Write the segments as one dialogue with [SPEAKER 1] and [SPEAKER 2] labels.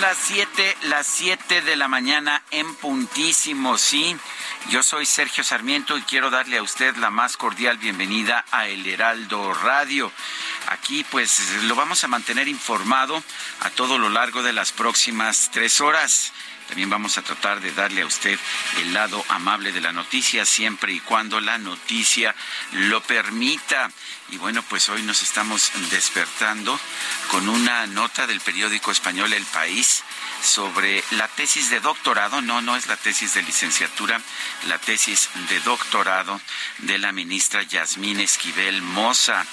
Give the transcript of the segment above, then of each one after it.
[SPEAKER 1] Las 7, las 7 de la mañana en puntísimo, sí. Yo soy Sergio Sarmiento y quiero darle a usted la más cordial bienvenida a El Heraldo Radio. Aquí pues lo vamos a mantener informado a todo lo largo de las próximas tres horas. También vamos a tratar de darle a usted el lado amable de la noticia siempre y cuando la noticia lo permita. Y bueno, pues hoy nos estamos despertando con una nota del periódico español El País sobre la tesis de doctorado, no, no es la tesis de licenciatura, la tesis de doctorado de la ministra Yasmín Esquivel Moza.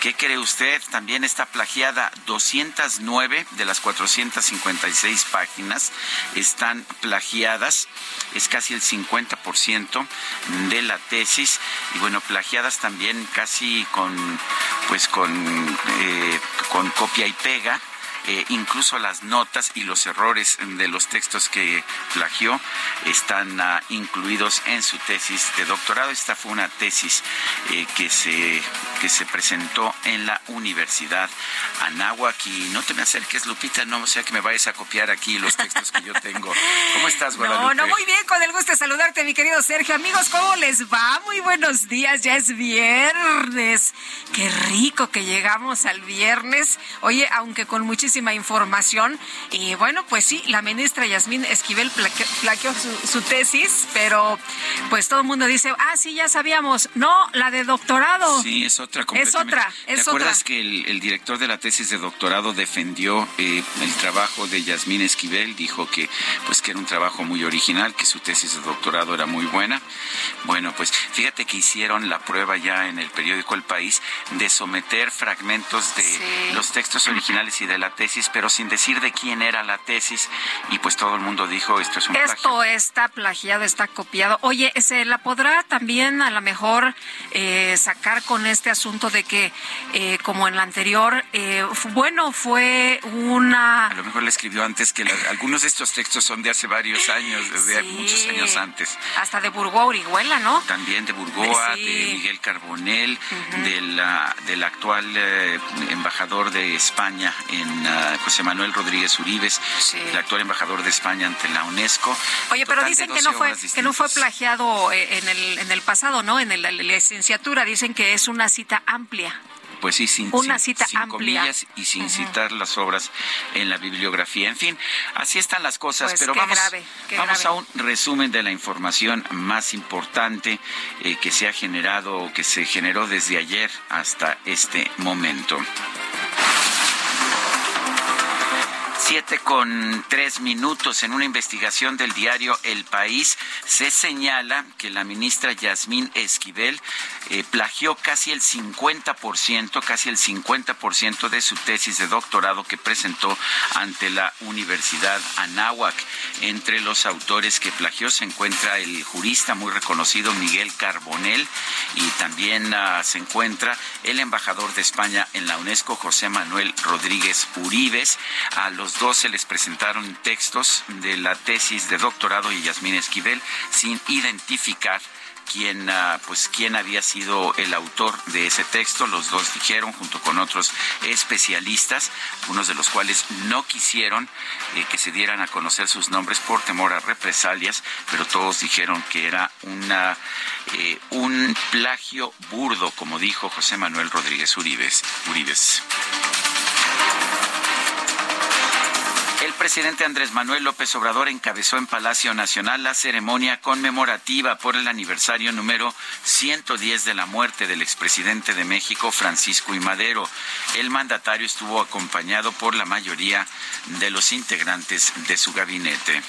[SPEAKER 1] ¿Qué cree usted? También está plagiada. 209 de las 456 páginas están plagiadas. Es casi el 50% de la tesis. Y bueno, plagiadas también casi con, pues con, eh, con copia y pega eh, incluso las notas y los errores de los textos que plagió están uh, incluidos en su tesis de doctorado. Esta fue una tesis eh, que, se, que se presentó en la Universidad Anáhuac. Y no te me acerques, Lupita, no sea que me vayas a copiar aquí los textos que yo tengo. ¿Cómo estás, Guadalupe?
[SPEAKER 2] No, no, muy bien, con el gusto de saludarte, mi querido Sergio. Amigos, ¿cómo les va? Muy buenos días, ya es viernes. Qué rico que llegamos al viernes. Oye, aunque con muchísima información. Y bueno, pues sí, la ministra Yasmín Esquivel plaqueó su, tesis, pero pues todo el mundo dice, ah, sí, ya sabíamos. No, la de doctorado.
[SPEAKER 1] Sí, es otra.
[SPEAKER 2] Es otra.
[SPEAKER 1] ¿Te acuerdas que el, director de la tesis de doctorado defendió eh, el trabajo de Yasmín Esquivel? Dijo que pues que era un trabajo muy original, que su tesis de doctorado era muy buena. Bueno, pues fíjate que hicieron la prueba ya en el periódico El País de someter fragmentos de los textos originales y de la tesis, pero sin decir de quién era la tesis, y pues todo el mundo dijo esto es un
[SPEAKER 2] Esto está plagiado, está copiado. Oye, ¿se la podrá también a lo mejor eh, sacar con este asunto de que, eh, como en la anterior, eh, bueno, fue una...
[SPEAKER 1] A lo mejor le escribió antes que algunos de estos textos son de hace varios años, de muchos años antes.
[SPEAKER 2] Hasta de Burgoa Orihuela, ¿no?
[SPEAKER 1] También de Burgoa, de Miguel Carbonel, del actual embajador de España en José Manuel Rodríguez Uribes, el actual embajador de España ante la UNESCO.
[SPEAKER 2] Oye, pero dicen que no fue que no fue plagiado eh, en el en el pasado, ¿no? En la licenciatura dicen que es una cita amplia
[SPEAKER 1] pues sí, sin,
[SPEAKER 2] una cita amplia.
[SPEAKER 1] y sin citar las obras en la bibliografía. En fin, así están las cosas,
[SPEAKER 2] pues
[SPEAKER 1] pero vamos, vamos a un resumen de la información más importante eh, que se ha generado o que se generó desde ayer hasta este momento. Siete con tres minutos en una investigación del diario El País se señala que la ministra Yasmín Esquivel eh, plagió casi el 50%, casi el 50% de su tesis de doctorado que presentó ante la Universidad Anáhuac. Entre los autores que plagió se encuentra el jurista muy reconocido Miguel Carbonel y también uh, se encuentra el embajador de España en la UNESCO, José Manuel Rodríguez Uribes. A los dos se les presentaron textos de la tesis de doctorado de Yasmín Esquivel sin identificar quién, ah, pues, quién había sido el autor de ese texto. Los dos dijeron, junto con otros especialistas, unos de los cuales no quisieron eh, que se dieran a conocer sus nombres por temor a represalias, pero todos dijeron que era eh, un plagio burdo, como dijo José Manuel Rodríguez Uribes. Uribes. Presidente Andrés Manuel López Obrador encabezó en Palacio Nacional la ceremonia conmemorativa por el aniversario número 110 de la muerte del expresidente de México, Francisco I. Madero. El mandatario estuvo acompañado por la mayoría de los integrantes de su gabinete.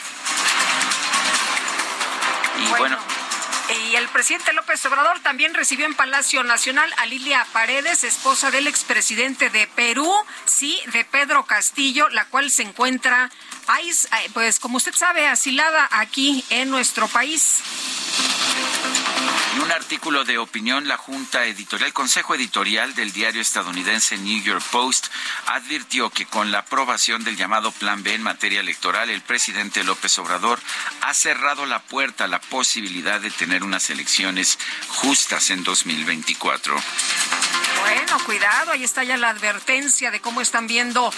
[SPEAKER 2] Y bueno y el presidente López Obrador también recibió en Palacio Nacional a Lilia Paredes, esposa del expresidente de Perú, sí, de Pedro Castillo, la cual se encuentra, pues como usted sabe, asilada aquí en nuestro país.
[SPEAKER 1] En un artículo de opinión, la Junta Editorial, el Consejo Editorial del diario estadounidense New York Post advirtió que con la aprobación del llamado Plan B en materia electoral, el presidente López Obrador ha cerrado la puerta a la posibilidad de tener unas elecciones justas en 2024.
[SPEAKER 2] Bueno, cuidado, ahí está ya la advertencia de cómo están viendo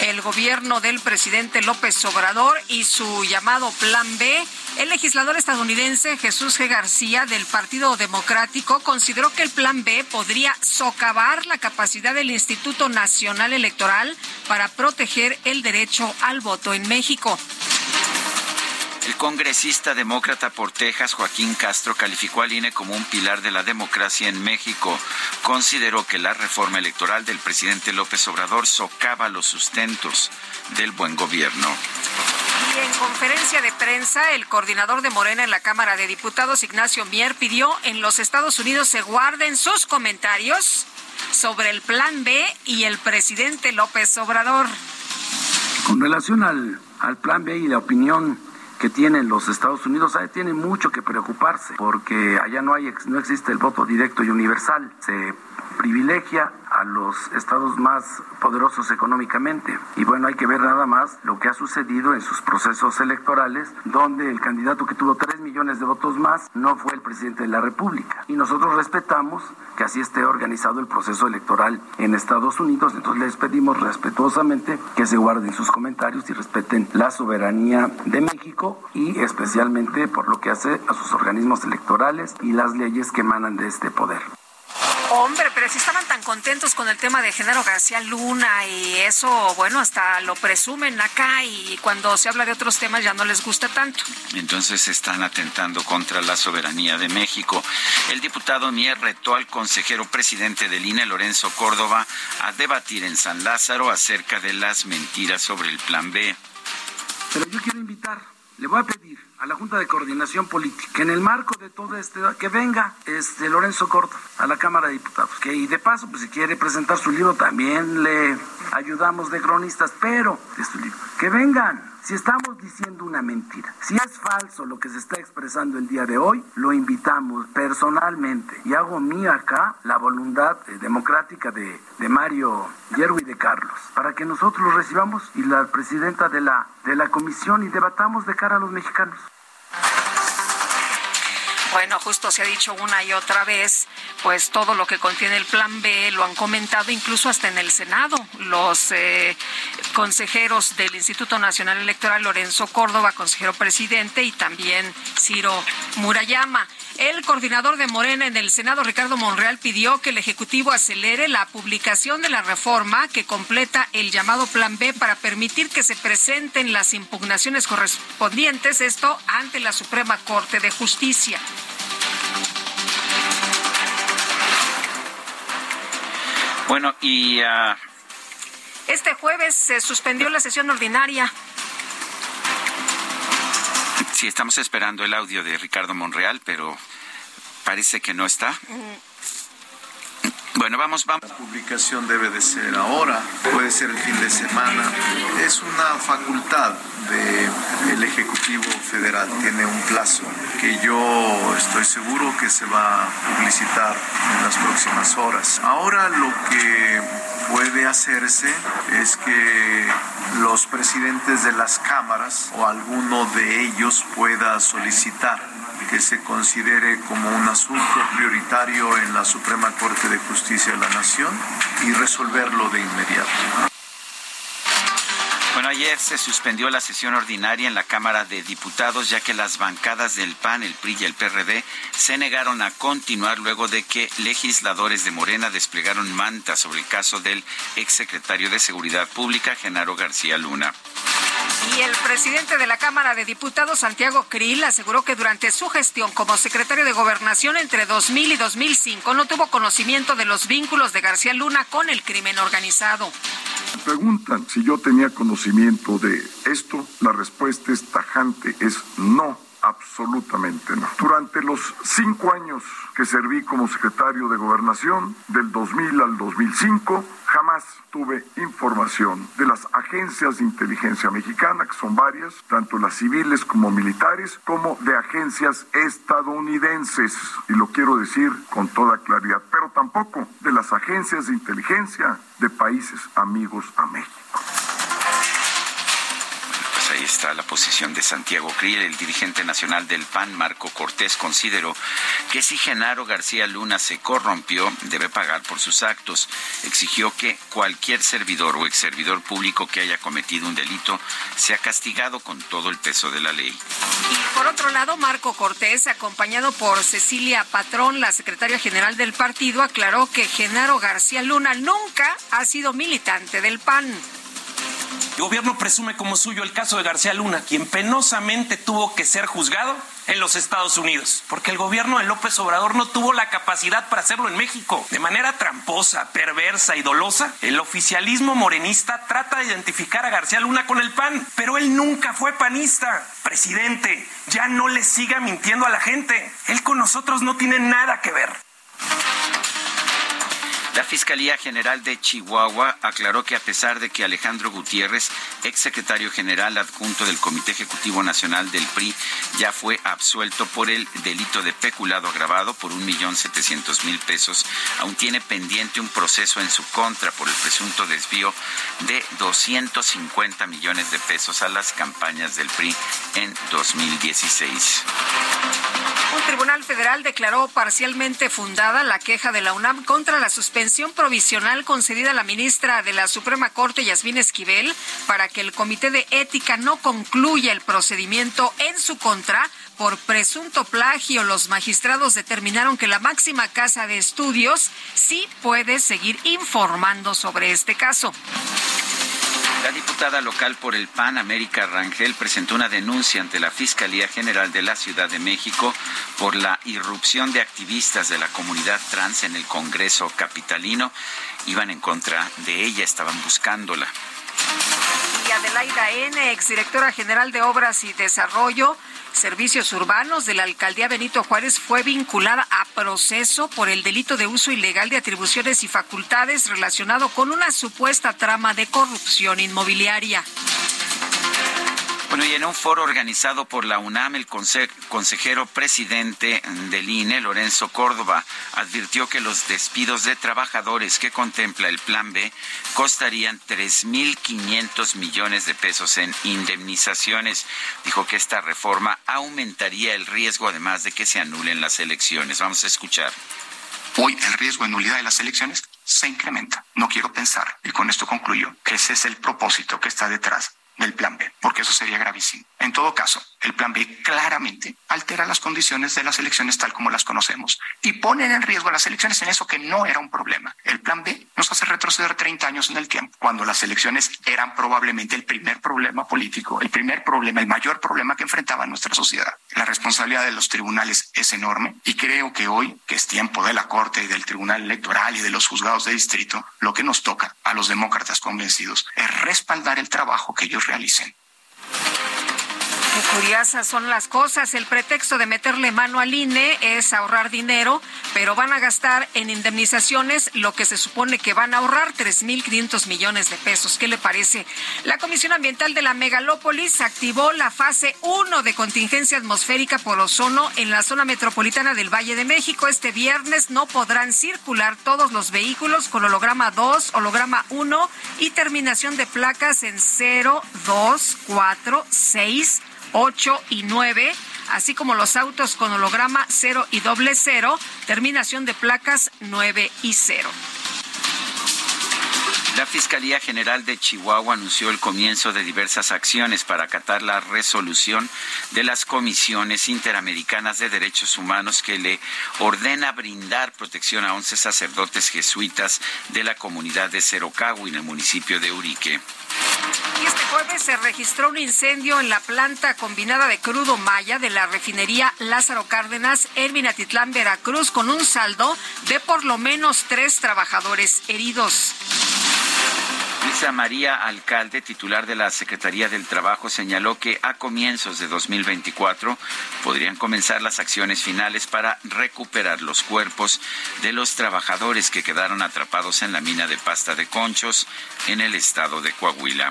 [SPEAKER 2] el gobierno del presidente López Obrador y su llamado Plan B. El legislador estadounidense Jesús G. García del Partido Democrático consideró que el Plan B podría socavar la capacidad del Instituto Nacional Electoral para proteger el derecho al voto en México.
[SPEAKER 1] El congresista demócrata por Texas, Joaquín Castro, calificó al INE como un pilar de la democracia en México. Consideró que la reforma electoral del presidente López Obrador socava los sustentos del buen gobierno.
[SPEAKER 2] Y en conferencia de prensa, el coordinador de Morena en la Cámara de Diputados, Ignacio Mier, pidió en los Estados Unidos se guarden sus comentarios sobre el Plan B y el presidente López Obrador.
[SPEAKER 3] Con relación al, al Plan B y la opinión que tienen los Estados Unidos, ahí tiene mucho que preocuparse, porque allá no hay no existe el voto directo y universal. Se privilegia a los estados más poderosos económicamente. Y bueno, hay que ver nada más lo que ha sucedido en sus procesos electorales, donde el candidato que tuvo 3 millones de votos más no fue el presidente de la República. Y nosotros respetamos que así esté organizado el proceso electoral en Estados Unidos. Entonces les pedimos respetuosamente que se guarden sus comentarios y respeten la soberanía de México y especialmente por lo que hace a sus organismos electorales y las leyes que emanan de este poder.
[SPEAKER 2] Hombre, pero si estaban tan contentos con el tema de Genaro García Luna y eso, bueno, hasta lo presumen acá y cuando se habla de otros temas ya no les gusta tanto.
[SPEAKER 1] Entonces están atentando contra la soberanía de México. El diputado Mier retó al consejero presidente del INE, Lorenzo Córdoba, a debatir en San Lázaro acerca de las mentiras sobre el Plan B.
[SPEAKER 3] Pero yo quiero invitar, le voy a pedir a la Junta de Coordinación Política, que en el marco de todo este, que venga este Lorenzo Córdoba a la Cámara de Diputados, que y de paso, pues si quiere presentar su libro, también le ayudamos de cronistas, pero de su libro, que vengan, si estamos diciendo una mentira, si es falso lo que se está expresando el día de hoy, lo invitamos personalmente y hago mía acá la voluntad eh, democrática de, de Mario Hierro y de Carlos, para que nosotros lo recibamos y la presidenta de la, de la comisión y debatamos de cara a los mexicanos.
[SPEAKER 2] Bueno, justo se ha dicho una y otra vez, pues todo lo que contiene el plan B lo han comentado incluso hasta en el Senado. Los eh, consejeros del Instituto Nacional Electoral, Lorenzo Córdoba, consejero presidente, y también Ciro Murayama. El coordinador de Morena en el Senado, Ricardo Monreal, pidió que el Ejecutivo acelere la publicación de la reforma que completa el llamado Plan B para permitir que se presenten las impugnaciones correspondientes, esto ante la Suprema Corte de Justicia.
[SPEAKER 1] Bueno, y... Uh...
[SPEAKER 2] Este jueves se suspendió la sesión ordinaria.
[SPEAKER 1] Sí, estamos esperando el audio de Ricardo Monreal, pero parece que no está. Bueno, vamos, vamos.
[SPEAKER 4] La publicación debe de ser ahora, puede ser el fin de semana. Es una facultad del Ejecutivo Federal, tiene un plazo que yo estoy seguro que se va a publicitar en las próximas horas. Ahora lo que puede hacerse es que los presidentes de las cámaras o alguno de ellos pueda solicitar que se considere como un asunto prioritario en la Suprema Corte de Justicia de la Nación y resolverlo de inmediato.
[SPEAKER 1] Bueno, ayer se suspendió la sesión ordinaria en la Cámara de Diputados ya que las bancadas del PAN, el PRI y el PRD se negaron a continuar luego de que legisladores de Morena desplegaron manta sobre el caso del exsecretario de Seguridad Pública, Genaro García Luna.
[SPEAKER 2] Y el presidente de la Cámara de Diputados, Santiago Krill, aseguró que durante su gestión como secretario de Gobernación entre 2000 y 2005 no tuvo conocimiento de los vínculos de García Luna con el crimen organizado.
[SPEAKER 5] Preguntan si yo tenía conocimiento de esto. La respuesta es tajante, es no absolutamente no. Durante los cinco años que serví como secretario de Gobernación, del 2000 al 2005, jamás tuve información de las agencias de inteligencia mexicana, que son varias, tanto las civiles como militares, como de agencias estadounidenses, y lo quiero decir con toda claridad, pero tampoco de las agencias de inteligencia de países amigos a México
[SPEAKER 1] está la posición de Santiago Kriel, el dirigente nacional del PAN, Marco Cortés, consideró que si Genaro García Luna se corrompió, debe pagar por sus actos. Exigió que cualquier servidor o ex servidor público que haya cometido un delito sea castigado con todo el peso de la ley.
[SPEAKER 2] Y por otro lado, Marco Cortés, acompañado por Cecilia Patrón, la secretaria general del partido, aclaró que Genaro García Luna nunca ha sido militante del PAN.
[SPEAKER 6] El gobierno presume como suyo el caso de García Luna, quien penosamente tuvo que ser juzgado en los Estados Unidos, porque el gobierno de López Obrador no tuvo la capacidad para hacerlo en México. De manera tramposa, perversa y dolosa, el oficialismo morenista trata de identificar a García Luna con el PAN, pero él nunca fue panista. Presidente, ya no le siga mintiendo a la gente. Él con nosotros no tiene nada que ver.
[SPEAKER 1] La Fiscalía General de Chihuahua aclaró que a pesar de que Alejandro Gutiérrez, exsecretario general adjunto del Comité Ejecutivo Nacional del PRI, ya fue absuelto por el delito de peculado agravado por un millón setecientos mil pesos, aún tiene pendiente un proceso en su contra por el presunto desvío de 250 millones de pesos a las campañas del PRI en 2016.
[SPEAKER 2] Un tribunal federal declaró parcialmente fundada la queja de la UNAM contra la suspensión provisional concedida a la ministra de la Suprema Corte, Yasmín Esquivel, para que el Comité de Ética no concluya el procedimiento en su contra por presunto plagio. Los magistrados determinaron que la máxima casa de estudios sí puede seguir informando sobre este caso.
[SPEAKER 1] La diputada local por el PAN, América Rangel, presentó una denuncia ante la Fiscalía General de la Ciudad de México por la irrupción de activistas de la comunidad trans en el Congreso capitalino. Iban en contra de ella, estaban buscándola.
[SPEAKER 2] Y Adelaida N., exdirectora general de Obras y Desarrollo, Servicios Urbanos de la Alcaldía Benito Juárez fue vinculada a proceso por el delito de uso ilegal de atribuciones y facultades relacionado con una supuesta trama de corrupción inmobiliaria.
[SPEAKER 1] Bueno, y en un foro organizado por la UNAM, el consejero presidente del INE, Lorenzo Córdoba, advirtió que los despidos de trabajadores que contempla el Plan B costarían 3.500 millones de pesos en indemnizaciones. Dijo que esta reforma aumentaría el riesgo, además de que se anulen las elecciones. Vamos a escuchar.
[SPEAKER 7] Hoy el riesgo de nulidad de las elecciones se incrementa. No quiero pensar, y con esto concluyo, que ese es el propósito que está detrás del plan B, porque eso sería gravísimo. En todo caso, el plan B claramente altera las condiciones de las elecciones tal como las conocemos y pone en riesgo las elecciones en eso que no era un problema. El plan B nos hace retroceder 30 años en el tiempo, cuando las elecciones eran probablemente el primer problema político, el primer problema, el mayor problema que enfrentaba nuestra sociedad. La responsabilidad de los tribunales es enorme y creo que hoy, que es tiempo de la Corte y del Tribunal Electoral y de los juzgados de distrito, lo que nos toca a los demócratas convencidos es respaldar el trabajo que ellos realicen.
[SPEAKER 2] Curiosas son las cosas. El pretexto de meterle mano al INE es ahorrar dinero, pero van a gastar en indemnizaciones lo que se supone que van a ahorrar, 3.500 millones de pesos. ¿Qué le parece? La Comisión Ambiental de la Megalópolis activó la fase 1 de contingencia atmosférica por ozono en la zona metropolitana del Valle de México. Este viernes no podrán circular todos los vehículos con holograma 2, holograma 1 y terminación de placas en 0, 2, 4, 6, 8 y 9 así como los autos con holograma 0 y doble 0, terminación de placas 9 y 0.
[SPEAKER 1] La Fiscalía General de Chihuahua anunció el comienzo de diversas acciones para acatar la resolución de las comisiones interamericanas de derechos humanos que le ordena brindar protección a 11 sacerdotes jesuitas de la comunidad de Cerocagua en el municipio de Urique.
[SPEAKER 2] Y este jueves se registró un incendio en la planta combinada de crudo maya de la refinería Lázaro Cárdenas en Minatitlán, Veracruz, con un saldo de por lo menos tres trabajadores heridos.
[SPEAKER 1] Luisa María Alcalde, titular de la Secretaría del Trabajo, señaló que a comienzos de 2024 podrían comenzar las acciones finales para recuperar los cuerpos de los trabajadores que quedaron atrapados en la mina de pasta de conchos en el estado de Coahuila.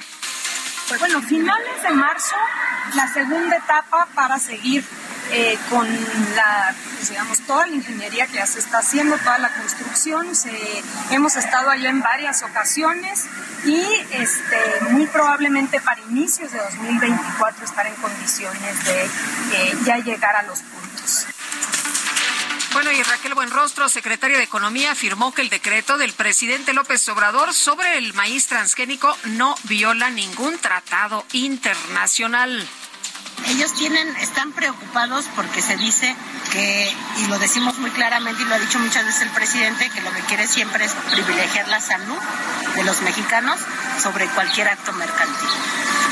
[SPEAKER 8] Pues bueno, finales de marzo, la segunda etapa para seguir eh, con la, pues, digamos, toda la ingeniería que ya se está haciendo, toda la construcción. hemos estado allá en varias ocasiones y este, muy probablemente para inicios de 2024 estar en condiciones de eh, ya llegar a los puntos.
[SPEAKER 2] Bueno, y Raquel Buenrostro, secretaria de Economía, afirmó que el decreto del presidente López Obrador sobre el maíz transgénico no viola ningún tratado internacional
[SPEAKER 9] ellos tienen, están preocupados porque se dice que, y lo decimos muy claramente y lo ha dicho muchas veces el presidente, que lo que quiere siempre es privilegiar la salud de los mexicanos sobre cualquier acto mercantil.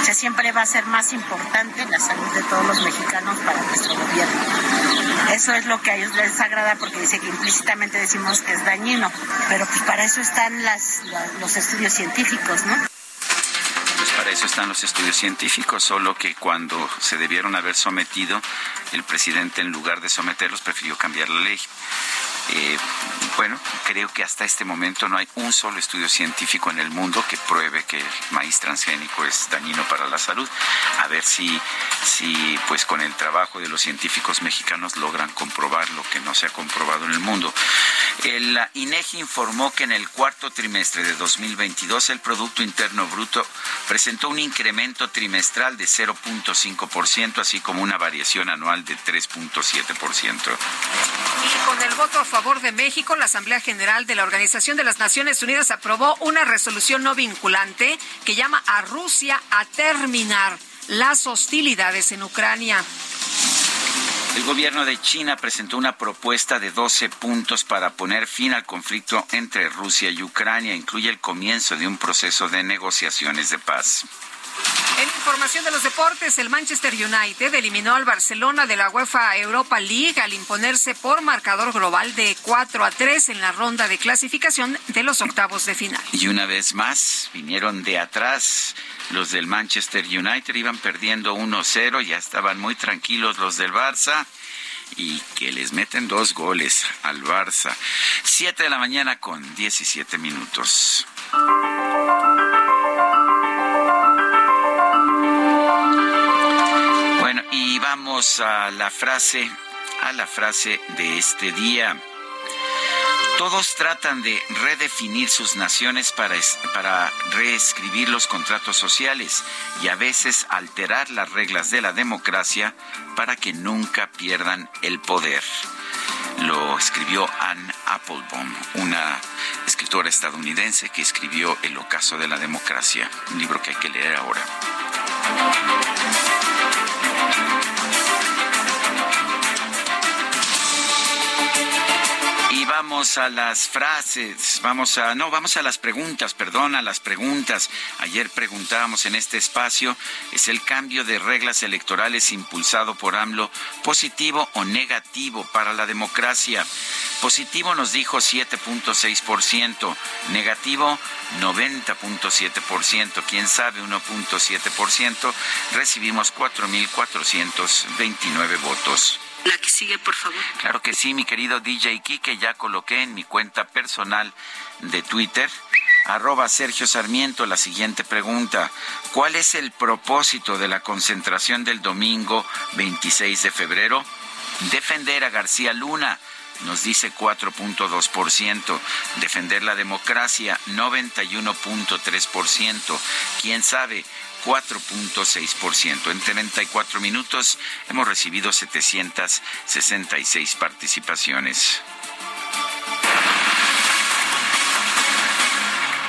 [SPEAKER 9] O sea, siempre va a ser más importante la salud de todos los mexicanos para nuestro gobierno. Eso es lo que a ellos les agrada porque dice que implícitamente decimos que es dañino, pero pues para eso están las, los estudios científicos, ¿no?
[SPEAKER 1] Para eso están los estudios científicos, solo que cuando se debieron haber sometido, el presidente en lugar de someterlos prefirió cambiar la ley. Eh, bueno, creo que hasta este momento no hay un solo estudio científico en el mundo que pruebe que el maíz transgénico es dañino para la salud. A ver si, si pues con el trabajo de los científicos mexicanos logran comprobar lo que no se ha comprobado en el mundo. El INEGI informó que en el cuarto trimestre de 2022 el Producto Interno Bruto presentó un incremento trimestral de 0.5%, así como una variación anual de 3.7%.
[SPEAKER 2] Y con el voto favor de México, la Asamblea General de la Organización de las Naciones Unidas aprobó una resolución no vinculante que llama a Rusia a terminar las hostilidades en Ucrania.
[SPEAKER 1] El gobierno de China presentó una propuesta de 12 puntos para poner fin al conflicto entre Rusia y Ucrania. Incluye el comienzo de un proceso de negociaciones de paz.
[SPEAKER 2] En información de los deportes, el Manchester United eliminó al Barcelona de la UEFA Europa League al imponerse por marcador global de 4 a 3 en la ronda de clasificación de los octavos de final.
[SPEAKER 1] Y una vez más vinieron de atrás los del Manchester United, iban perdiendo 1-0, ya estaban muy tranquilos los del Barça y que les meten dos goles al Barça. Siete de la mañana con 17 minutos. Vamos a la frase, a la frase de este día. Todos tratan de redefinir sus naciones para, para, reescribir los contratos sociales y a veces alterar las reglas de la democracia para que nunca pierdan el poder. Lo escribió Anne Applebaum, una escritora estadounidense que escribió El ocaso de la democracia, un libro que hay que leer ahora. Vamos a las frases, vamos a, no, vamos a las preguntas, perdón, las preguntas. Ayer preguntábamos en este espacio, ¿es el cambio de reglas electorales impulsado por AMLO positivo o negativo para la democracia? Positivo nos dijo 7.6%, negativo 90.7%, quién sabe 1.7%, recibimos 4.429 votos.
[SPEAKER 10] La que sigue, por favor.
[SPEAKER 1] Claro que sí, mi querido DJ Kike, ya coloqué en mi cuenta personal de Twitter, arroba Sergio Sarmiento, la siguiente pregunta. ¿Cuál es el propósito de la concentración del domingo 26 de febrero? Defender a García Luna nos dice 4.2%, defender la democracia 91.3%, quién sabe 4.6%. En 34 minutos hemos recibido 766 participaciones.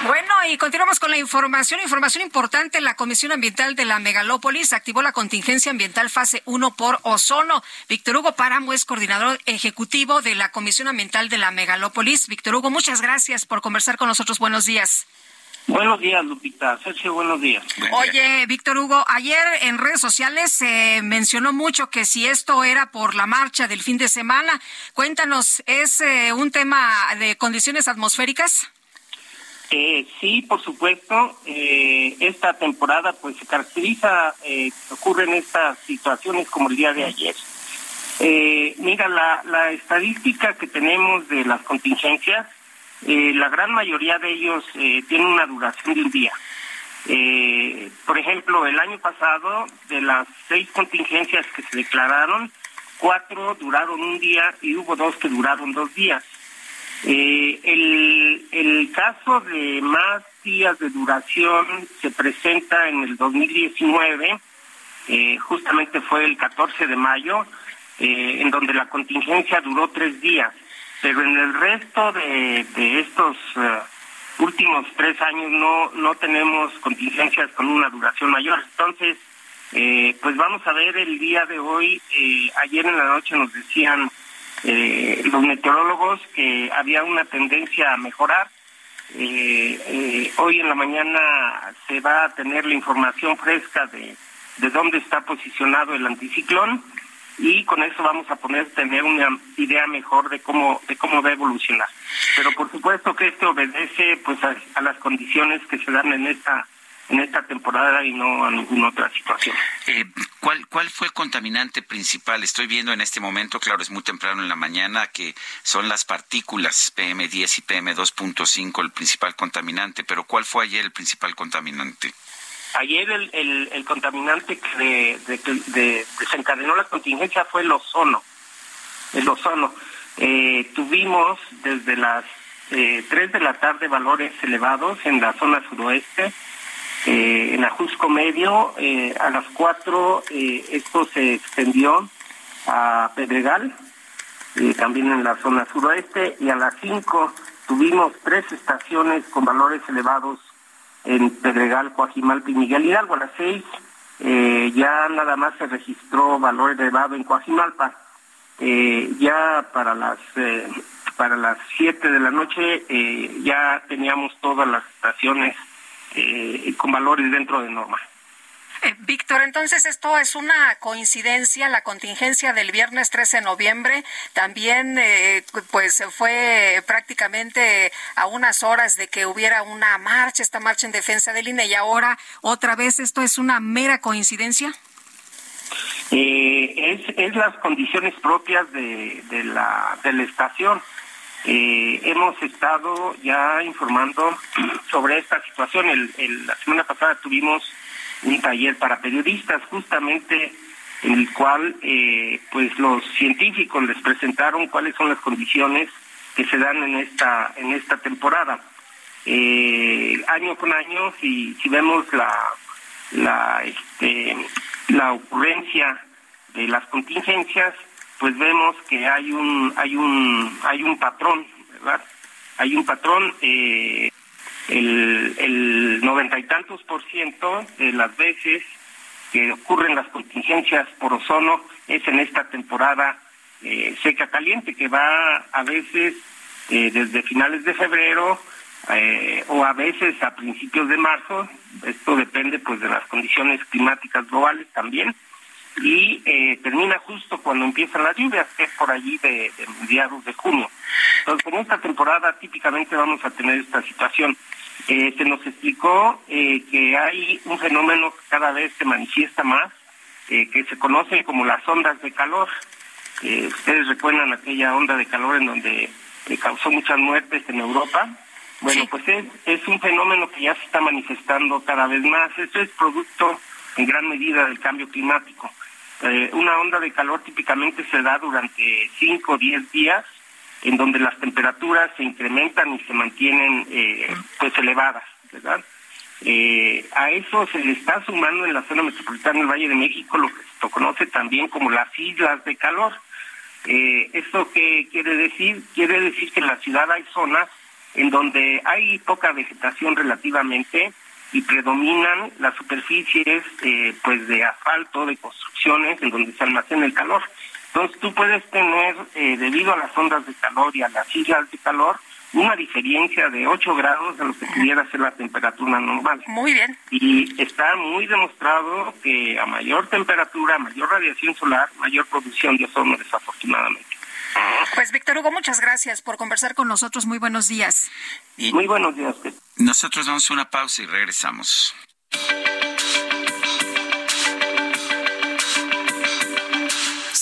[SPEAKER 2] Bueno, y continuamos con la información. Información importante. La Comisión Ambiental de la Megalópolis activó la contingencia ambiental fase 1 por ozono. Víctor Hugo Páramo es coordinador ejecutivo de la Comisión Ambiental de la Megalópolis. Víctor Hugo, muchas gracias por conversar con nosotros. Buenos días.
[SPEAKER 10] Buenos días, Lupita. Sergio, buenos días.
[SPEAKER 2] Oye, Víctor Hugo, ayer en redes sociales se mencionó mucho que si esto era por la marcha del fin de semana. Cuéntanos, ¿es eh, un tema de condiciones atmosféricas?
[SPEAKER 10] Eh, sí, por supuesto. Eh, esta temporada pues se caracteriza, eh, ocurren estas situaciones como el día de ayer. Eh, mira, la, la estadística que tenemos de las contingencias, la gran mayoría de ellos tienen una duración de un día. por ejemplo, el año pasado, de las seis contingencias que se declararon, cuatro duraron un día y hubo dos que duraron dos días. Eh, el, caso de más días de duración se presenta en el 2019, eh, justamente fue el 14 de mayo, eh, en donde la contingencia duró tres días, pero en el resto de, de estos uh, últimos tres años no, no tenemos contingencias con una duración mayor. Entonces, eh, pues vamos a ver el día de hoy, eh, ayer en la noche nos decían eh, los meteorólogos que había una tendencia a mejorar. Eh, eh, hoy en la mañana se va a tener la información fresca de, de dónde está posicionado el anticiclón y con eso vamos a poder tener una idea mejor de cómo de cómo va a evolucionar. Pero por supuesto que esto obedece pues a, a las condiciones que se dan en esta en esta temporada y no a ninguna otra situación.
[SPEAKER 1] Eh, ¿cuál, ¿Cuál fue el contaminante principal? Estoy viendo en este momento, claro, es muy temprano en la mañana, que son las partículas PM10 y PM2.5 el principal contaminante, pero ¿cuál fue ayer el principal contaminante?
[SPEAKER 10] Ayer el, el, contaminante que de, de, de, desencadenó la contingencia fue el ozono. El ozono. Eh, tuvimos desde las eh, 3 de la tarde valores elevados en la zona suroeste, eh, en Ajusco Medio, eh, a las 4 eh, esto se extendió a Pedregal, también en la zona suroeste, y a las 5 tuvimos tres estaciones con valores elevados en Pedregal, Coajimalpa y Miguel Hidalgo. A las 6 eh, ya nada más se registró valor elevado en Coajimalpa. Eh, ya para las eh, para las 7 de la noche eh, ya teníamos todas las estaciones con valores dentro de norma.
[SPEAKER 2] Víctor, entonces esto es una coincidencia, la contingencia del viernes 13 de noviembre también eh, pues fue prácticamente a unas horas de que hubiera una marcha, esta marcha en defensa del INE y ahora otra vez esto es una mera coincidencia.
[SPEAKER 10] Eh, es, es las condiciones propias de, la, de la estación. Eh, hemos estado ya informando sobre esta situación. El, la semana pasada tuvimos un taller para periodistas justamente en el cual eh, pues los científicos les presentaron cuáles son las condiciones que se dan en esta en esta temporada. Eh, año con año si si vemos la este la ocurrencia de las contingencias pues vemos que hay un hay un hay un patrón verdad hay un patrón eh, el, noventa y tantos por ciento de las veces que ocurren las contingencias por ozono es en esta temporada eh, seca caliente que va a veces eh, desde finales de febrero eh, o a veces a principios de marzo esto depende pues de las condiciones climáticas globales también y termina justo cuando empiezan las lluvias, que es por allí de, de mediados de junio. Entonces, en esta temporada típicamente vamos a tener esta situación. Eh, se nos explicó eh, que hay un fenómeno que cada vez se manifiesta más, eh, que se conoce como las ondas de calor. Ustedes recuerdan aquella onda de calor en donde causó muchas muertes en Europa. Bueno, sí. pues es, es un fenómeno que ya se está manifestando cada vez más. Esto es producto en gran medida del cambio climático. Una onda de calor típicamente se da durante 5 o 10 días, en donde las temperaturas se incrementan y se mantienen eh, pues elevadas, ¿verdad? Eh, a eso se le está sumando en la zona metropolitana del Valle de México lo que se conoce también como las islas de calor. Eh, ¿Esto qué quiere decir? Quiere decir que en la ciudad hay zonas en donde hay poca vegetación relativamente y predominan las superficies eh, pues de asfalto, de construcciones, en donde se almacena el calor. Entonces tú puedes tener, eh, debido a las ondas de calor y a las islas de calor, una diferencia de 8 grados de lo que pudiera ser la temperatura normal.
[SPEAKER 2] Muy bien.
[SPEAKER 10] Y está muy demostrado que a mayor temperatura, mayor radiación solar, mayor producción de ozono, desafortunadamente.
[SPEAKER 2] Pues Víctor Hugo, muchas gracias por conversar con nosotros. Muy buenos días.
[SPEAKER 10] muy buenos días.
[SPEAKER 1] Nosotros damos una pausa y regresamos.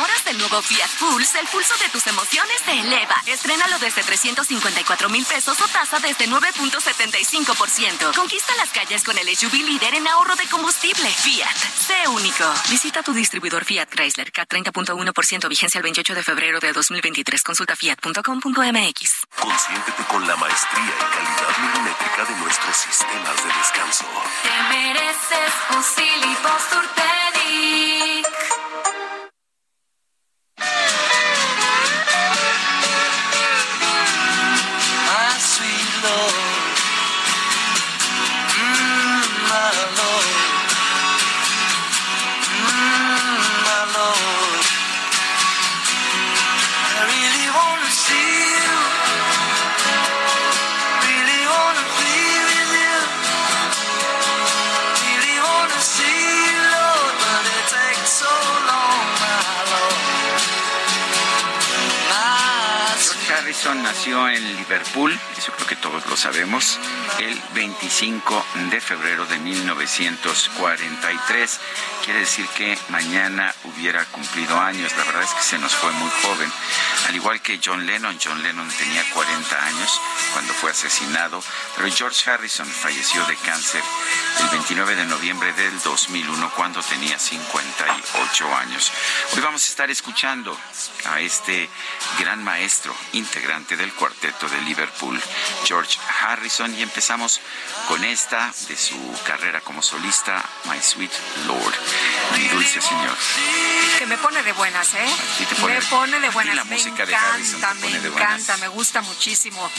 [SPEAKER 11] Enamoras del nuevo Fiat Pulse, el pulso de tus emociones se eleva. Estrénalo desde 354 mil pesos o tasa desde 9.75%. Conquista las calles con el SUV líder en ahorro de combustible. Fiat, sé único. Visita tu distribuidor Fiat Chrysler, K 30.1% vigencia el 28 de febrero de 2023. Consulta fiat.com.mx.
[SPEAKER 12] Consiéntete con la maestría y calidad milimétrica de nuestros sistemas de descanso.
[SPEAKER 13] Te mereces un Silly
[SPEAKER 1] nació en Liverpool, eso creo que todos lo sabemos, el 25 de febrero de 1943. Quiere decir que mañana hubiera cumplido años. La verdad es que se nos fue muy joven. Al igual que John Lennon, John Lennon tenía 40 años cuando fue asesinado, pero George Harrison falleció de cáncer el 29 de noviembre del 2001 cuando tenía 58 años. Hoy vamos a estar escuchando a este gran maestro integrante del cuarteto de Liverpool, George Harrison, y empezamos con esta de su carrera como solista, My Sweet Lord, mi dulce señor.
[SPEAKER 2] Que me pone de buenas, ¿eh?
[SPEAKER 1] te pone-
[SPEAKER 2] me pone de buenas.
[SPEAKER 1] la
[SPEAKER 2] me
[SPEAKER 1] música de
[SPEAKER 2] encanta,
[SPEAKER 1] Harrison te
[SPEAKER 2] me
[SPEAKER 1] pone de buenas.
[SPEAKER 2] encanta, me gusta muchísimo.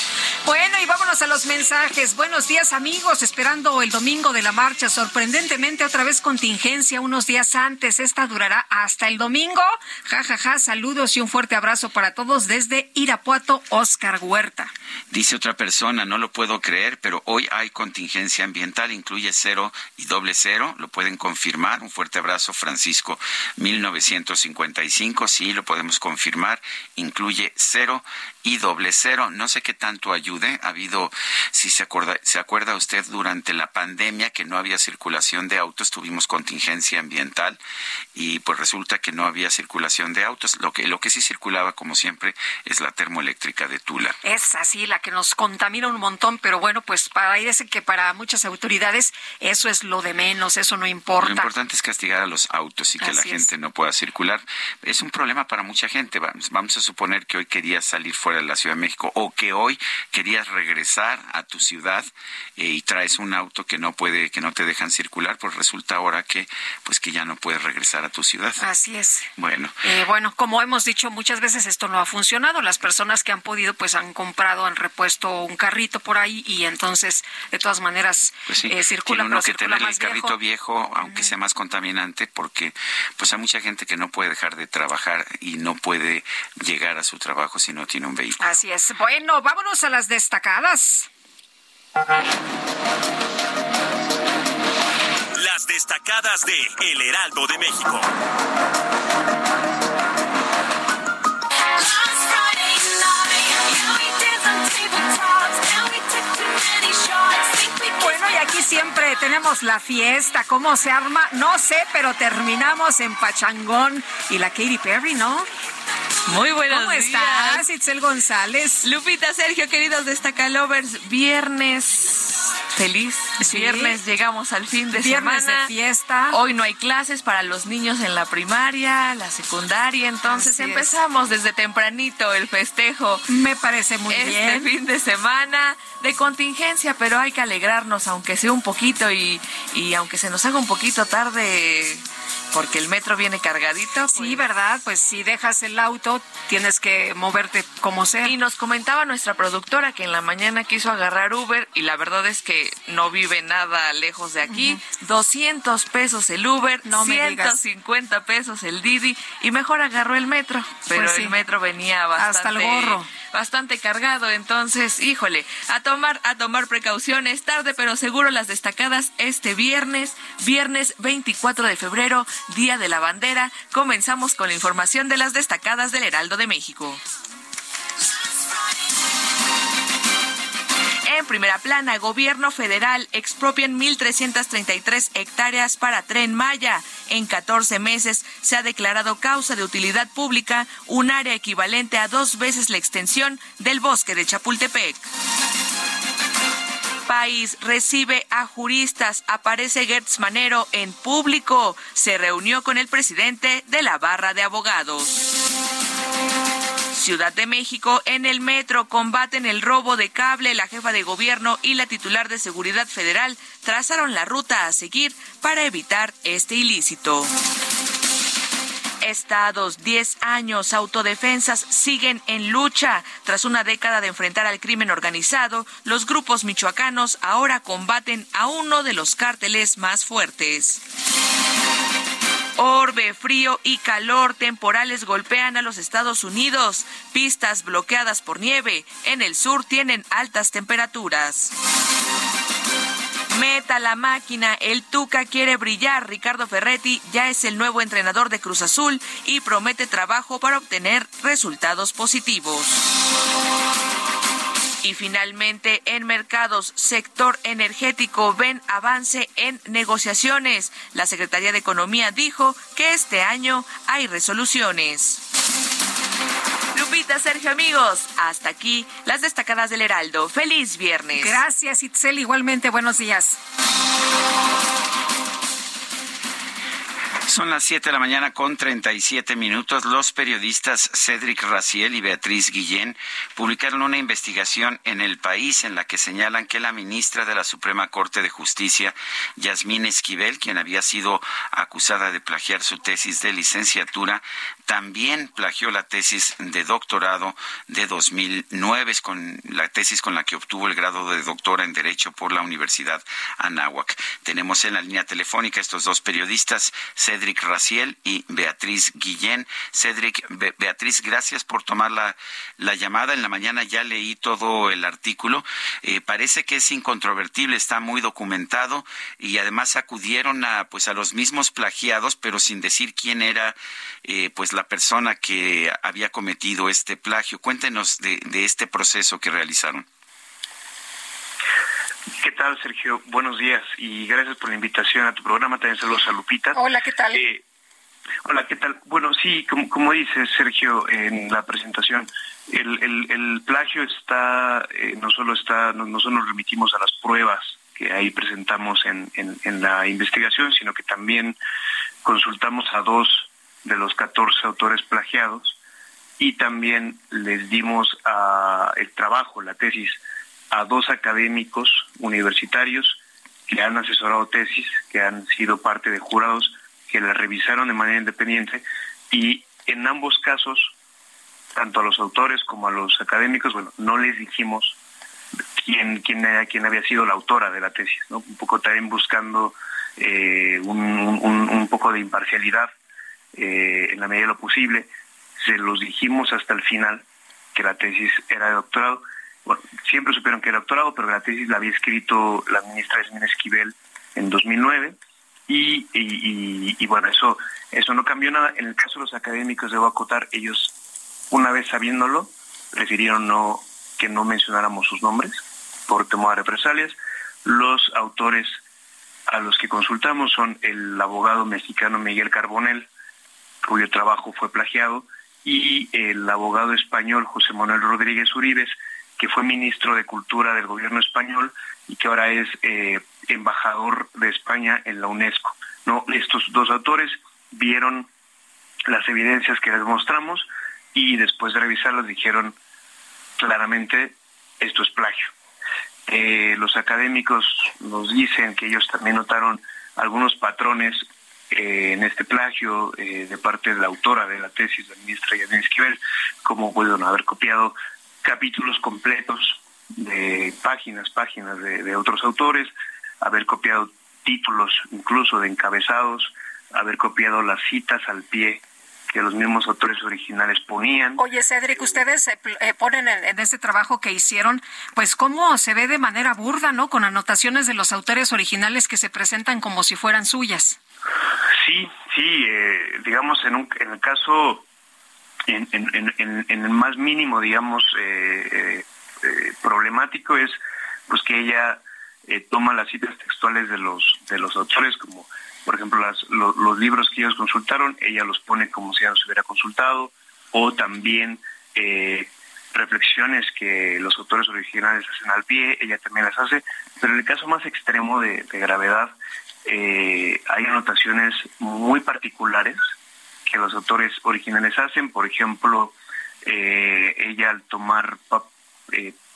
[SPEAKER 2] Bueno, y vámonos a los mensajes. Buenos días, amigos. Esperando el domingo de la marcha. Sorprendentemente, otra vez contingencia unos días antes. Esta durará hasta el domingo. Ja, ja, ja. Saludos y un fuerte abrazo para todos desde Irapuato, Oscar
[SPEAKER 1] Dice otra persona, no lo puedo creer, pero hoy hay contingencia ambiental, incluye cero y doble cero, lo pueden confirmar. Un fuerte abrazo, Francisco, 1955, sí, lo podemos confirmar, incluye cero y doble cero. No sé qué tanto ayude. Ha habido, si se acuerda, se acuerda usted, durante la pandemia que no había circulación de autos, tuvimos contingencia ambiental y pues resulta que no había circulación de autos. Lo que, lo que sí circulaba, como siempre, es la termoeléctrica de Tula.
[SPEAKER 2] Es así, la que nos contamina un montón, pero bueno, pues parece que para muchas autoridades eso es lo de menos, eso no importa.
[SPEAKER 1] Lo importante es castigar a los autos y que la gente
[SPEAKER 2] es.
[SPEAKER 1] no pueda circular. Es un problema para mucha gente. Vamos, vamos a suponer que hoy querías salir fuera de la Ciudad de México o que hoy querías regresar a tu ciudad eh, y traes un auto que no puede, que no te dejan circular, pues resulta ahora que, pues que ya no puedes regresar a tu ciudad.
[SPEAKER 2] Así es.
[SPEAKER 1] Bueno,
[SPEAKER 2] Eh, bueno, como hemos dicho muchas veces, esto no ha funcionado. Las personas que han podido, pues han comprado, han repuesto un carrito por ahí y entonces, de todas maneras,
[SPEAKER 1] pues sí,
[SPEAKER 2] eh,
[SPEAKER 1] tiene
[SPEAKER 2] circulan,
[SPEAKER 1] uno
[SPEAKER 2] pero
[SPEAKER 1] que
[SPEAKER 2] circula
[SPEAKER 1] tener el carrito
[SPEAKER 2] viejo.
[SPEAKER 1] viejo, aunque sea más contaminante, porque pues hay mucha gente que no puede dejar de trabajar y no puede llegar a su trabajo si no tiene un vehículo.
[SPEAKER 2] Así es. Bueno, vámonos a las destacadas.
[SPEAKER 14] Las
[SPEAKER 13] destacadas de El Heraldo de México.
[SPEAKER 2] Bueno, y aquí siempre tenemos la fiesta, cómo se arma, no sé, pero terminamos en Pachangón y la Katy Perry, ¿no?
[SPEAKER 15] Muy buenos
[SPEAKER 2] ¿Cómo
[SPEAKER 15] días.
[SPEAKER 2] estás, Itzel González?
[SPEAKER 15] Lupita, Sergio, queridos destacalovers, viernes feliz.
[SPEAKER 2] Sí.
[SPEAKER 15] Viernes llegamos al fin de
[SPEAKER 2] Viernes
[SPEAKER 15] semana.
[SPEAKER 2] de fiesta.
[SPEAKER 15] Hoy no hay clases para los niños en la primaria, la secundaria, entonces
[SPEAKER 2] Así es.
[SPEAKER 15] empezamos desde tempranito el festejo.
[SPEAKER 2] Me parece muy
[SPEAKER 15] este
[SPEAKER 2] bien.
[SPEAKER 15] fin de semana de contingencia, pero hay que alegrarnos, aunque sea un poquito y, y aunque se nos haga un poquito tarde, porque el metro viene cargadito.
[SPEAKER 2] Sí, ¿verdad? Pues si dejas el auto, tienes que moverte como sea.
[SPEAKER 15] Y nos comentaba nuestra productora que en la mañana quiso agarrar Uber y la verdad es que no vive nada lejos de aquí. 200 pesos el Uber,
[SPEAKER 2] No me digas.
[SPEAKER 15] 150 pesos el Didi y mejor agarró el metro. Pero
[SPEAKER 2] Pues sí.
[SPEAKER 15] el metro venía bastante,
[SPEAKER 2] Hasta el gorro.
[SPEAKER 15] bastante cargado, entonces, híjole, a tomar a tomar precauciones, tarde pero seguro las destacadas este viernes, viernes 24 de febrero, Día de la Bandera. Comenzamos con la información de las destacadas del Heraldo de México. En primera plana, gobierno federal expropian 1.333 hectáreas para Tren Maya. En 14 meses se ha declarado causa de utilidad pública un área equivalente a dos veces la extensión del bosque de Chapultepec. País recibe a juristas. Aparece Gertz Manero en público. Se reunió con el presidente de la barra de abogados. Ciudad de México, en el metro combaten el robo de cable. La jefa de gobierno y la titular de Seguridad Federal trazaron la ruta a seguir para evitar este ilícito. Estados, 10 años, autodefensas siguen en lucha. Tras una década de enfrentar al crimen organizado, los grupos michoacanos ahora combaten a uno de los cárteles más fuertes. Orbe, frío y calor temporales golpean a los Estados Unidos. Pistas bloqueadas por nieve. En el sur tienen altas temperaturas. Meta la máquina, el Tuca quiere brillar. Ricardo Ferretti ya es el nuevo entrenador de Cruz Azul y promete trabajo para obtener resultados positivos. Y finalmente, en mercados, sector energético ven avance en negociaciones. La Secretaría de Economía dijo que este año hay resoluciones. Lupita, Sergio, amigos, hasta aquí las destacadas del Heraldo. Feliz viernes.
[SPEAKER 2] Gracias, Itzel. Igualmente, buenos días.
[SPEAKER 1] Son las 7 de la mañana con 37 minutos. Los periodistas Cedric Raciel y Beatriz Guillén publicaron una investigación en el país en la que señalan que la ministra de la Suprema Corte de Justicia, Yasmín Esquivel, quien había sido acusada de plagiar su tesis de licenciatura, también plagió la tesis de doctorado de 2009, es con la tesis con la que obtuvo el grado de doctora en Derecho por la Universidad Anáhuac. Tenemos en la línea telefónica estos dos periodistas, Cedric Raciel y Beatriz Guillén. Cedric, Be- Beatriz, gracias por tomar la, la llamada. En la mañana ya leí todo el artículo. Eh, parece que es incontrovertible, está muy documentado y además acudieron a, pues, a los mismos plagiados, pero sin decir quién era eh, pues la persona que había cometido este plagio. Cuéntenos de, de este proceso que realizaron.
[SPEAKER 16] ¿Qué tal, Sergio? Buenos días y gracias por la invitación a tu programa. También saludos a Lupita.
[SPEAKER 2] Hola, ¿qué tal?
[SPEAKER 16] Eh, hola, ¿qué tal? Bueno, sí, como, como dice Sergio en la presentación, el, el, el plagio está, eh, no solo está, no, no solo nos remitimos a las pruebas que ahí presentamos en, en, en la investigación, sino que también consultamos a dos de los 14 autores plagiados y también les dimos el trabajo, la tesis, a dos académicos universitarios que han asesorado tesis, que han sido parte de jurados, que la revisaron de manera independiente y en ambos casos, tanto a los autores como a los académicos, bueno, no les dijimos quién, quién, quién había sido la autora de la tesis. Un poco también buscando eh, un poco de imparcialidad eh, en la medida de lo posible. Se los dijimos hasta el final que la tesis era de doctorado. Siempre supieron que era doctorado, pero la tesis la había escrito la ministra Esmina Esquivel en 2009 y, y, y, bueno, eso, eso no cambió nada. En el caso de los académicos, debo acotar, ellos, una vez sabiéndolo, prefirieron no que no mencionáramos sus nombres por temor a represalias. Los autores a los que consultamos son el abogado mexicano Miguel Carbonel, cuyo trabajo fue plagiado, y el abogado español José Manuel Rodríguez Uribes, que fue ministro de Cultura del gobierno español y que ahora es eh, embajador de España en la UNESCO. No, estos dos autores vieron las evidencias que les mostramos y después de revisarlas dijeron claramente esto es plagio. Eh, los académicos nos dicen que ellos también notaron algunos patrones eh, en este plagio eh, de parte de la autora de la tesis, la ministra Yadin Esquivel, como pueden haber copiado capítulos completos de páginas, páginas de, otros autores, haber copiado títulos incluso de encabezados, haber copiado las citas al pie que los mismos autores originales ponían.
[SPEAKER 2] Oye, Cedric, ustedes eh, eh, ponen en, este trabajo que hicieron, pues cómo se ve de manera burda, ¿no? Con anotaciones de los autores originales que se presentan como si fueran suyas.
[SPEAKER 16] Sí, sí, eh, digamos, en, un, en el caso, en, en, en, el más mínimo, digamos, problemático es pues que ella toma las citas textuales de los de los autores como por ejemplo, los libros que ellos consultaron, ella los pone como si ya los hubiera consultado, o también eh, reflexiones que los autores originales hacen al pie, ella también las hace, pero en el caso más extremo de, gravedad, eh, hay anotaciones muy particulares que los autores originales hacen, por ejemplo, eh, ella al tomar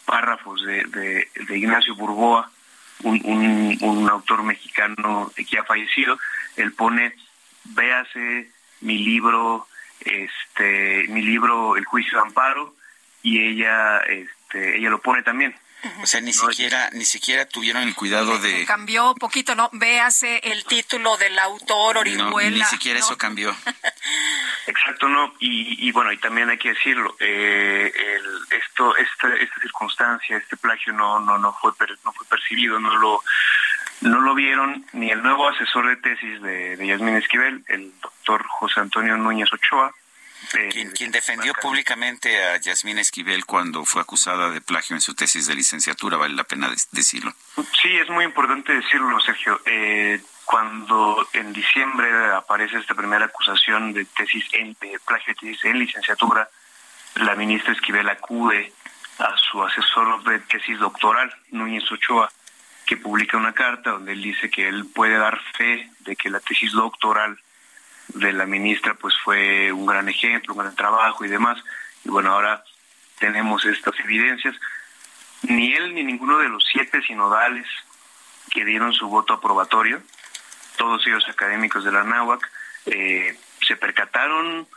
[SPEAKER 16] párrafos de, de Ignacio Burgoa, un, un, autor mexicano que ha fallecido, él pone, véase mi libro, este, mi libro El juicio de amparo, y ella, este, ella lo pone también.
[SPEAKER 1] O sea, ni siquiera, ni siquiera tuvieron el cuidado de.
[SPEAKER 2] Cambió un poquito, ¿no? Véase el título del autor, Orihuela.
[SPEAKER 1] No, ni siquiera eso cambió.
[SPEAKER 16] Exacto, no. Y, y, bueno, y también hay que decirlo, eh, el, esto, esta, esta circunstancia, este plagio no, no, no fue, no fue percibido, no lo, no lo vieron ni el nuevo asesor de tesis de, de Yasmín Esquivel, el doctor José Antonio Núñez Ochoa,
[SPEAKER 1] quien, defendió públicamente a Yasmín Esquivel cuando fue acusada de plagio en su tesis de licenciatura, vale la pena decirlo.
[SPEAKER 16] Sí, es muy importante decirlo, Sergio. Eh, cuando en diciembre aparece esta primera acusación de tesis en plagio de tesis en licenciatura, la ministra Esquivel acude a su asesor de tesis doctoral, Núñez Ochoa, que publica una carta donde él dice que él puede dar fe de que la tesis doctoral de la ministra pues fue un gran ejemplo, un gran trabajo y demás. Y bueno, ahora tenemos estas evidencias. Ni él ni ninguno de los siete sinodales que dieron su voto aprobatorio, todos ellos académicos de la NAWAC, eh, se percataron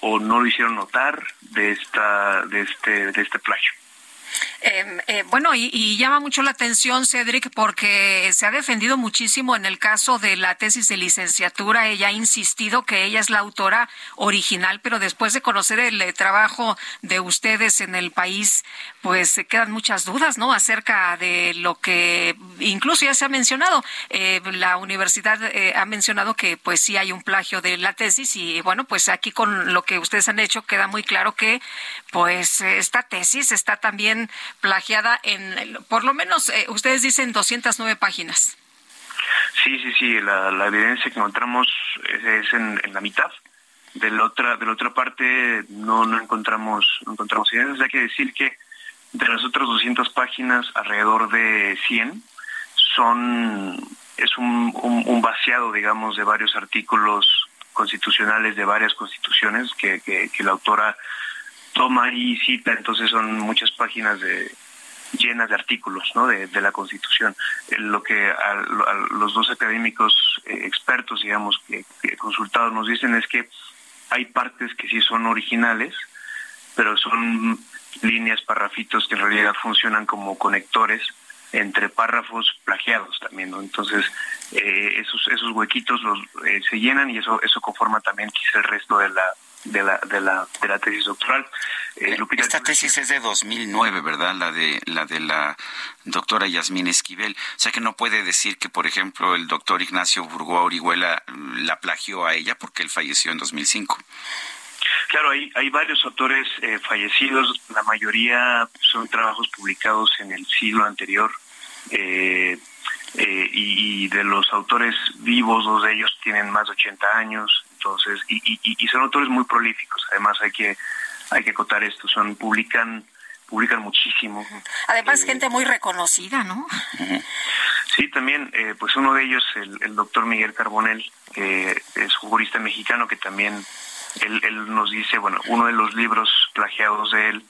[SPEAKER 16] o no lo hicieron notar de esta de este de este plagio.
[SPEAKER 2] Em, eh, bueno, y, llama mucho la atención, Cedric, porque se ha defendido muchísimo en el caso de la tesis de licenciatura. Ella ha insistido que ella es la autora original, pero después de conocer el eh, trabajo de ustedes en el país, pues se quedan muchas dudas, ¿no? Acerca de lo que incluso ya se ha mencionado. Eh, la universidad ha mencionado que pues sí hay un plagio de la tesis y bueno, pues aquí con lo que ustedes han hecho queda muy claro que pues esta tesis está también plagiada en, por lo menos, eh, ustedes dicen 209 páginas.
[SPEAKER 16] Sí, sí, sí, la, evidencia que encontramos es, en, la mitad. De la otra, de la otra parte no, no encontramos, no encontramos evidencias. Hay que decir que de las otras 200 páginas, alrededor de 100 son, es un, un, vaciado, digamos, de varios artículos constitucionales de varias constituciones que, que, que la autora toma y cita, entonces son muchas páginas de llenas de artículos ¿no? de, la Constitución. Eh, lo que a, los dos académicos eh, expertos, digamos, que, consultados nos dicen es que hay partes que sí son originales, pero son líneas, parrafitos que en realidad funcionan como conectores entre párrafos plagiados también, ¿no? Entonces, eh, esos, esos huequitos los, se llenan y eso, eso conforma también quizá el resto de la, de la, de la, de la tesis doctoral.
[SPEAKER 1] Eh, Esta tesis es de 2009, ¿verdad? La de la de la doctora Yasmín Esquivel. O sea que no puede decir que, por ejemplo, el doctor Ignacio Burgoa Orihuela la plagió a ella porque él falleció en 2005.
[SPEAKER 16] Claro, hay, hay varios autores eh, fallecidos, la mayoría son trabajos publicados en el siglo anterior. Eh, eh, y, de los autores vivos, dos de ellos tienen más de 80 años, entonces, y, y, son autores muy prolíficos. Además, hay que hay que acotar esto, son publican publican muchísimo.
[SPEAKER 2] Además, gente muy reconocida, ¿no?
[SPEAKER 16] Sí, también, pues uno de ellos, el, el doctor Miguel Carbonel, es un jurista mexicano que también él, él nos dice, bueno, uno de los libros plagiados de él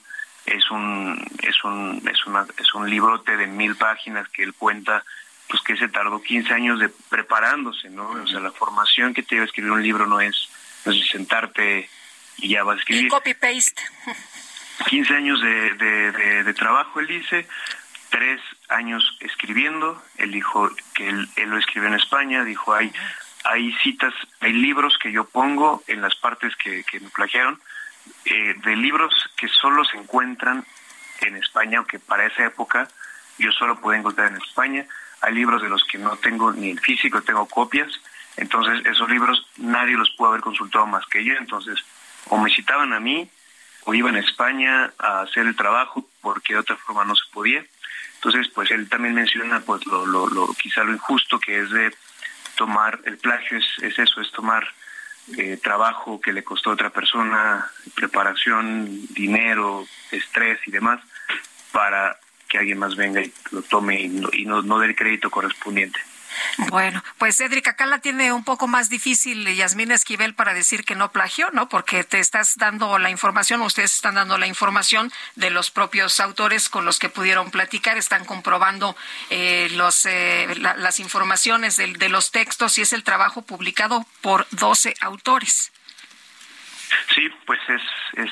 [SPEAKER 16] es un es un es una es un librote de mil páginas que él cuenta pues que se tardó 15 años de preparándose no o sea la formación que te lleva a escribir un libro no es no es sentarte y ya vas a escribir.
[SPEAKER 2] Copy paste
[SPEAKER 16] 15 años de, de, de, trabajo él dice tres años escribiendo él dijo que él, él lo escribió en España dijo hay hay citas, hay libros que yo pongo en las partes que, me plagiaron, eh, de libros que solo se encuentran en España, aunque para esa época yo solo pude encontrar en España. Hay libros de los que no tengo ni el físico, tengo copias. Entonces, esos libros nadie los pudo haber consultado más que yo. Entonces, o me citaban a mí, o iban a España a hacer el trabajo, porque de otra forma no se podía. Entonces, pues él también menciona pues lo, lo, lo quizá lo injusto que es de tomar, el plagio es, es eso, es tomar eh, trabajo que le costó a otra persona, preparación, dinero, estrés y demás, para que alguien más venga y lo tome y no, y no, no dé el crédito correspondiente.
[SPEAKER 2] Bueno, pues Cédric, acá la tiene un poco más difícil Yasmín Esquivel para decir que no plagió, ¿no? Porque te estás dando la información, ustedes están dando la información de los propios autores con los que pudieron platicar, están comprobando eh, los, eh, las informaciones de, de los textos y es el trabajo publicado por 12 autores.
[SPEAKER 16] Sí, pues es, es,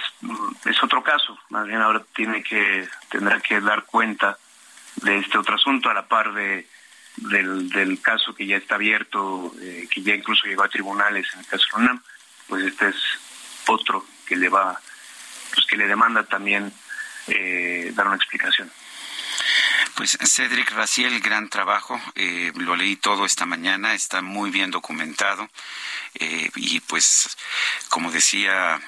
[SPEAKER 16] es otro caso. Más bien ahora tiene que, tendrá que dar cuenta de este otro asunto a la par de del, del caso que ya está abierto, eh, que ya incluso llegó a tribunales en el caso de UNAM, pues este es otro que le va, pues que le demanda también eh, dar una explicación.
[SPEAKER 1] Pues Cedric Raciel, gran trabajo, eh, lo leí todo esta mañana, está muy bien documentado y pues como decía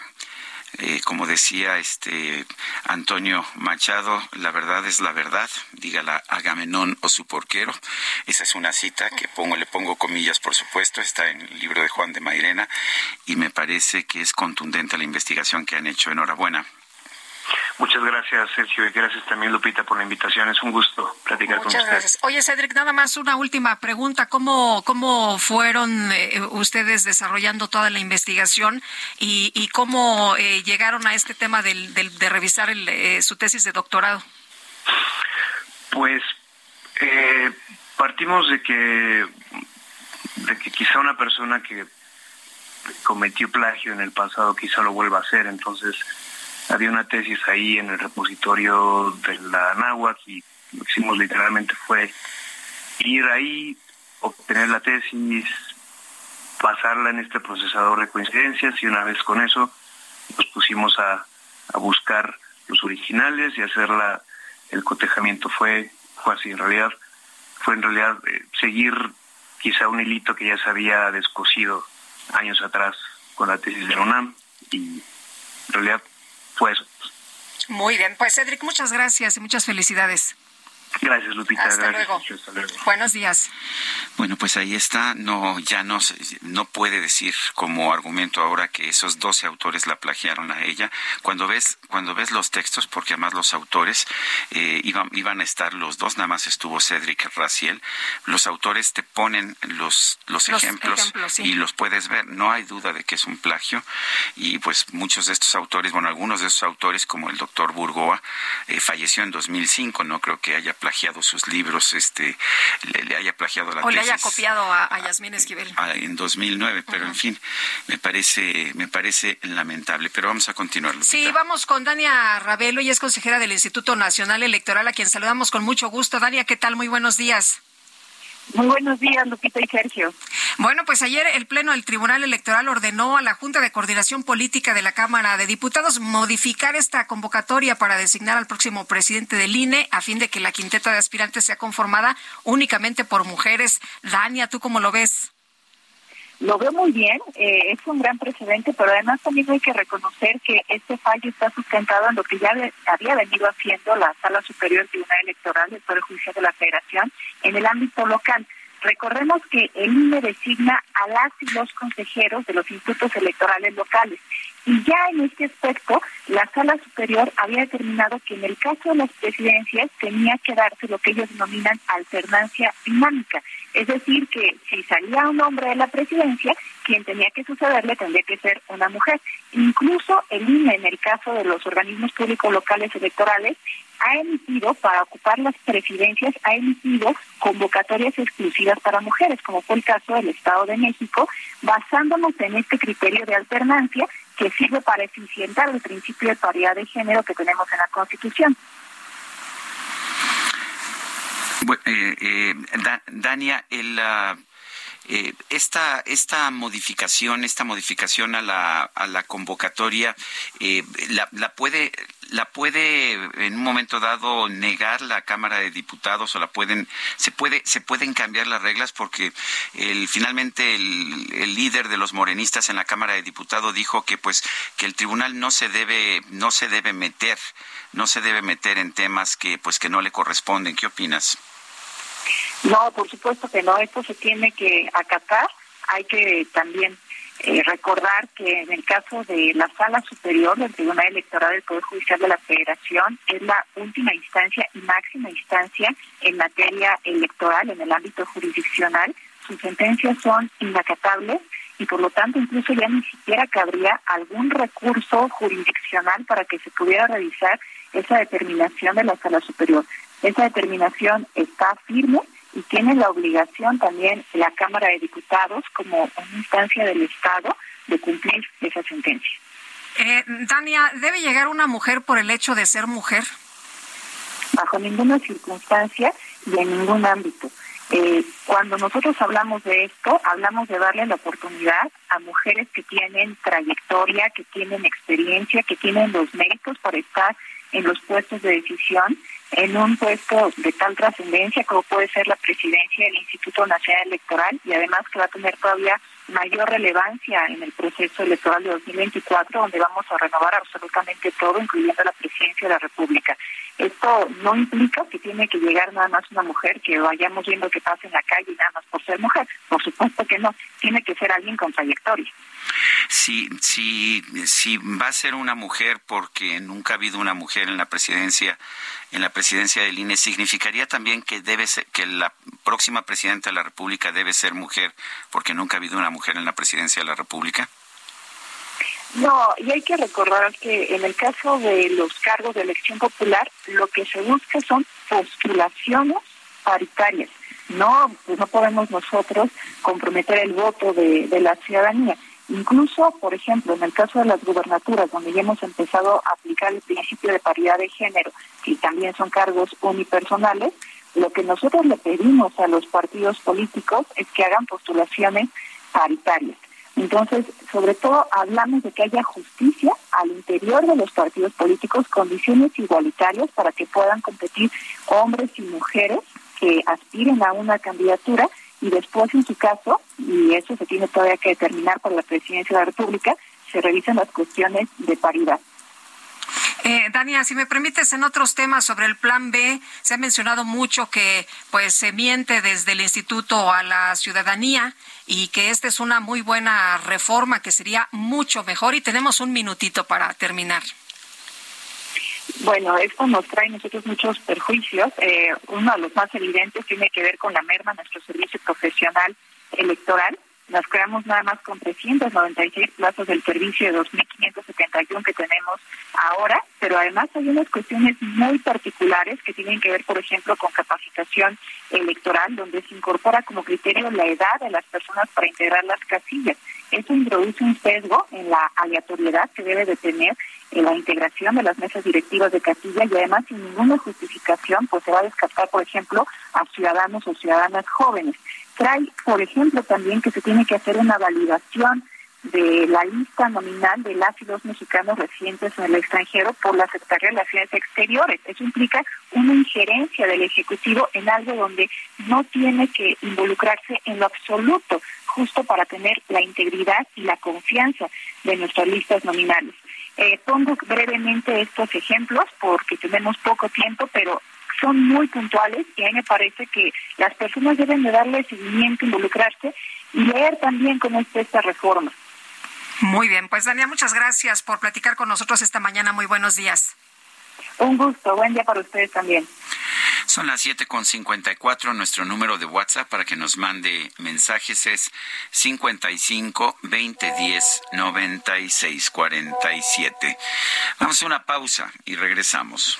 [SPEAKER 1] eh, como decía este Antonio Machado, la verdad es la verdad, dígala Agamenón o su porquero. Esa es una cita que pongo, le pongo comillas, por supuesto, está en el libro de Juan de Mairena y me parece que es contundente la investigación que han hecho. Enhorabuena.
[SPEAKER 16] Muchas gracias, Sergio, y gracias también, Lupita, por la invitación. Es un gusto platicar con ustedes. Gracias.
[SPEAKER 2] Oye, Cedric, nada más una última pregunta. ¿Cómo, cómo fueron eh, ustedes desarrollando toda la investigación y, cómo eh, llegaron a este tema del, de revisar eh, su tesis de doctorado?
[SPEAKER 16] Pues partimos de que, de que quizá una persona que cometió plagio en el pasado quizá lo vuelva a hacer, entonces había una tesis ahí en el repositorio de la NAWAC y lo que hicimos literalmente fue ir ahí, obtener la tesis, pasarla en este procesador de coincidencias y una vez con eso nos pusimos a, a buscar los originales y hacer la, el cotejamiento. Fue, fue así en realidad, fue en realidad eh, seguir quizá un hilito que ya se había descosido años atrás con la tesis de la UNAM y en realidad pues.
[SPEAKER 2] Muy bien, pues Cedric, muchas gracias y muchas felicidades.
[SPEAKER 16] Gracias, Lupita.
[SPEAKER 2] Hasta, luego. Buenos días.
[SPEAKER 1] Bueno, pues ahí está. No, ya no, no puede decir como argumento ahora que esos 12 autores la plagiaron a ella. Cuando ves, cuando ves los textos, porque además los autores eh, iban, iban a estar los dos, nada más estuvo Cedric Raciel. Los autores te ponen los, los, ejemplos, y los puedes ver. No hay duda de que es un plagio. Y pues muchos de estos autores, bueno, algunos de estos autores, como el doctor Burgoa, eh, falleció en 2005. No creo que haya plagiado sus libros, este, le, haya plagiado la
[SPEAKER 2] o le haya copiado a, a Yasmín Esquivel.
[SPEAKER 1] en 2009, pero en fin, me parece, me parece lamentable. Pero vamos a continuar.
[SPEAKER 2] Sí, vamos con Dania Ravelo, y es consejera del Instituto Nacional Electoral, a quien saludamos con mucho gusto. Dania, ¿qué tal? Muy buenos días.
[SPEAKER 17] Muy buenos días, Lupita y Sergio.
[SPEAKER 2] Bueno, pues ayer el Pleno del Tribunal Electoral ordenó a la Junta de Coordinación Política de la Cámara de Diputados modificar esta convocatoria para designar al próximo presidente del INE a fin de que la quinteta de aspirantes sea conformada únicamente por mujeres. Dania, ¿tú cómo lo ves?
[SPEAKER 17] Lo veo muy bien, eh, es un gran precedente, pero además también hay que reconocer que este fallo está sustentado en lo que ya había venido haciendo la Sala Superior del Tribunal Electoral del Poder Judicial de la Federación en el ámbito local. Recordemos que el INE designa a las y los consejeros de los institutos electorales locales. Y ya en este aspecto, la Sala Superior había determinado que en el caso de las presidencias tenía que darse lo que ellos denominan alternancia dinámica. Es decir, que si salía un hombre de la presidencia, quien tenía que sucederle tendría que ser una mujer. Incluso el INE, en el caso de los organismos públicos locales electorales, ha emitido, para ocupar las presidencias, ha emitido convocatorias exclusivas para mujeres, como fue el caso del Estado de México, basándonos en este criterio de alternancia que sirve para eficientar el principio de paridad de género que tenemos en la Constitución.
[SPEAKER 1] Eh, eh, Dania, el, ah, eh, esta, esta modificación, esta modificación a la, a la convocatoria, la, la, puede, la puede en un momento dado negar la Cámara de Diputados o la pueden, se puede, se pueden cambiar las reglas porque el, finalmente el, el líder de los morenistas en la Cámara de Diputados dijo que pues que el tribunal no se debe, no se debe meter, no se debe meter en temas que pues que no le corresponden. ¿Qué opinas?
[SPEAKER 17] No, por supuesto que no, esto se tiene que acatar. Hay que también eh, recordar que en el caso de la Sala Superior del Tribunal Electoral del Poder Judicial de la Federación es la última instancia y máxima instancia en materia electoral en el ámbito jurisdiccional. Sus sentencias son inacatables y por lo tanto incluso ya ni siquiera cabría algún recurso jurisdiccional para que se pudiera revisar esa determinación de la Sala Superior. Esa determinación está firme y tiene la obligación también la Cámara de Diputados como una instancia del Estado de cumplir esa sentencia.
[SPEAKER 2] Eh, Dania, ¿debe llegar una mujer por el hecho de ser mujer?
[SPEAKER 17] Bajo ninguna circunstancia y en ningún ámbito. Eh, cuando nosotros hablamos de esto, hablamos de darle la oportunidad a mujeres que tienen trayectoria, que tienen experiencia, que tienen los méritos para estar en los puestos de decisión en un puesto de tal trascendencia como puede ser la presidencia del Instituto Nacional Electoral y además que va a tener todavía mayor relevancia en el proceso electoral de 2024, donde vamos a renovar absolutamente todo, incluyendo la presidencia de la República. Esto no implica que tiene que llegar nada más una mujer, que vayamos viendo que pasa en la calle nada más por ser mujer. Por supuesto que no, tiene que ser alguien con trayectoria.
[SPEAKER 1] Si, si, si va a ser una mujer porque nunca ha habido una mujer en la presidencia, en la presidencia del INE, significaría también que debe ser, que la próxima presidenta de la República debe ser mujer porque nunca ha habido una mujer en la presidencia de la República.
[SPEAKER 17] No, y hay que recordar que en el caso de los cargos de elección popular, lo que se busca son postulaciones paritarias. No, pues no podemos nosotros comprometer el voto de, de la ciudadanía. Incluso, por ejemplo, en el caso de las gubernaturas, donde ya hemos empezado a aplicar el principio de paridad de género, y también son cargos unipersonales, lo que nosotros le pedimos a los partidos políticos es que hagan postulaciones paritarias. Entonces, sobre todo hablamos de que haya justicia al interior de los partidos políticos, condiciones igualitarias para que puedan competir hombres y mujeres que aspiren a una candidatura y después, en su caso, y eso se tiene todavía que determinar por la presidencia de la República, se revisan las cuestiones de paridad.
[SPEAKER 2] Eh, Dania, si me permites, en otros temas sobre el Plan B, se ha mencionado mucho que pues se miente desde el Instituto a la ciudadanía y que esta es una muy buena reforma que sería mucho mejor y tenemos un minutito para terminar.
[SPEAKER 17] Bueno, esto nos trae nosotros muchos perjuicios. Eh, uno de los más evidentes tiene que ver con la merma de nuestro servicio profesional electoral. Nos quedamos nada más con 396 plazas del servicio de 2.571 que tenemos ahora, pero además hay unas cuestiones muy particulares que tienen que ver, por ejemplo, con capacitación electoral, donde se incorpora como criterio la edad de las personas para integrar las casillas. Eso introduce un sesgo en la aleatoriedad que debe de tener la integración de las mesas directivas de Castilla y además sin ninguna justificación pues se va a descartar, por ejemplo, a ciudadanos o ciudadanas jóvenes. Trae, por ejemplo, también que se tiene que hacer una validación de la lista nominal de las y los mexicanos residentes en el extranjero por la Secretaría de Relaciones Exteriores. Eso implica una injerencia del Ejecutivo en algo donde no tiene que involucrarse en lo absoluto, justo para tener la integridad y la confianza de nuestras listas nominales. Eh, pongo brevemente estos ejemplos porque tenemos poco tiempo, pero son muy puntuales y a mí me parece que las personas deben de darle seguimiento, involucrarse y leer también cómo está esta reforma.
[SPEAKER 2] Muy bien, pues Dania, muchas gracias por platicar con nosotros esta mañana. Muy buenos días.
[SPEAKER 17] Un gusto, buen día para ustedes también.
[SPEAKER 1] Son las siete con cincuenta y cuatro. Nuestro número de WhatsApp para que nos mande mensajes es 55 20 10 96 47. Vamos a una pausa y regresamos.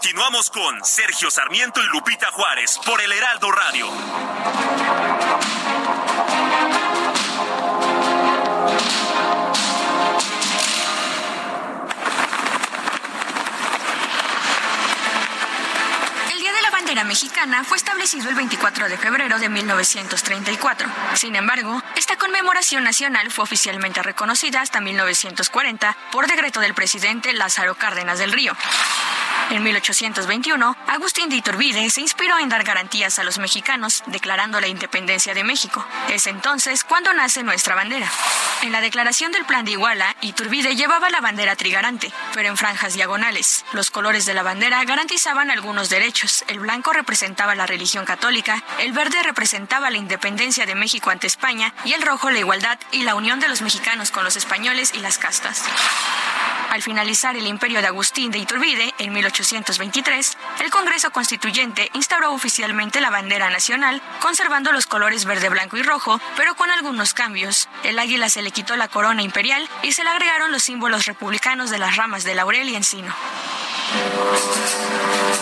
[SPEAKER 14] Continuamos con Sergio Sarmiento y Lupita Juárez por el Heraldo Radio.
[SPEAKER 18] El Día de la Bandera Mexicana fue establecido el 24 de febrero de 1934. Sin embargo, esta conmemoración nacional fue oficialmente reconocida hasta 1940 por decreto del presidente Lázaro Cárdenas del Río. En 1821, Agustín de Iturbide se inspiró en dar garantías a los mexicanos, declarando la independencia de México. Es entonces cuando nace nuestra bandera. En la declaración del Plan de Iguala, Iturbide llevaba la bandera trigarante, pero en franjas diagonales. Los colores de la bandera garantizaban algunos derechos. El blanco representaba la religión católica, el verde representaba la independencia de México ante España y el rojo la igualdad y la unión de los mexicanos con los españoles y las castas. Al finalizar el imperio de Agustín de Iturbide en 1823, el Congreso Constituyente instauró oficialmente la bandera nacional, conservando los colores verde, blanco y rojo, pero con algunos cambios. El águila se le quitó la corona imperial y se le agregaron los símbolos republicanos de las ramas de laurel y encino.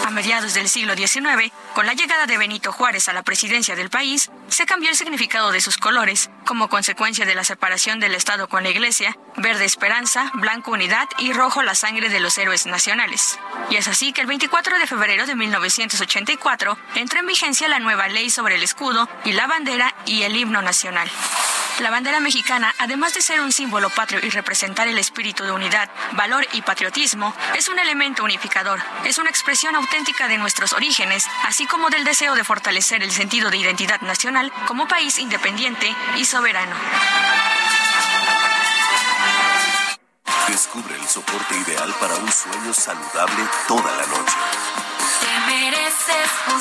[SPEAKER 18] A mediados del siglo XIX, con la llegada de Benito Juárez a la presidencia del país, se cambió el significado de sus colores, como consecuencia de la separación del Estado con la Iglesia, verde esperanza, blanco unidad y rojo la sangre de los héroes nacionales. Y es así que el 24 de febrero de 1984 entró en vigencia la nueva ley sobre el escudo y la bandera y el himno nacional. La bandera mexicana, además de ser un símbolo patrio y representar el espíritu de unidad, valor y patriotismo, es un elemento unificador. Es una expresión auténtica de nuestros orígenes, así como del deseo de fortalecer el sentido de identidad nacional como país independiente y soberano.
[SPEAKER 12] Descubre el soporte ideal para un sueño saludable toda la noche.
[SPEAKER 13] Te mereces un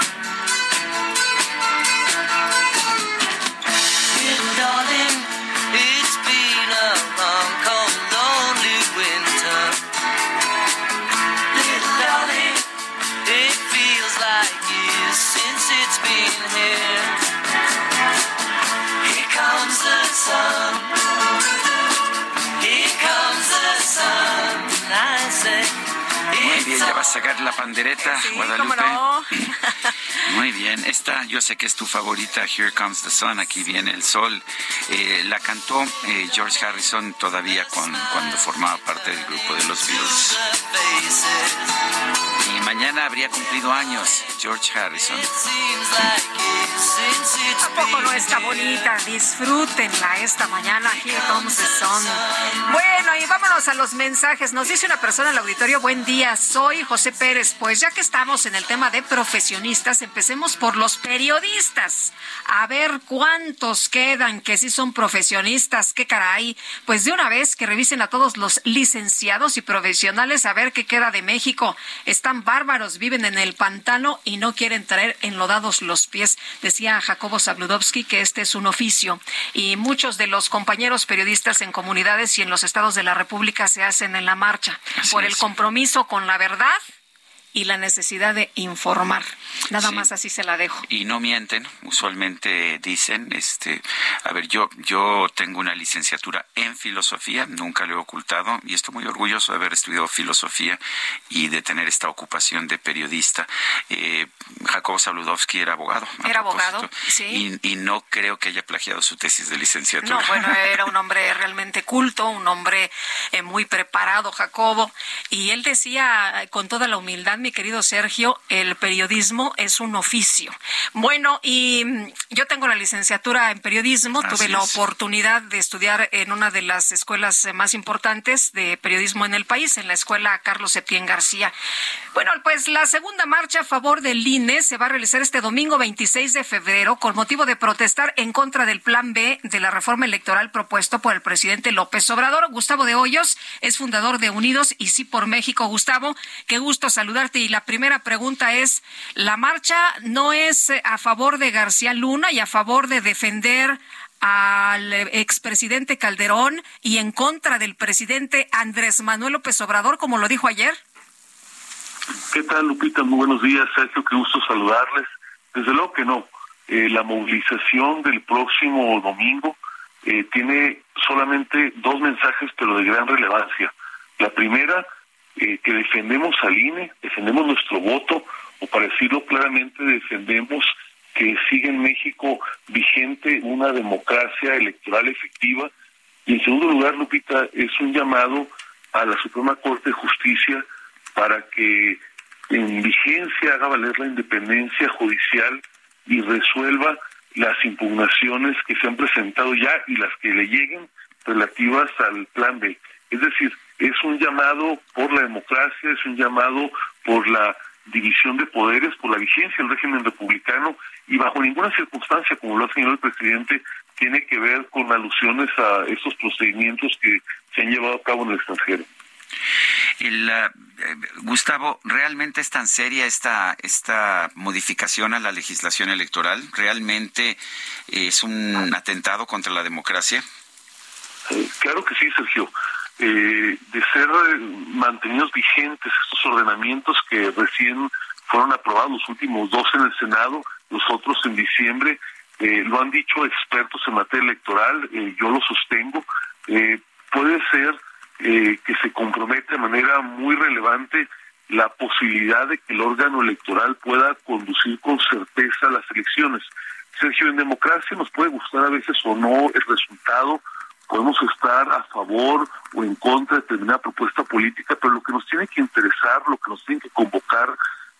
[SPEAKER 1] Sacar la pandereta, Guadalupe.
[SPEAKER 2] ¿Cómo no?
[SPEAKER 1] Muy bien, esta yo sé que es tu favorita, Here Comes the Sun, aquí viene el sol. Eh, la cantó eh, George Harrison todavía con, cuando formaba parte del grupo de los Beatles. Mañana habría cumplido años George Harrison.
[SPEAKER 2] Tampoco no está bonita. Disfrútenla esta mañana. Here comes the sun. Bueno, y vámonos a los mensajes. Nos dice una persona en el auditorio, buen día, soy José Pérez. Pues ya que estamos en el tema de profesionistas, empecemos por los periodistas. A ver cuántos quedan que sí son profesionistas. Qué caray. Pues de una vez que revisen a todos los licenciados y profesionales a ver qué queda de México. Están bárbaros, viven en el pantano y no quieren traer enlodados los pies. Decía Jacobo Zabludovsky que este es un oficio y muchos de los compañeros periodistas en comunidades y en los estados de la República se hacen en la marcha
[SPEAKER 1] Así
[SPEAKER 2] por el compromiso con la verdad y la necesidad de informar. Nada más así se la dejo.
[SPEAKER 1] y no mienten, usualmente dicen, este, a ver, yo yo tengo una licenciatura en filosofía, nunca lo he ocultado y estoy muy orgulloso de haber estudiado filosofía y de tener esta ocupación de periodista. Eh, Jacobo Zabludovsky era abogado.
[SPEAKER 2] Era abogado, sí.
[SPEAKER 1] Y, y no creo que haya plagiado su tesis de licenciatura.
[SPEAKER 2] No, bueno, era un hombre realmente culto, un hombre eh, muy preparado, Jacobo. Y él decía con toda la humildad, mi querido Sergio, el periodismo es un oficio. Bueno, y mm, yo tengo la licenciatura en periodismo,
[SPEAKER 1] Así
[SPEAKER 2] tuve la oportunidad de estudiar en una de las escuelas eh, más importantes de periodismo en el país, en la escuela Carlos Septién García. Bueno, pues la segunda marcha a favor del INE se va a realizar este domingo 26 de febrero con motivo de protestar en contra del plan B de la reforma electoral propuesto por el presidente López Obrador. Gustavo de Hoyos es fundador de Unidos y Sí por México. Gustavo, qué gusto saludarte. Y la primera pregunta es, ¿la marcha no es eh, a favor de García Luna y a favor de defender al eh, expresidente Calderón y en contra del presidente Andrés Manuel López Obrador, como lo dijo ayer?
[SPEAKER 19] ¿Qué tal, Lupita? Muy buenos días, Sergio. Qué gusto saludarles. Desde luego que no. Eh, la movilización del próximo domingo eh, tiene solamente dos mensajes, pero de gran relevancia. La primera, eh, que defendemos al INE, defendemos nuestro voto, o para decirlo claramente, defendemos que siga en México vigente una democracia electoral efectiva. Y en segundo lugar, Lupita, es un llamado a la Suprema Corte de Justicia para que en vigencia haga valer la independencia judicial y resuelva las impugnaciones que se han presentado ya y las que le lleguen relativas al plan B. Es decir, es un llamado por la democracia, es un llamado por la división de poderes, por la vigencia del régimen republicano y bajo ninguna circunstancia, como lo ha señalado el presidente, tiene que ver con alusiones a estos procedimientos que se han llevado a cabo en el extranjero.
[SPEAKER 1] El, eh, Gustavo, ¿realmente es tan seria esta, esta modificación a la legislación electoral? ¿Realmente es un atentado contra la democracia?
[SPEAKER 19] Eh, claro que sí, Sergio. Eh, de ser eh, mantenidos vigentes estos ordenamientos que recién fueron aprobados, los últimos dos en el Senado, los otros en diciembre, eh, lo han dicho expertos en materia electoral, eh, yo lo sostengo, puede ser que se compromete de manera muy relevante la posibilidad de que el órgano electoral pueda conducir con certeza las elecciones. Sergio, en democracia nos puede gustar a veces o no el resultado, podemos estar a favor o en contra de determinada propuesta política, pero lo que nos tiene que interesar, lo que nos tiene que convocar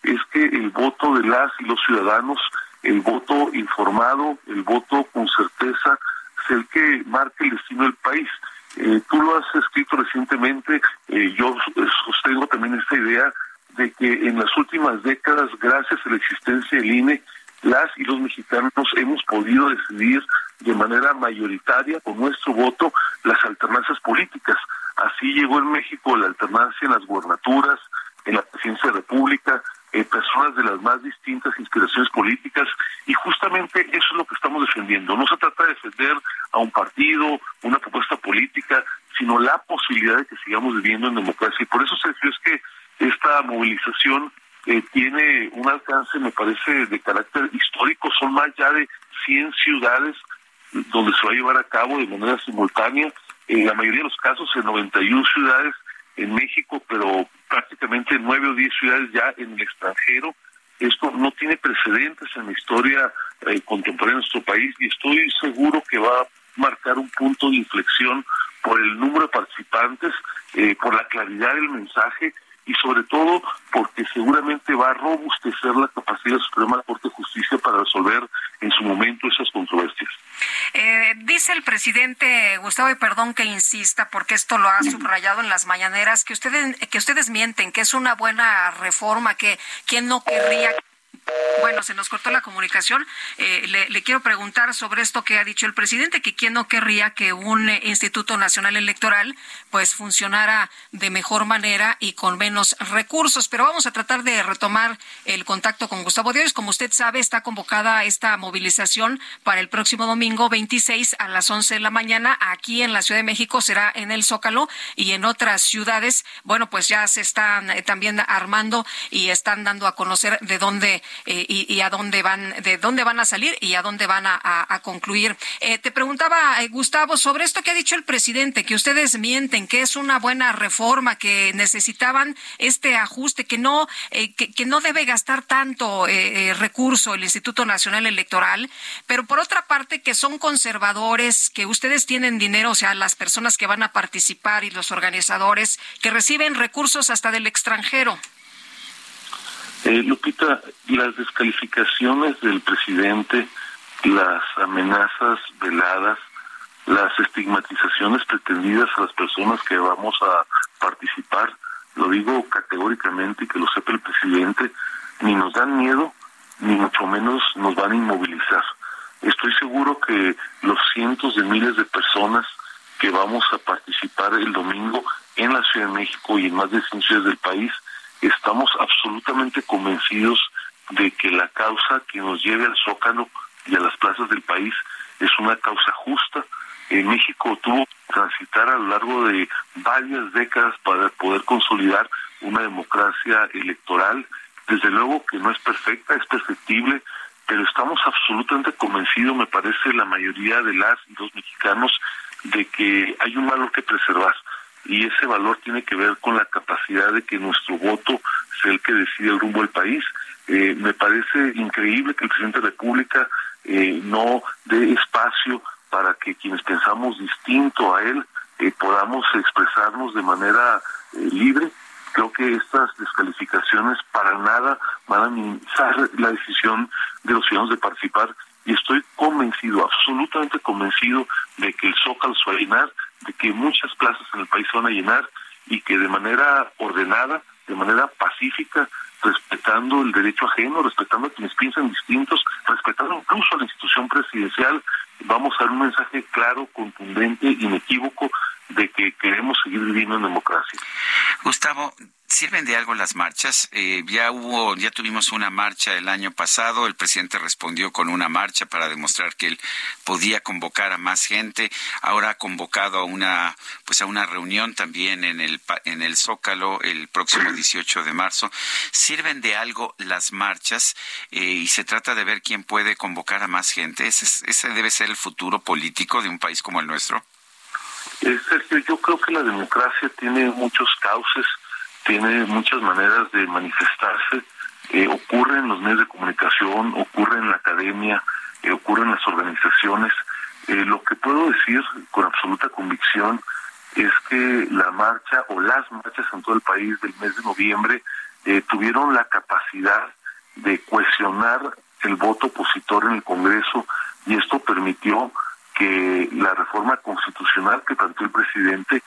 [SPEAKER 19] es que el voto de las y los ciudadanos, el voto informado, el voto con certeza, es el que marque el destino del país. Eh, tú lo has escrito recientemente, eh, yo sostengo también esta idea de que en las últimas décadas, gracias a la existencia del INE, las y los mexicanos hemos podido decidir de manera mayoritaria con nuestro voto las alternancias políticas. Así llegó en México la alternancia en las gubernaturas, en la presidencia de la República, eh, personas de las más distintas inspiraciones políticas y justamente eso es lo que estamos defendiendo. No se trata de defender a un partido, una propuesta política, sino la posibilidad de que sigamos viviendo en democracia. Y por eso, Sergio, es que esta movilización eh, tiene un alcance, me parece, de carácter histórico. Son más ya de 100 ciudades donde se va a llevar a cabo de manera simultánea. En la mayoría de los casos, en 91 ciudades en México, pero prácticamente nueve o diez ciudades ya en el extranjero. Esto no tiene precedentes en la historia eh, contemporánea de nuestro país y estoy seguro que va a marcar un punto de inflexión por el número de participantes, eh, por la claridad del mensaje y sobre todo porque seguramente va a robustecer la capacidad de la Suprema Corte de Justicia para resolver en su momento esas controversias.
[SPEAKER 2] Eh, dice el presidente Gustavo, y perdón que insista, porque esto lo ha subrayado en las mañaneras, que ustedes, que ustedes mienten, que es una buena reforma, que quien no querría bueno, se nos cortó la comunicación. Eh, le, quiero preguntar sobre esto que ha dicho el presidente, que quién no querría que un eh, Instituto Nacional Electoral pues funcionara de mejor manera y con menos recursos. Pero vamos a tratar de retomar el contacto con Gustavo Díaz. Como usted sabe, está convocada esta movilización para el próximo domingo 26 a las 11 de la mañana. Aquí en la Ciudad de México será en el Zócalo y en otras ciudades. Bueno, pues ya se están eh, también armando y están dando a conocer de dónde eh, y, a dónde van, de dónde van a salir y a dónde van a, concluir. Eh, te preguntaba, eh, Gustavo, sobre esto que ha dicho el presidente, que ustedes mienten, que es una buena reforma, que necesitaban este ajuste, que no, que, no debe gastar tanto recurso el Instituto Nacional Electoral, pero por otra parte que son conservadores, que ustedes tienen dinero, o sea, las personas que van a participar y los organizadores, que reciben recursos hasta del extranjero.
[SPEAKER 19] Eh, Lupita, las descalificaciones del presidente, las amenazas veladas, las estigmatizaciones pretendidas a las personas que vamos a participar, lo digo categóricamente y que lo sepa el presidente, ni nos dan miedo, ni mucho menos nos van a inmovilizar. Estoy seguro que los cientos de miles de personas que vamos a participar el domingo en la Ciudad de México y en más de 100 ciudades del país, estamos absolutamente convencidos de que la causa que nos lleve al Zócalo y a las plazas del país es una causa justa. En México tuvo que transitar a lo largo de varias décadas para poder consolidar una democracia electoral. Desde luego que no es perfecta, es perfectible, pero estamos absolutamente convencidos, me parece, la mayoría de las y los mexicanos, de que hay un valor que preservar y ese valor tiene que ver con la capacidad de que nuestro voto sea el que decide el rumbo del país. Eh, me parece increíble que el presidente de la República eh, no dé espacio para que quienes pensamos distinto a él eh, podamos expresarnos de manera libre. Creo que estas descalificaciones para nada van a minimizar la decisión de los ciudadanos de participar y estoy convencido, absolutamente convencido de que el Zócalo llenar, de que muchas plazas en el país se van a llenar y que de manera ordenada, de manera pacífica, respetando el derecho ajeno, respetando a quienes piensan distintos, respetando incluso a la institución presidencial, vamos a dar un mensaje claro, contundente, inequívoco de que queremos seguir viviendo en democracia.
[SPEAKER 1] Gustavo, ¿Sirven de algo las marchas? Eh, ya hubo, ya tuvimos una marcha el año pasado, el presidente respondió con una marcha para demostrar que él podía convocar a más gente. Ahora ha convocado a una, pues a una reunión también en el en el Zócalo el próximo 18 de marzo. ¿Sirven de algo las marchas? Eh, y se trata de ver quién puede convocar a más gente. Ese, ese debe ser el futuro político de un país como el nuestro.
[SPEAKER 19] Eh, Sergio, yo creo que la democracia tiene muchos cauces tiene muchas maneras de manifestarse, eh, ocurre en los medios de comunicación, ocurre en la academia, eh, ocurre en las organizaciones. Eh, lo que puedo decir con absoluta convicción es que la marcha o las marchas en todo el país del mes de noviembre tuvieron la capacidad de cohesionar el voto opositor en el Congreso y esto permitió que la reforma constitucional que planteó el presidente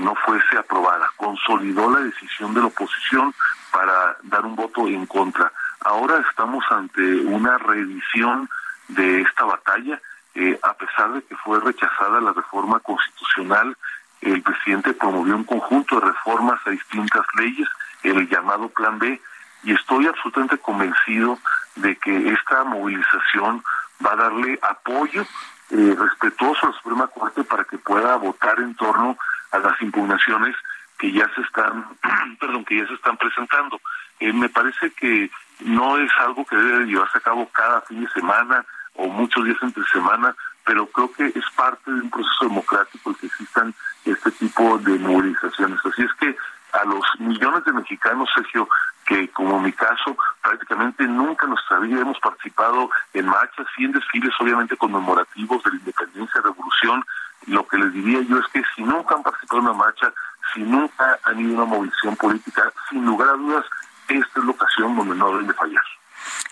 [SPEAKER 19] no fuese aprobada. Consolidó la decisión de la oposición para dar un voto en contra. Ahora estamos ante una reedición de esta batalla. Eh, a pesar de que fue rechazada la reforma constitucional, el presidente promovió un conjunto de reformas a distintas leyes, el llamado Plan B, y estoy absolutamente convencido de que esta movilización va a darle apoyo eh, respetuoso a la Suprema Corte para que pueda votar en torno a las impugnaciones que ya se están, perdón, que ya se están presentando. Eh, me parece que no es algo que debe llevarse a cabo cada fin de semana o muchos días entre semana, pero creo que es parte de un proceso democrático el que existan este tipo de movilizaciones. Así es que a los millones de mexicanos, Sergio, que como en mi caso prácticamente nunca nos habíamos participado en marchas y en desfiles obviamente conmemorativos de la independencia, revolución, lo que les diría yo es que si nunca han participado en una marcha, si nunca han ido a una movilización política, sin lugar a dudas esta es la ocasión donde no deben de fallar.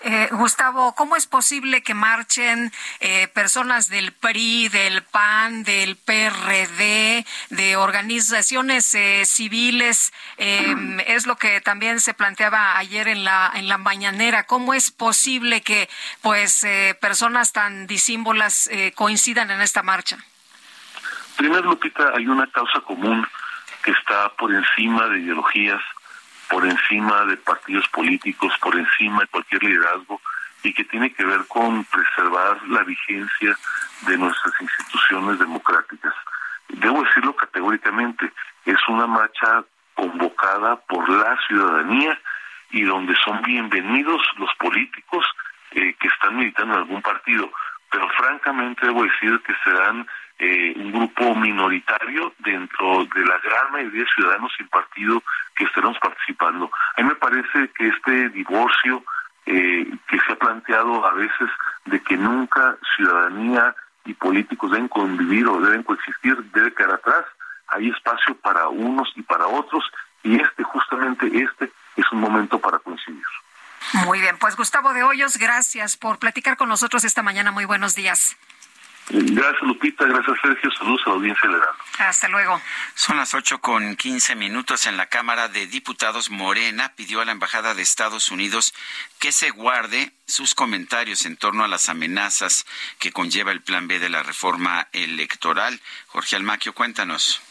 [SPEAKER 2] Eh, Gustavo, ¿cómo es posible que marchen eh, personas del PRI, del PAN, del PRD, de organizaciones eh, civiles? Eh, es lo que también se planteaba ayer en la en la mañanera. ¿Cómo es posible que, pues, eh, personas tan disímbolas eh, coincidan en esta marcha?
[SPEAKER 19] Primero, Lupita, hay una causa común que está por encima de ideologías, por encima de partidos políticos, por encima de cualquier liderazgo y que tiene que ver con preservar la vigencia de nuestras instituciones democráticas. Debo decirlo categóricamente, es una marcha convocada por la ciudadanía y donde son bienvenidos los políticos eh, que están militando en algún partido. Pero francamente debo decir que serán eh, un grupo minoritario dentro de la gran mayoría de ciudadanos sin partido que estaremos participando. A mí me parece que este divorcio eh, que se ha planteado a veces de que nunca ciudadanía y políticos deben convivir o deben coexistir debe quedar atrás. Hay espacio para unos y para otros y este, justamente este, es un momento para coincidir.
[SPEAKER 2] Muy bien, pues Gustavo de Hoyos, gracias por platicar con nosotros esta mañana. Muy buenos días.
[SPEAKER 19] Gracias Lupita, gracias Sergio, saludos a la audiencia Heraldo.
[SPEAKER 2] Hasta luego.
[SPEAKER 1] Son las ocho con quince minutos en la Cámara de Diputados. Morena pidió a la Embajada de Estados Unidos que se guarde sus comentarios en torno a las amenazas que conlleva el Plan B de la reforma electoral. Jorge Almaquio, cuéntanos.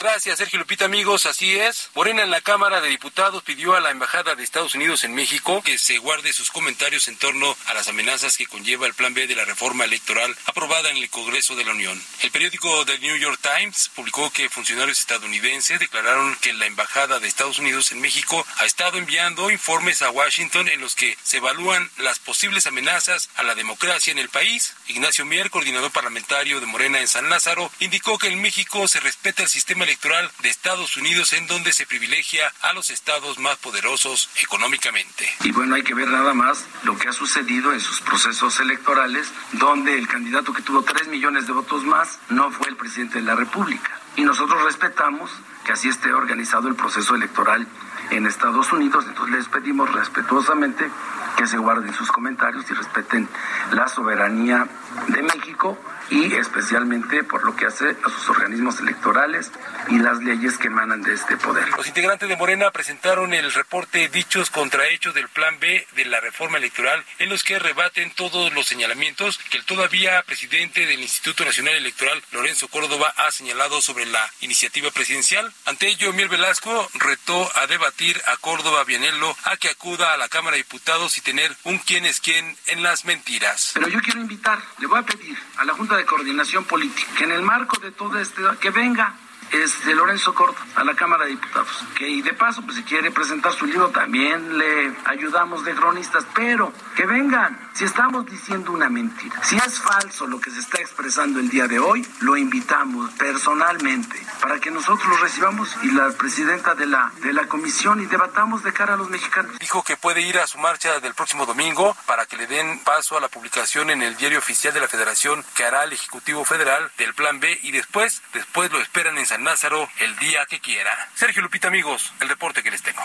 [SPEAKER 20] Gracias, Sergio Lupita, amigos. Así es. Morena en la Cámara de Diputados pidió a la Embajada de Estados Unidos en México que se guarde sus comentarios en torno a las amenazas que conlleva el Plan B de la reforma electoral aprobada en el Congreso de la Unión. El periódico The New York Times publicó que funcionarios estadounidenses declararon que la Embajada de Estados Unidos en México ha estado enviando informes a Washington en los que se evalúan las posibles amenazas a la democracia en el país. Ignacio Mier, coordinador parlamentario de Morena en San Lázaro, indicó que en México se respeta el sistema electoral de Estados Unidos en donde se privilegia a los estados más poderosos económicamente.
[SPEAKER 3] Y bueno, hay que ver nada más lo que ha sucedido en sus procesos electorales, donde el candidato que tuvo 3 millones de votos más no fue el presidente de la República. Y nosotros respetamos que así esté organizado el proceso electoral en Estados Unidos, entonces les pedimos respetuosamente que se guarden sus comentarios y respeten la soberanía de México y especialmente por lo que hace a sus organismos electorales y las leyes que emanan de este poder.
[SPEAKER 20] Los integrantes de Morena presentaron el reporte Dichos contra Hechos del Plan B de la reforma electoral, en los que rebaten todos los señalamientos que el todavía presidente del Instituto Nacional Electoral, Lorenzo Córdoba, ha señalado sobre la iniciativa presidencial. Ante ello, Miel Velasco retó a debatir a Córdoba Vianello a que acuda a la Cámara de Diputados y tener un quién es quién en las mentiras.
[SPEAKER 3] Pero yo quiero invitar, le voy a pedir a la Junta de Coordinación Política. Que en el marco de todo este, que venga este Lorenzo Córdoba a la Cámara de Diputados, que y de paso, pues si quiere presentar su libro, también le ayudamos de cronistas, pero que vengan, si estamos diciendo una mentira, si es falso lo que se está expresando el día de hoy, lo invitamos personalmente para que nosotros lo recibamos y la presidenta de la, de la comisión y debatamos de cara a los mexicanos.
[SPEAKER 20] Dijo que puede ir a su marcha del próximo domingo para que le den paso a la publicación en el diario oficial de la Federación que hará el Ejecutivo Federal del Plan B y después, después lo esperan en San Lázaro el día que quiera. Sergio Lupita, amigos, el reporte que les tengo.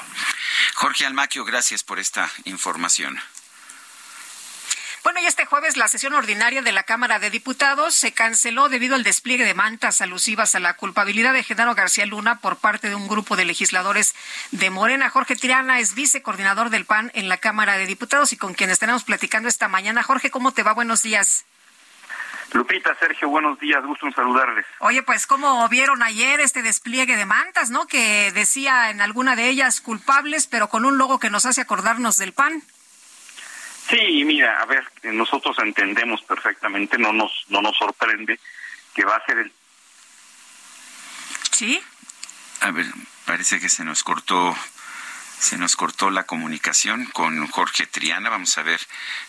[SPEAKER 1] Jorge Almaquio, gracias por esta información.
[SPEAKER 2] Bueno, y este jueves la sesión ordinaria de la Cámara de Diputados se canceló debido al despliegue de mantas alusivas a la culpabilidad de Genaro García Luna por parte de un grupo de legisladores de Morena. Jorge Tirana es vicecoordinador del PAN en la Cámara de Diputados y con quien estaremos platicando esta mañana. Jorge, ¿cómo te va? Buenos días.
[SPEAKER 21] Lupita, Sergio, buenos días, gusto en saludarles.
[SPEAKER 2] Oye, pues, ¿cómo vieron ayer este despliegue de mantas, no? Que decía en alguna de ellas culpables, pero con un logo que nos hace acordarnos del PAN.
[SPEAKER 21] Sí, mira, a ver, nosotros entendemos perfectamente, no nos no nos sorprende que va a ser el
[SPEAKER 2] Sí.
[SPEAKER 1] A ver, parece que se nos cortó se nos cortó la comunicación con Jorge Triana. Vamos a ver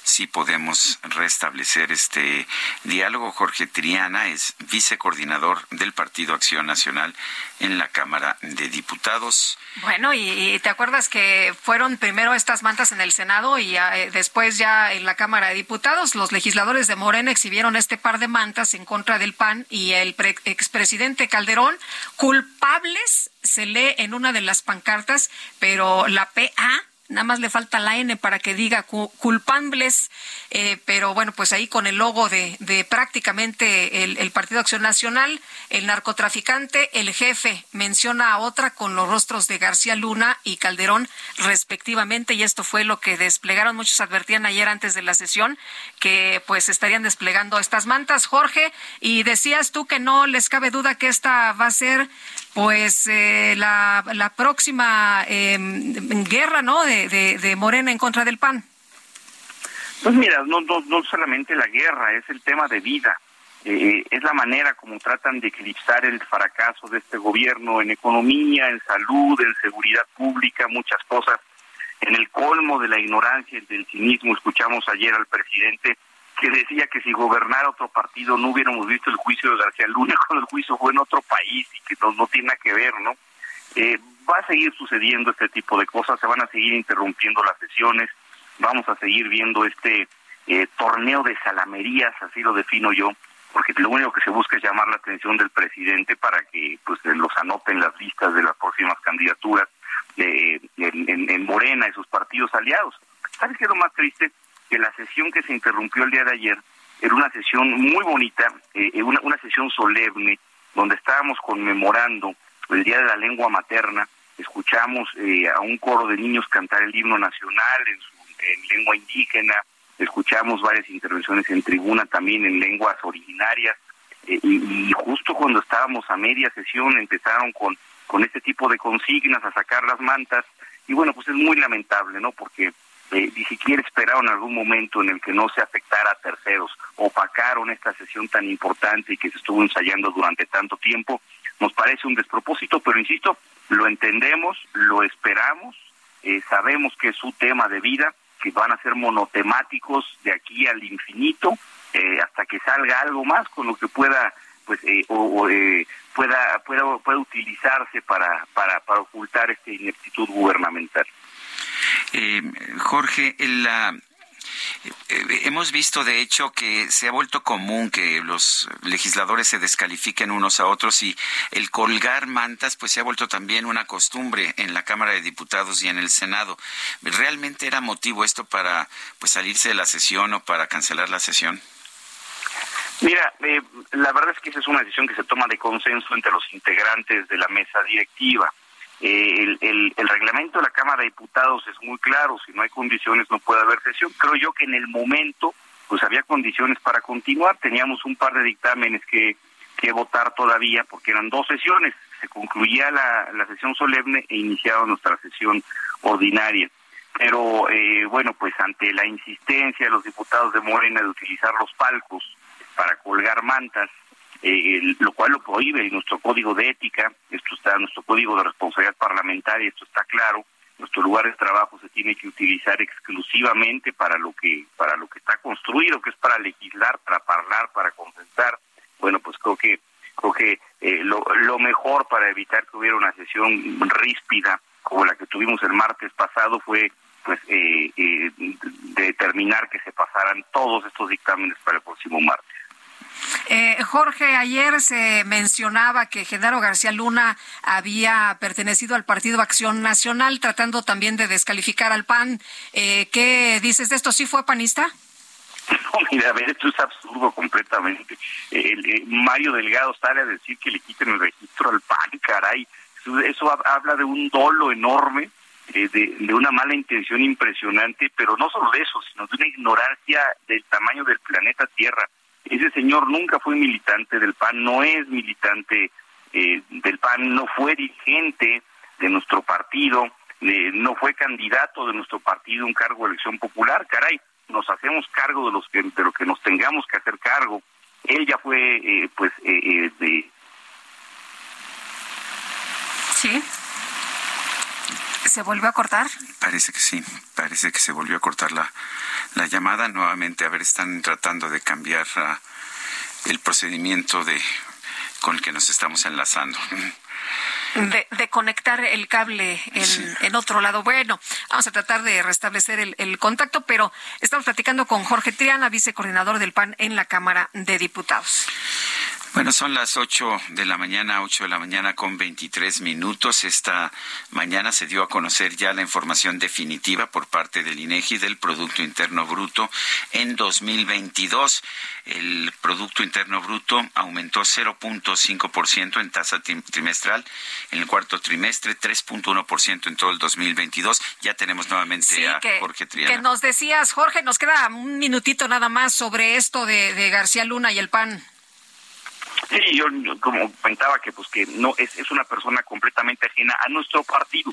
[SPEAKER 1] si podemos restablecer este diálogo. Jorge Triana es vicecoordinador del Partido Acción Nacional en la Cámara de Diputados.
[SPEAKER 2] Bueno, y, te acuerdas que fueron primero estas mantas en el Senado y eh, después ya en la Cámara de Diputados los legisladores de Morena exhibieron este par de mantas en contra del PAN y el pre- expresidente Calderón culpables se lee en una de las pancartas, pero la PA nada más le falta la N para que diga culpables, eh, pero bueno, pues ahí con el logo de, prácticamente el, el, Partido Acción Nacional, el narcotraficante, el jefe, menciona a otra con los rostros de García Luna y Calderón respectivamente, y esto fue lo que desplegaron, muchos advertían ayer antes de la sesión, que pues estarían desplegando estas mantas, Jorge, y decías tú que no les cabe duda que esta va a ser pues eh, la, la, próxima eh, guerra no de, de, de, Morena en contra del PAN.
[SPEAKER 21] Pues mira no, no, no solamente la guerra es el tema de vida. Eh, es la manera como tratan de eclipsar el fracaso de este gobierno en economía en salud en seguridad pública muchas cosas. En el colmo de la ignorancia y del cinismo escuchamos ayer al presidente que decía que si gobernara otro partido no hubiéramos visto el juicio de García Luna cuando el juicio fue en otro país y que no, no tiene nada que ver, ¿no? Eh, va a seguir sucediendo este tipo de cosas, se van a seguir interrumpiendo las sesiones, vamos a seguir viendo este eh, torneo de salamerías, así lo defino yo, porque lo único que se busca es llamar la atención del presidente para que pues los anoten las listas de las próximas candidaturas de, en, en, en Morena y sus partidos aliados. ¿Sabes qué es lo más triste? Que la sesión que se interrumpió el día de ayer era una sesión muy bonita, eh, una, una sesión solemne, donde estábamos conmemorando el Día de la Lengua Materna, escuchamos eh, a un coro de niños cantar el himno nacional en, su, en lengua indígena, escuchamos varias intervenciones en tribuna también en lenguas originarias, eh, y, justo cuando estábamos a media sesión empezaron con, con este tipo de consignas a sacar las mantas, y bueno, pues es muy lamentable, ¿no? Porque eh, ni siquiera esperaron algún momento en el que no se afectara a terceros, opacaron esta sesión tan importante y que se estuvo ensayando durante tanto tiempo. Nos parece un despropósito, pero insisto, lo entendemos, lo esperamos, eh, sabemos que es su tema de vida, que van a ser monotemáticos de aquí al infinito, eh, hasta que salga algo más con lo que pueda pues eh, o, eh, pueda, pueda pueda utilizarse para para para ocultar esta ineptitud gubernamental.
[SPEAKER 1] Eh, Jorge, la, eh, hemos visto, de hecho, que se ha vuelto común que los legisladores se descalifiquen unos a otros y el colgar mantas, pues se ha vuelto también una costumbre en la Cámara de Diputados y en el Senado. ¿Realmente era motivo esto para pues salirse de la sesión o para cancelar la sesión?
[SPEAKER 21] Mira, eh, la verdad es que esa es una decisión que se toma de consenso entre los integrantes de la mesa directiva. Eh, el, el, el, reglamento de la Cámara de Diputados es muy claro, si no hay condiciones no puede haber sesión. Creo yo que en el momento pues había condiciones para continuar, teníamos un par de dictámenes que, que votar todavía porque eran dos sesiones, se concluía la, la sesión solemne e iniciaba nuestra sesión ordinaria. Pero eh, bueno, pues ante la insistencia de los diputados de Morena de utilizar los palcos para colgar mantas, eh, lo cual lo prohíbe nuestro código de ética, esto está nuestro código de responsabilidad parlamentaria, esto está claro, nuestro lugar de trabajo se tiene que utilizar exclusivamente para lo que para lo que está construido, que es para legislar, para hablar, para consensar. Bueno, pues creo que creo que eh, lo, lo mejor para evitar que hubiera una sesión ríspida como la que tuvimos el martes pasado fue pues eh, eh, determinar que se pasaran todos estos dictámenes para el próximo martes.
[SPEAKER 2] Eh, Jorge, ayer se mencionaba que Genaro García Luna había pertenecido al Partido Acción Nacional, tratando también de descalificar al PAN. Eh, ¿Qué dices de esto? ¿Sí fue panista?
[SPEAKER 21] No, mira, a ver, esto es absurdo completamente. El, el, Mario Delgado sale a decir que le quiten el registro al PAN, caray. Eso, habla de un dolo enorme, eh, de una mala intención impresionante, pero no solo de eso, sino de una ignorancia del tamaño del planeta Tierra ese señor nunca fue militante del PAN, no es militante eh, del PAN, no fue dirigente de nuestro partido, eh, no fue candidato de nuestro partido a un cargo de elección popular, caray, nos hacemos cargo de los que de lo que nos tengamos que hacer cargo. Él ya fue, eh, pues, eh, de...
[SPEAKER 2] Sí. ¿Se volvió a cortar?
[SPEAKER 1] Parece que sí, parece que se volvió a cortar la, la llamada nuevamente. A ver, están tratando de cambiar uh, el procedimiento de con el que nos estamos enlazando.
[SPEAKER 2] De, de, conectar el cable en, sí. en, otro lado. Bueno, vamos a tratar de restablecer el, el, contacto, pero estamos platicando con Jorge Triana, vicecoordinador del PAN en la Cámara de Diputados.
[SPEAKER 1] Bueno, son las 8 de la mañana, 8 de la mañana con 23 minutos. Esta mañana se dio a conocer ya la información definitiva por parte del INEGI del Producto Interno Bruto en 2022. El Producto Interno Bruto aumentó 0.5% en tasa trimestral en el cuarto trimestre, 3.1% en todo el 2022. Ya tenemos nuevamente a Jorge Triana.
[SPEAKER 2] Que nos decías, Jorge, nos queda un minutito nada más sobre esto de, de García Luna y el PAN.
[SPEAKER 21] Sí, yo como comentaba que pues que no es, es una persona completamente ajena a nuestro partido.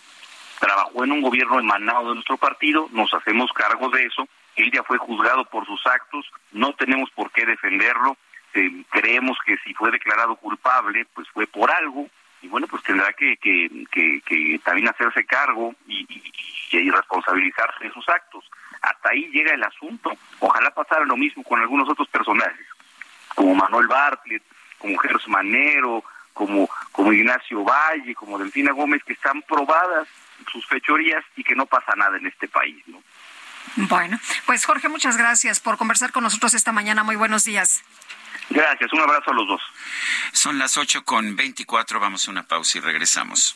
[SPEAKER 21] Trabajó en un gobierno emanado de nuestro partido, nos hacemos cargo de eso. Él ya fue juzgado por sus actos, no tenemos por qué defenderlo. Eh, creemos que si fue declarado culpable, pues fue por algo y bueno, pues tendrá que, que, que, también hacerse cargo y, responsabilizarse de sus actos. Hasta ahí llega el asunto. Ojalá pasara lo mismo con algunos otros personajes, como Manuel Bartlett, como Gers Manero, como, como Ignacio Valle, como Delfina Gómez, que están probadas sus fechorías y que no pasa nada en este país, ¿no?
[SPEAKER 2] Bueno, pues Jorge, muchas gracias por conversar con nosotros esta mañana. Muy buenos días.
[SPEAKER 21] Gracias, un abrazo a los dos.
[SPEAKER 1] Son las 8 con 24, vamos a una pausa y regresamos.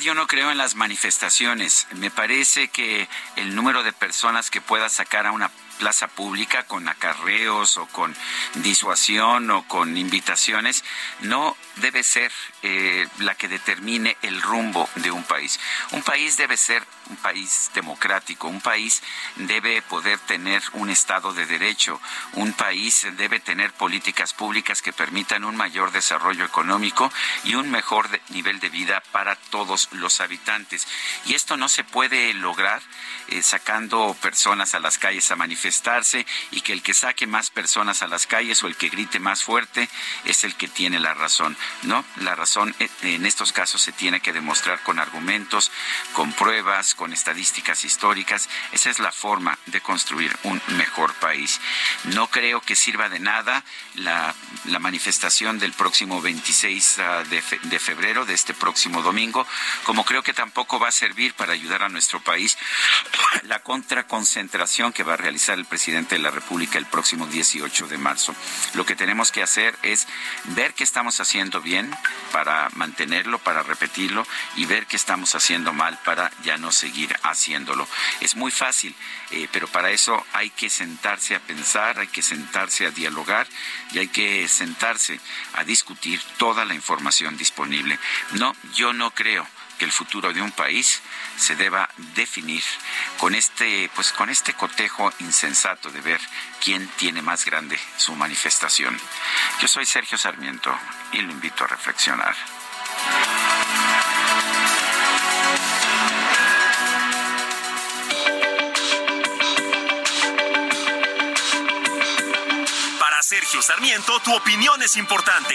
[SPEAKER 1] Yo no creo en las manifestaciones. Me parece que el número de personas que pueda sacar a una plaza pública con acarreos o con disuasión o con invitaciones no debe ser eh, la que determine el rumbo de un país. Un país debe ser un país democrático, un país debe poder tener un Estado de Derecho, un país debe tener políticas públicas que permitan un mayor desarrollo económico y un mejor nivel de vida para todos los habitantes. Y esto no se puede lograr eh, sacando personas a las calles a manifestarse y que el que saque más personas a las calles o el que grite más fuerte es el que tiene la razón. No, la razón eh, en estos casos se tiene que demostrar con argumentos, con pruebas, con estadísticas históricas. Esa es la forma de construir un mejor país. No creo que sirva de nada la, manifestación del próximo 26 ah, de febrero, de este próximo domingo, como creo que tampoco va a servir para ayudar a nuestro país la contraconcentración que va a realizar el presidente de la República el próximo 18 de marzo. Lo que tenemos que hacer es ver qué estamos haciendo bien para mantenerlo, para repetirlo y ver qué estamos haciendo mal para ya no seguir haciéndolo. Es muy fácil, eh, pero para eso hay que sentarse a pensar, hay que sentarse a dialogar y hay que sentarse a discutir toda la información disponible. No, yo no creo que el futuro de un país se deba definir con este pues con este cotejo insensato de ver quién tiene más grande su manifestación. Yo soy Sergio Sarmiento y lo invito a reflexionar.
[SPEAKER 14] Para Sergio Sarmiento, tu opinión es importante.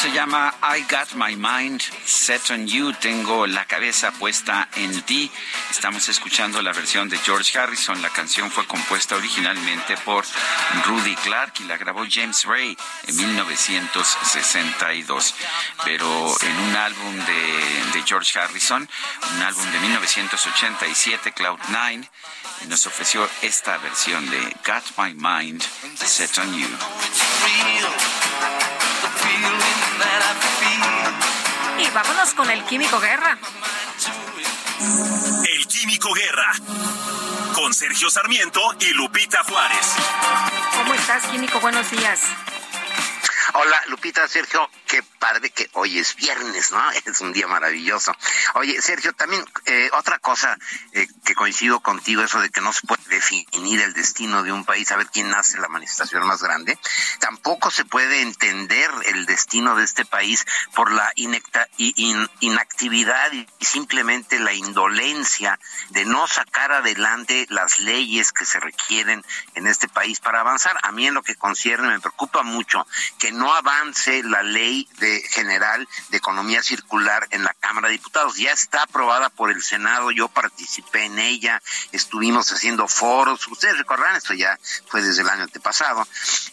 [SPEAKER 1] Se llama I Got My Mind Set on You. Tengo la cabeza puesta en ti. Estamos escuchando la versión de George Harrison. La canción fue compuesta originalmente por Rudy Clark y la grabó James Ray en 1962. Pero en un álbum de, de George Harrison, un álbum de 1987, Cloud Nine, nos ofreció esta versión de Got My Mind Set on You.
[SPEAKER 2] Y vámonos con el Químico Guerra.
[SPEAKER 14] El Químico Guerra. Con Sergio Sarmiento y Lupita Juárez.
[SPEAKER 2] ¿Cómo estás, Químico? Buenos días.
[SPEAKER 22] Hola, Lupita, Sergio, qué padre que hoy es viernes, ¿no? Es un día maravilloso. Oye, Sergio, también eh, otra cosa eh, que coincido contigo, eso de que no se puede definir el destino de un país, a ver quién hace la manifestación más grande. Tampoco se puede entender el destino de este país por la inecta, in, inactividad y simplemente la indolencia de no sacar adelante las leyes que se requieren en este país para avanzar. A mí en lo que concierne me preocupa mucho que no avance la ley de general de economía circular en la Cámara de Diputados. Ya está aprobada por el Senado, yo participé en ella, estuvimos haciendo foros, ustedes recordarán, esto ya fue desde el año antepasado,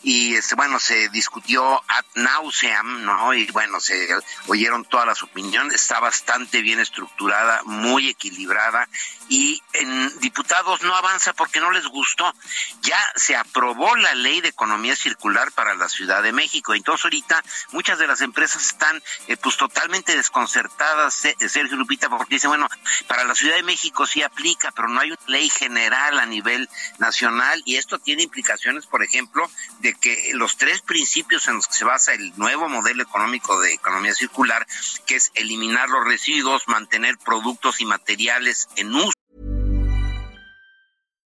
[SPEAKER 22] y este bueno, se discutió ad nauseam, ¿no? Y bueno, se oyeron todas las opiniones, está bastante bien estructurada, muy equilibrada, y en diputados no avanza porque no les gustó. Ya se aprobó la ley de economía circular para la Ciudad de México. Entonces ahorita muchas de las empresas están eh, pues totalmente desconcertadas, eh, Sergio Lupita, porque dicen, bueno, para la Ciudad de México sí aplica, pero no hay una ley general a nivel nacional y esto tiene implicaciones, por ejemplo, de que los tres principios en los que se basa el nuevo modelo económico de economía circular, que es eliminar los residuos, mantener productos y materiales en uso,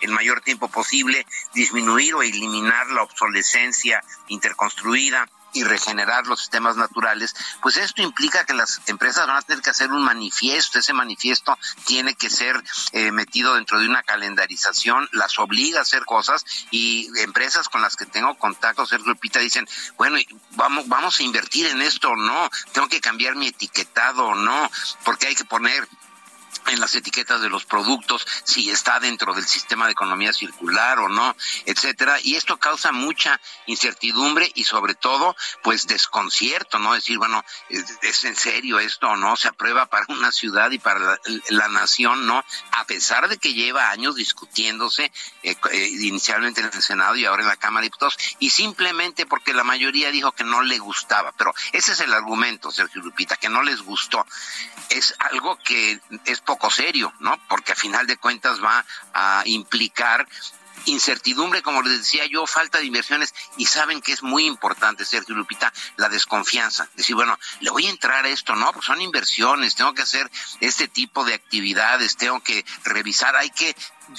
[SPEAKER 22] El mayor tiempo posible, disminuir o eliminar la obsolescencia interconstruida y regenerar los sistemas naturales, pues esto implica que las empresas van a tener que hacer un manifiesto, ese manifiesto tiene que ser eh, metido dentro de una calendarización, las obliga a hacer cosas y empresas con las que tengo contacto, Sergio Lupita, dicen, bueno, vamos, vamos a invertir en esto o no, tengo que cambiar mi etiquetado o no, porque hay que poner en las etiquetas de los productos, si está dentro del sistema de economía circular o no, etcétera, y esto causa mucha incertidumbre y sobre todo, pues desconcierto, ¿no? Decir, bueno, ¿es, en serio esto o no? Se aprueba para una ciudad y para la, nación, ¿no? A pesar de que lleva años discutiéndose eh, eh, inicialmente en el Senado y ahora en la Cámara de Diputados, y simplemente porque la mayoría dijo que no le gustaba, pero ese es el argumento, Sergio Lupita, que no les gustó. Es algo que es poco serio, ¿no? Porque a final de cuentas va a implicar incertidumbre, como les decía yo, falta de inversiones y saben que es muy importante, Sergio Lupita, la desconfianza. Decir, bueno, le voy a entrar a esto, no, pues son inversiones, tengo que hacer este tipo de actividades, tengo que revisar, hay que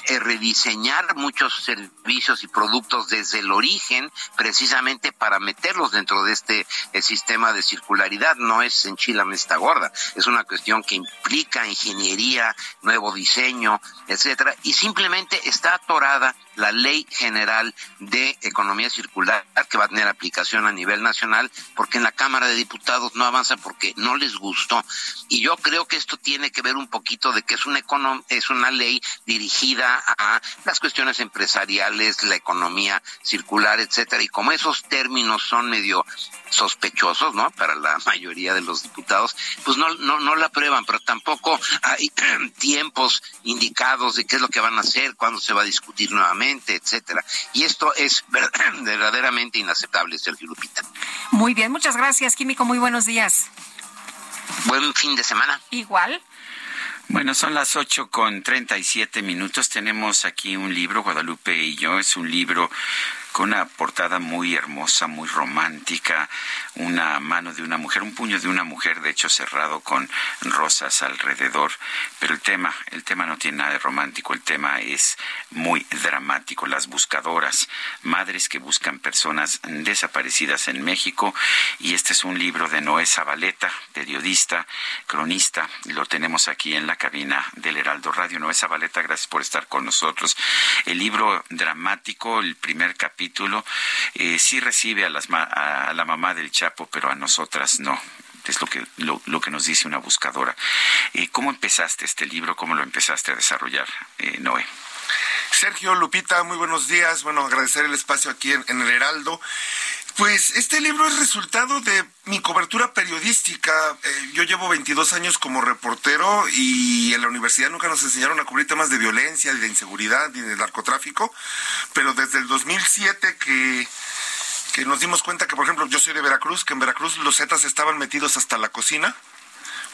[SPEAKER 22] eh, rediseñar muchos servicios y productos desde el origen precisamente para meterlos dentro de este eh, sistema de circularidad. No es enchilame esta gorda, es una cuestión que implica ingeniería, nuevo diseño, etcétera, y simplemente está atorada la ley general de economía circular que va a tener aplicación a nivel nacional porque en la Cámara de Diputados no avanza porque no les gustó y yo creo que esto tiene que ver un poquito de que es una es una ley dirigida a las cuestiones empresariales, la economía circular, etcétera, y como esos términos son medio sospechosos, ¿no? Para la mayoría de los diputados, pues no, no, no la aprueban, pero tampoco hay tiempos indicados de qué es lo que van a hacer, cuándo se va a discutir nuevamente, etcétera. Y esto es verdaderamente inaceptable, Sergio Lupita.
[SPEAKER 2] Muy bien, muchas gracias, Químico, muy buenos días.
[SPEAKER 22] Buen fin de semana.
[SPEAKER 2] Igual.
[SPEAKER 1] Bueno, son las ocho con treinta y siete minutos. Tenemos aquí un libro, Guadalupe y yo. Es un libro con una portada muy hermosa, muy romántica, una mano de una mujer, un puño de una mujer, de hecho cerrado con rosas alrededor. Pero el tema, el tema no tiene nada de romántico, el tema es muy dramático. Las buscadoras, madres que buscan personas desaparecidas en México. Y este es un libro de Noé Zabaleta, periodista, cronista. Lo tenemos aquí en la cabina del Heraldo Radio. Noé Zabaleta, gracias por estar con nosotros. El libro dramático, el primer capítulo, eh, sí recibe a, la mamá del Chapo, pero a nosotras no es lo que, lo, que nos dice una buscadora. Eh, ¿Cómo empezaste este libro? ¿Cómo lo empezaste a desarrollar, eh, Noé?
[SPEAKER 23] Sergio, Lupita, muy buenos días. Bueno, agradecer el espacio aquí en, en, el Heraldo. Pues este libro es resultado de mi cobertura periodística. Eh, yo llevo 22 años como reportero y en la universidad nunca nos enseñaron a cubrir temas de violencia, de inseguridad y de narcotráfico, pero desde el 2007 que que nos dimos cuenta que, por ejemplo, yo soy de Veracruz, que en Veracruz los Zetas estaban metidos hasta la cocina,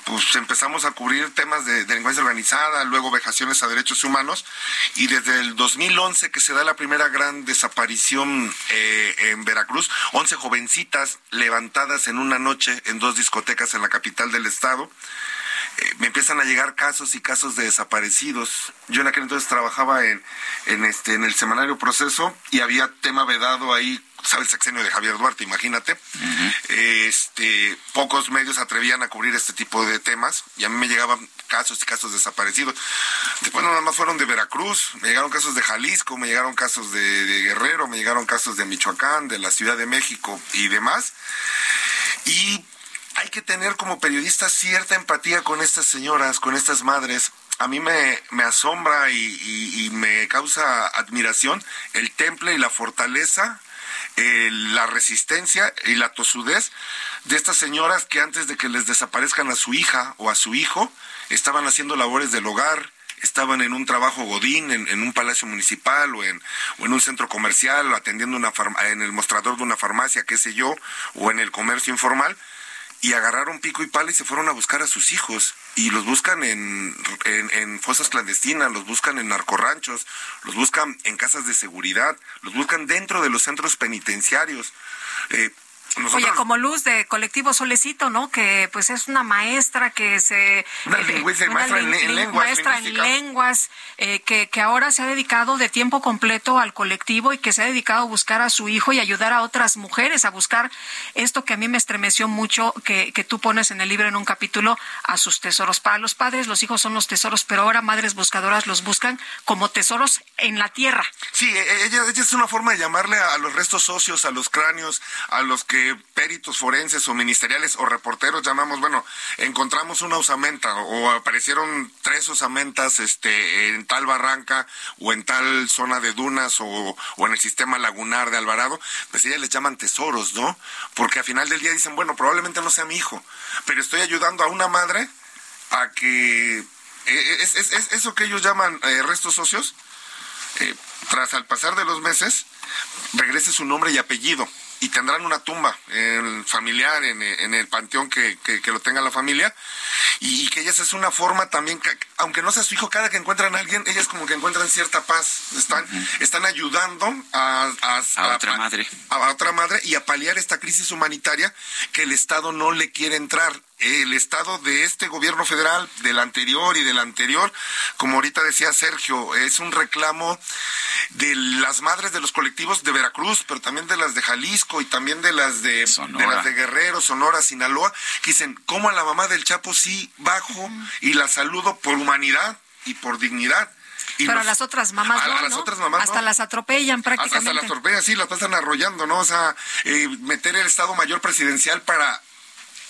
[SPEAKER 23] pues empezamos a cubrir temas de delincuencia organizada, luego vejaciones a derechos humanos, y desde el 2011 que se da la primera gran desaparición eh, en Veracruz, 11 jovencitas levantadas en una noche en dos discotecas en la capital del estado, eh, me empiezan a llegar casos y casos de desaparecidos. Yo en aquel entonces trabajaba en, en, este, en el semanario Proceso y había tema vedado ahí sabe el sexenio de Javier Duarte, imagínate. Este, pocos medios atrevían a cubrir este tipo de temas y a mí me llegaban casos y casos desaparecidos. Después no nada más fueron de Veracruz, me llegaron casos de Jalisco, me llegaron casos de, Guerrero, me llegaron casos de Michoacán, de la Ciudad de México y demás. Y hay que tener como periodista cierta empatía con estas señoras, con estas madres. A mí me, asombra y, y me causa admiración el temple y la fortaleza eh, la resistencia y la tosudez de estas señoras que antes de que les desaparezcan a su hija o a su hijo, estaban haciendo labores del hogar, estaban en un trabajo godín, en, un palacio municipal o en, o en un centro comercial, o atendiendo una en el mostrador de una farmacia, qué sé yo, o en el comercio informal, y agarraron pico y pala y se fueron a buscar a sus hijos y los buscan en, en, fosas clandestinas, los buscan en narcorranchos, los buscan en casas de seguridad, los buscan dentro de los centros penitenciarios.
[SPEAKER 2] Eh, Oye, como luz de colectivo Solecito, ¿no? Que pues es una maestra que se...
[SPEAKER 23] Una, eh, maestra en, lenguas.
[SPEAKER 2] Maestra en lenguas, eh, que, que ahora se ha dedicado de tiempo completo al colectivo y que se ha dedicado a buscar a su hijo y ayudar a otras mujeres a buscar esto que a mí me estremeció mucho, que, que tú pones en el libro en un capítulo, a sus tesoros. Para los padres los hijos son los tesoros, pero ahora madres buscadoras los buscan como tesoros en la tierra.
[SPEAKER 23] Sí, e, e, ella, ella es una forma de llamarle a los restos socios, a los cráneos, a los que peritos forenses o ministeriales o reporteros llamamos, bueno, encontramos una osamenta o aparecieron tres osamentas este, en tal barranca o en tal zona de dunas o, en el sistema lagunar de Alvarado, pues ellas les llaman tesoros, ¿no? Porque al final del día dicen, bueno, probablemente no sea mi hijo, pero estoy ayudando a una madre a que eh, es, eso que ellos llaman eh, restos socios, eh, tras al pasar de los meses, regrese su nombre y apellido y tendrán una tumba en familiar en, el panteón que, que, lo tenga la familia. Y, que ellas es una forma también aunque no sea su hijo cada que encuentran a alguien ellas como que encuentran cierta paz. Están están ayudando a,
[SPEAKER 1] a, otra madre.
[SPEAKER 23] a otra madre y a paliar esta crisis humanitaria que el Estado no le quiere entrar el estado de este gobierno federal, del anterior y del anterior, como ahorita decía Sergio, es un reclamo de las madres de los colectivos de Veracruz, pero también de las de Jalisco y también de las de, de las de Guerrero, Sonora, Sinaloa, que dicen, ¿cómo a la mamá del Chapo sí bajo y la saludo por humanidad y por dignidad?
[SPEAKER 2] pero a las otras mamás no, hasta las atropellan prácticamente.
[SPEAKER 23] Hasta, las atropellan, sí, las pasan arrollando, ¿no? O sea, eh, meter el Estado Mayor Presidencial para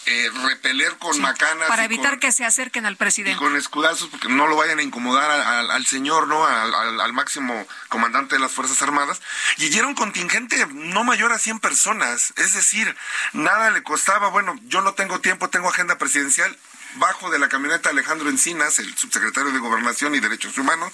[SPEAKER 23] eh, repeler con macanas.
[SPEAKER 2] Para evitar que se acerquen al presidente.
[SPEAKER 23] Y con escudazos, porque no lo vayan a incomodar al, señor, ¿no? Al, máximo comandante de las Fuerzas Armadas. Y era un contingente no mayor a 100 personas. Es decir, nada le costaba, bueno, yo no tengo tiempo, tengo agenda presidencial, bajo de la camioneta Alejandro Encinas, el subsecretario de Gobernación y Derechos Humanos,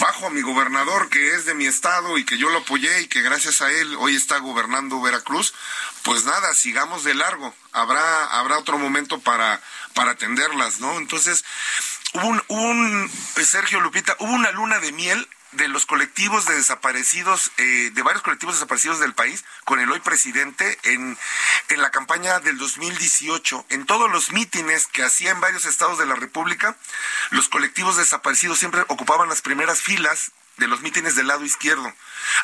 [SPEAKER 23] bajo a mi gobernador que es de mi estado y que yo lo apoyé y que gracias a él hoy está gobernando Veracruz, pues nada, sigamos de largo. Habrá habrá otro momento para para atenderlas, ¿no? Entonces, hubo un, un Sergio Lupita, hubo una luna de miel de los colectivos de desaparecidos, eh, de varios colectivos desaparecidos del país, con el hoy presidente en, en la campaña del 2018. En todos los mítines que hacía en varios estados de la República, los colectivos desaparecidos siempre ocupaban las primeras filas de los mítines del lado izquierdo.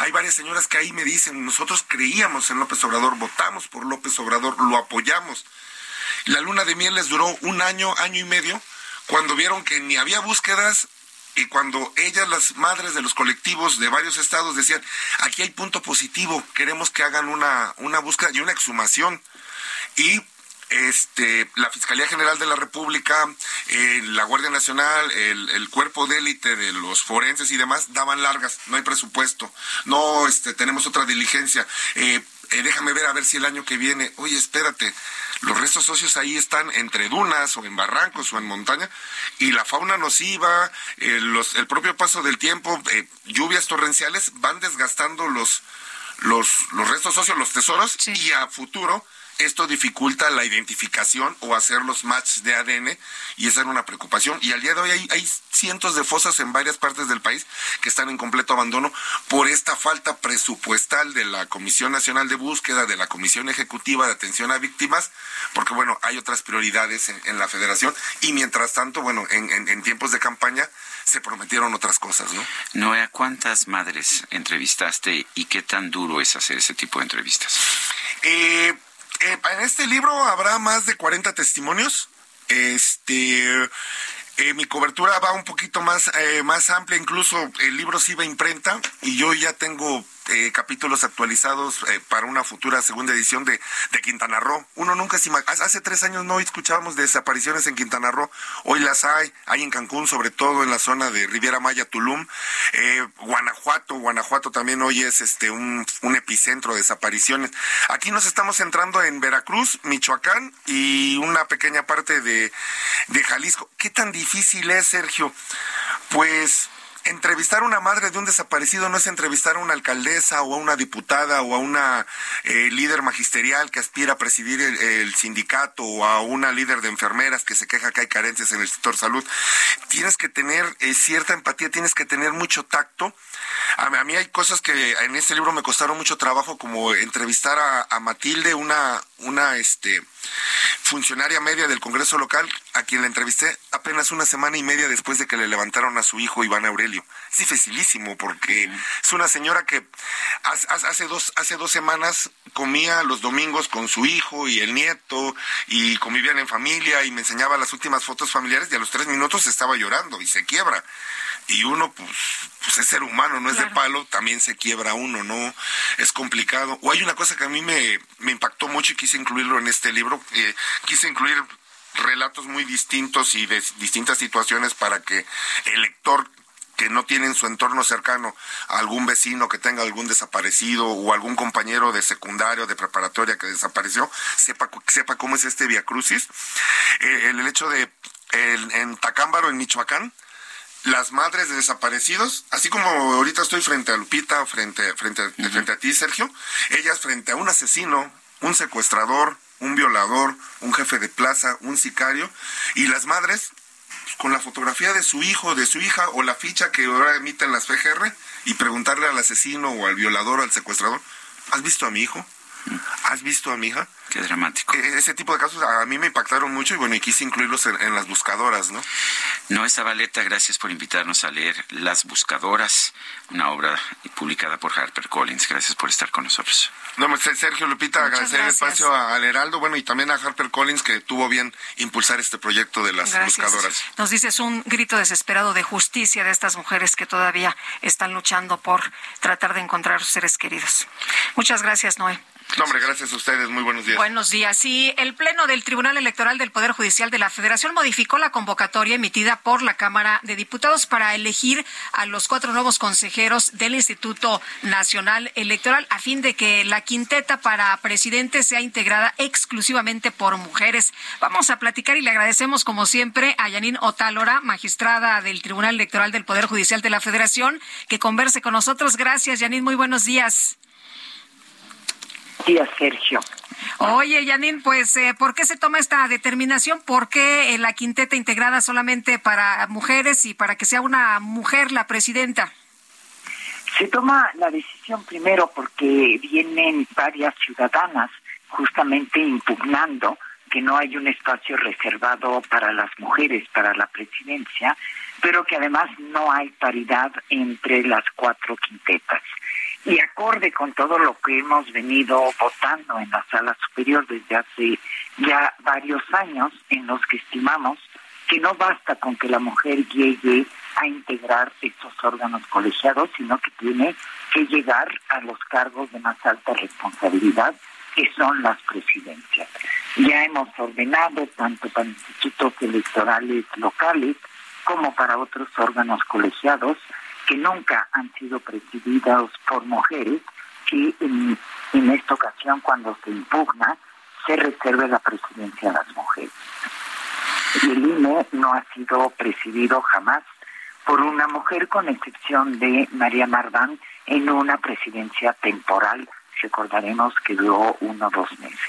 [SPEAKER 23] Hay varias señoras que ahí me dicen, nosotros creíamos en López Obrador, votamos por López Obrador, lo apoyamos. La luna de miel les duró un año, año y medio, cuando vieron que ni había búsquedas y cuando ellas, las madres de los colectivos de varios estados, decían, aquí hay punto positivo, queremos que hagan una, una búsqueda y una exhumación. Y este, la Fiscalía General de la República, eh, la Guardia Nacional, el, el cuerpo de élite de los forenses y demás daban largas, no hay presupuesto, no este, tenemos otra diligencia. Eh, eh, déjame ver a ver si el año que viene, oye, espérate, los restos socios ahí están entre dunas o en barrancos o en montaña y la fauna nociva, eh, los, el propio paso del tiempo, eh, lluvias torrenciales van desgastando los, los, los restos socios, los tesoros y a futuro esto dificulta la identificación o hacer los matches de ADN y esa era una preocupación. Y al día de hoy hay, hay, cientos de fosas en varias partes del país que están en completo abandono por esta falta presupuestal de la Comisión Nacional de Búsqueda, de la Comisión Ejecutiva de Atención a Víctimas, porque bueno, hay otras prioridades en, en la federación y mientras tanto, bueno, en, en, en tiempos de campaña se prometieron otras cosas, ¿no?
[SPEAKER 1] Noé, ¿cuántas madres entrevistaste y qué tan duro es hacer ese tipo de entrevistas?
[SPEAKER 23] Eh, eh, en este libro habrá más de 40 testimonios. Este, eh, mi cobertura va un poquito más, eh, más amplia, incluso el libro sí va imprenta y yo ya tengo eh, capítulos actualizados eh, para una futura segunda edición de, de Quintana Roo. Uno nunca se hace tres años no escuchábamos de desapariciones en Quintana Roo, hoy las hay, hay en Cancún, sobre todo en la zona de Riviera Maya, Tulum, eh, Guanajuato, Guanajuato también hoy es este un, un epicentro de desapariciones. Aquí nos estamos centrando en Veracruz, Michoacán y una pequeña parte de, de Jalisco. ¿Qué tan difícil es, Sergio? Pues entrevistar a una madre de un desaparecido no es entrevistar a una alcaldesa o a una diputada o a una eh, líder magisterial que aspira a presidir el, sindicato o a una líder de enfermeras que se queja que hay carencias en el sector salud. Tienes que tener eh, cierta empatía, tienes que tener mucho tacto. A, a, mí hay cosas que en este libro me costaron mucho trabajo, como entrevistar a, Matilde, una, una este, funcionaria media del Congreso local, a quien la entrevisté apenas una semana y media después de que le levantaron a su hijo Iván Aurelio. Es dificilísimo porque es una señora que hace dos, hace dos semanas comía los domingos con su hijo y el nieto y convivían en familia y me enseñaba las últimas fotos familiares y a los tres minutos estaba llorando y se quiebra y uno pues, pues es ser humano, no es de palo, también se quiebra uno, ¿no? Es complicado. O hay una cosa que a mí me, me impactó mucho y quise incluirlo en este libro, eh, quise incluir relatos muy distintos y de distintas situaciones para que el lector que no tiene en su entorno cercano a algún vecino que tenga algún desaparecido o algún compañero de secundario, de preparatoria que desapareció, sepa, sepa cómo es este Via Crucis. Eh, el, el, hecho de el, en Tacámbaro, en Michoacán, las madres de desaparecidos, así como ahorita estoy frente a Lupita, frente, frente, uh -huh. frente a ti, Sergio, ellas frente a un asesino, un secuestrador, un violador, un jefe de plaza, un sicario, y las madres pues, con la fotografía de su hijo, de su hija, o la ficha que ahora emiten las FGR, y preguntarle al asesino o al violador o al secuestrador, ¿has visto a mi hijo? ¿Has visto a mi hija?
[SPEAKER 1] Qué dramático.
[SPEAKER 23] Ese tipo de casos a mí me impactaron mucho y bueno, y quise incluirlos en, en las buscadoras, ¿no?
[SPEAKER 1] Noé Zabaleta, gracias por invitarnos a leer Las Buscadoras, una obra publicada por HarperCollins. Gracias por estar con nosotros.
[SPEAKER 23] No, Sergio Lupita, Muchas agradecer gracias. el espacio al Heraldo, bueno, y también a HarperCollins que tuvo bien impulsar este proyecto de las gracias. buscadoras.
[SPEAKER 2] Nos dices un grito desesperado de justicia de estas mujeres que todavía están luchando por tratar de encontrar a sus seres queridos. Muchas gracias, Noé.
[SPEAKER 23] No, hombre, gracias a ustedes. Muy buenos días.
[SPEAKER 2] Buenos días. Sí, el Pleno del Tribunal Electoral del Poder Judicial de la Federación modificó la convocatoria emitida por la Cámara de Diputados para elegir a los cuatro nuevos consejeros del Instituto Nacional Electoral a fin de que la quinteta para presidente sea integrada exclusivamente por mujeres. Vamos a platicar y le agradecemos como siempre a Yanin Otálora, magistrada del Tribunal Electoral del Poder Judicial de la Federación, que converse con nosotros. Gracias, Yanin. Muy buenos días
[SPEAKER 24] días, Sergio.
[SPEAKER 2] Oye, Yanin, pues, eh, ¿por qué se toma esta determinación? ¿Por qué eh, la quinteta integrada solamente para mujeres y para que sea una mujer la presidenta?
[SPEAKER 25] Se toma la decisión primero porque vienen varias ciudadanas justamente impugnando que no hay un espacio reservado para las mujeres para la presidencia, pero que además no hay paridad entre las cuatro quintetas. Y acorde con todo lo que hemos venido votando en la sala superior desde hace ya varios años, en los que estimamos que no basta con que la mujer llegue a integrar estos órganos colegiados, sino que tiene que llegar a los cargos de más alta responsabilidad, que son las presidencias. Ya hemos ordenado, tanto para institutos electorales locales como para otros órganos colegiados, que nunca han sido presididos por mujeres, que en, en esta ocasión, cuando se impugna, se reserve la presidencia a las mujeres. Y el INE no ha sido presidido jamás por una mujer, con excepción de María Mardán, en una presidencia temporal. Recordaremos que duró uno o dos meses.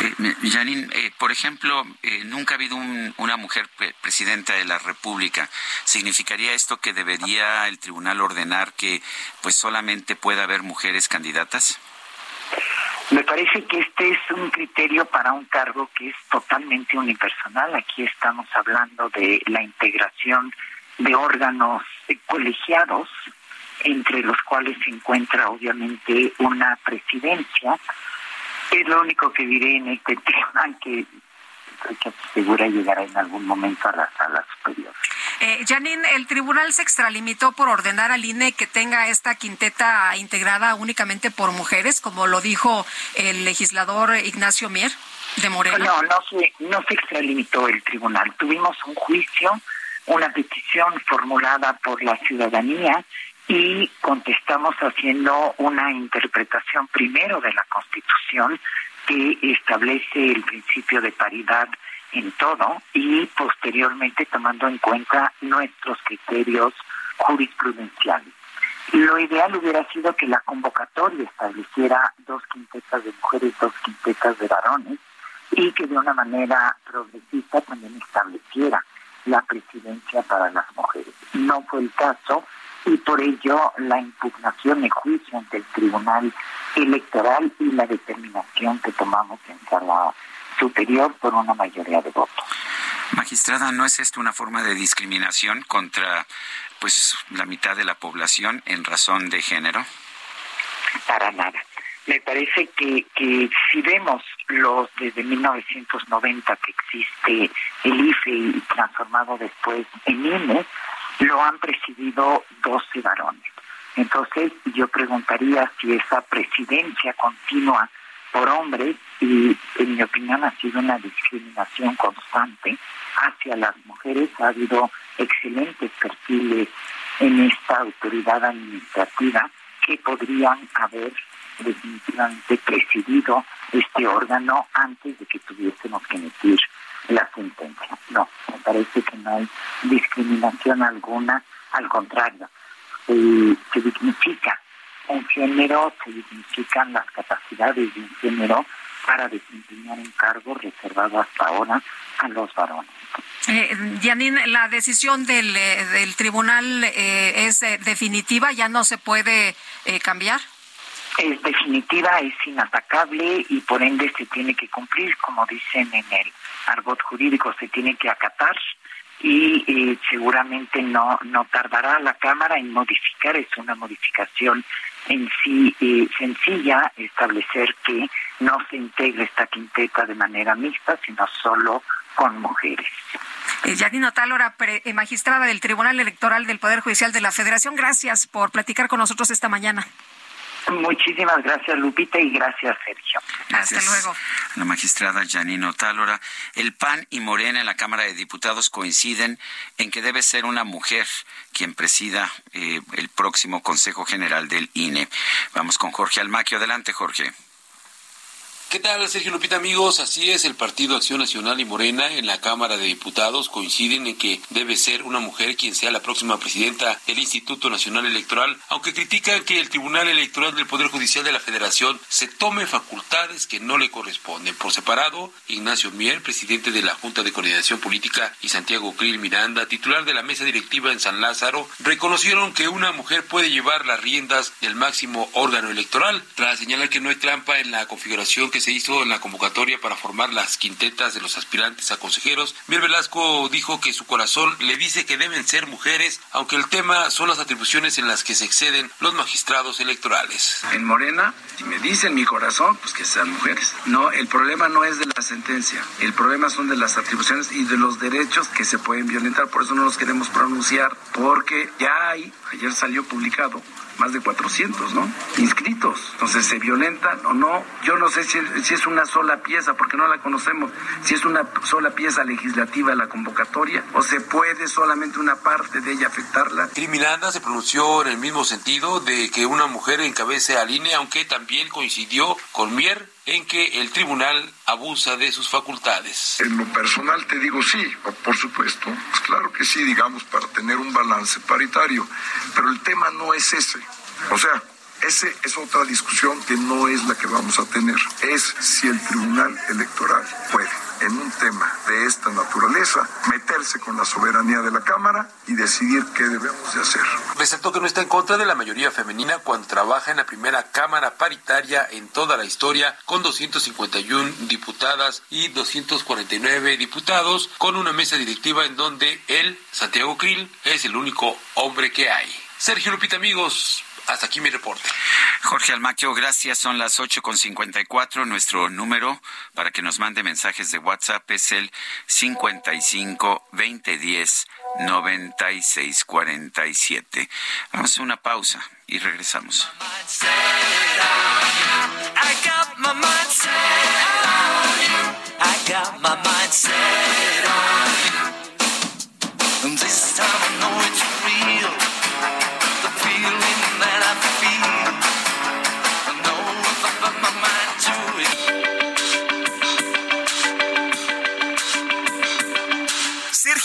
[SPEAKER 1] Eh, Janine, eh, por ejemplo, eh, nunca ha habido un- una mujer pre- presidenta de la República. ¿Significaría esto que debería el tribunal ordenar que pues solamente pueda haber mujeres candidatas?
[SPEAKER 25] Me parece que este es un criterio para un cargo que es totalmente unipersonal. Aquí estamos hablando de la integración de órganos colegiados, entre los cuales se encuentra obviamente una presidencia. Es lo único que diré en este tema, que estoy segura llegará en algún momento a la sala superior.
[SPEAKER 2] Eh, Janine, el tribunal se extralimitó por ordenar al INE que tenga esta quinteta integrada únicamente por mujeres, como lo dijo el legislador Ignacio Mier de Morena.
[SPEAKER 25] No, no se, no se extralimitó el tribunal. Tuvimos un juicio, una petición formulada por la ciudadanía y contestamos haciendo una interpretación primero de la Constitución que establece el principio de paridad en todo y posteriormente tomando en cuenta nuestros criterios jurisprudenciales. Lo ideal hubiera sido que la convocatoria estableciera dos quintetas de mujeres, dos quintetas de varones y que de una manera progresista también estableciera la presidencia para las mujeres. No fue el caso y por ello la impugnación y juicio ante el Tribunal Electoral y la determinación que tomamos en sala superior por una mayoría de votos.
[SPEAKER 1] Magistrada, ¿no es esto una forma de discriminación contra pues la mitad de la población en razón de género?
[SPEAKER 25] Para nada. Me parece que, que si vemos los desde 1990 que existe el IFE y transformado después en INE, lo han presidido 12 varones. Entonces yo preguntaría si esa presidencia continua por hombres, y en mi opinión ha sido una discriminación constante hacia las mujeres, ha habido excelentes perfiles en esta autoridad administrativa que podrían haber definitivamente presidido este órgano antes de que tuviésemos que emitir la sentencia. No, me parece que no hay discriminación alguna, al contrario, se, se dignifica un género, se dignifican las capacidades de un género para desempeñar un cargo reservado hasta ahora a los varones.
[SPEAKER 2] Eh, la decisión del, eh, del tribunal eh, es eh, definitiva, ya no se puede eh, cambiar.
[SPEAKER 25] Es definitiva, es inatacable y por ende se tiene que cumplir, como dicen en el argot jurídico, se tiene que acatar y eh, seguramente no, no tardará la Cámara en modificar, es una modificación en sí eh, sencilla, establecer que no se integre esta quinteta de manera mixta, sino solo con mujeres.
[SPEAKER 2] Eh, Janine Otálora, pre- eh, magistrada del Tribunal Electoral del Poder Judicial de la Federación, gracias por platicar con nosotros esta mañana.
[SPEAKER 25] Muchísimas gracias Lupita y gracias Sergio.
[SPEAKER 1] Hasta luego. La magistrada Janino Tálora. El PAN y Morena en la Cámara de Diputados coinciden en que debe ser una mujer quien presida eh, el próximo Consejo General del INE. Vamos con Jorge Almaquio. Adelante, Jorge.
[SPEAKER 20] ¿Qué tal, Sergio Lupita, amigos? Así es, el Partido Acción Nacional y Morena en la Cámara de Diputados coinciden en que debe ser una mujer quien sea la próxima presidenta del Instituto Nacional Electoral, aunque critican que el Tribunal Electoral del Poder Judicial de la Federación se tome facultades que no le corresponden. Por separado, Ignacio Mier, presidente de la Junta de Coordinación Política, y Santiago Krill Miranda, titular de la mesa directiva en San Lázaro, reconocieron que una mujer puede llevar las riendas del máximo órgano electoral, tras señalar que no hay trampa en la configuración se hizo en la convocatoria para formar las quintetas de los aspirantes a consejeros, Mier Velasco dijo que su corazón le dice que deben ser mujeres, aunque el tema son las atribuciones en las que se exceden los magistrados electorales.
[SPEAKER 3] En Morena, si me dicen mi corazón, pues que sean mujeres. No, el problema no es de la sentencia, el problema son de las atribuciones y de los derechos que se pueden violentar, por eso no los queremos pronunciar, porque ya hay, ayer salió publicado más de 400, ¿no? Inscritos. Entonces, ¿se violentan o no? Yo no sé si, si, es una sola pieza, porque no la conocemos, si es una sola pieza legislativa la convocatoria, o se puede solamente una parte de ella afectarla.
[SPEAKER 20] Criminanda se pronunció en el mismo sentido de que una mujer encabece al INE, aunque también coincidió con Mier en que el tribunal abusa de sus facultades.
[SPEAKER 5] En lo personal te digo sí, por supuesto, pues claro que sí, digamos, para tener un balance paritario, pero el tema no es ese. O sea, esa es otra discusión que no es la que vamos a tener. Es si el Tribunal Electoral puede, en un tema de esta naturaleza, meterse con la soberanía de la Cámara y decidir qué debemos de hacer.
[SPEAKER 20] Resaltó que no está en contra de la mayoría femenina cuando trabaja en la primera Cámara paritaria en toda la historia, con 251 diputadas y 249 diputados, con una mesa directiva en donde él, Santiago Krill, es el único hombre que hay. Sergio Lupita, amigos, hasta aquí mi reporte.
[SPEAKER 1] Jorge Almaquio, gracias. Son las ocho con cincuenta y cuatro. Nuestro número para que nos mande mensajes de WhatsApp es el 55 2010 9647. Vamos a una pausa y regresamos.
[SPEAKER 26] This time I know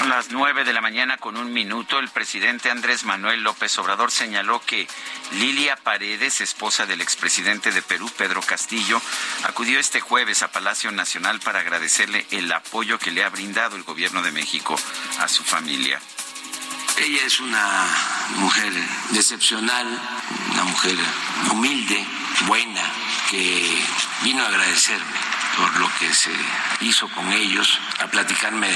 [SPEAKER 1] Son las nueve de la mañana con un minuto. El presidente Andrés Manuel López Obrador señaló que Lilia Paredes, esposa del expresidente de Perú, Pedro Castillo, acudió este jueves a Palacio Nacional para agradecerle el apoyo que le ha brindado el gobierno de México a su familia.
[SPEAKER 27] Ella es una mujer excepcional, una mujer humilde, buena, que vino a agradecerme por lo que se hizo con ellos, a platicarme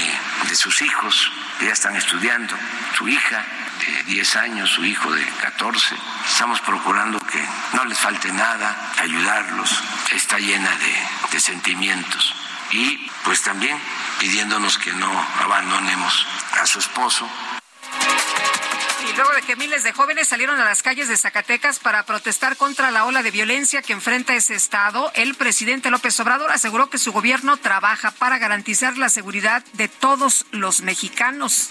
[SPEAKER 27] de sus hijos, que ya están estudiando, su hija de 10 años, su hijo de 14. Estamos procurando que no les falte nada, ayudarlos. Está llena de, de sentimientos. Y pues también pidiéndonos que no abandonemos a su esposo,
[SPEAKER 2] Y luego de que miles de jóvenes salieron a las calles de Zacatecas para protestar contra la ola de violencia que enfrenta ese estado, el presidente López Obrador aseguró que su gobierno trabaja para garantizar la seguridad de todos los mexicanos.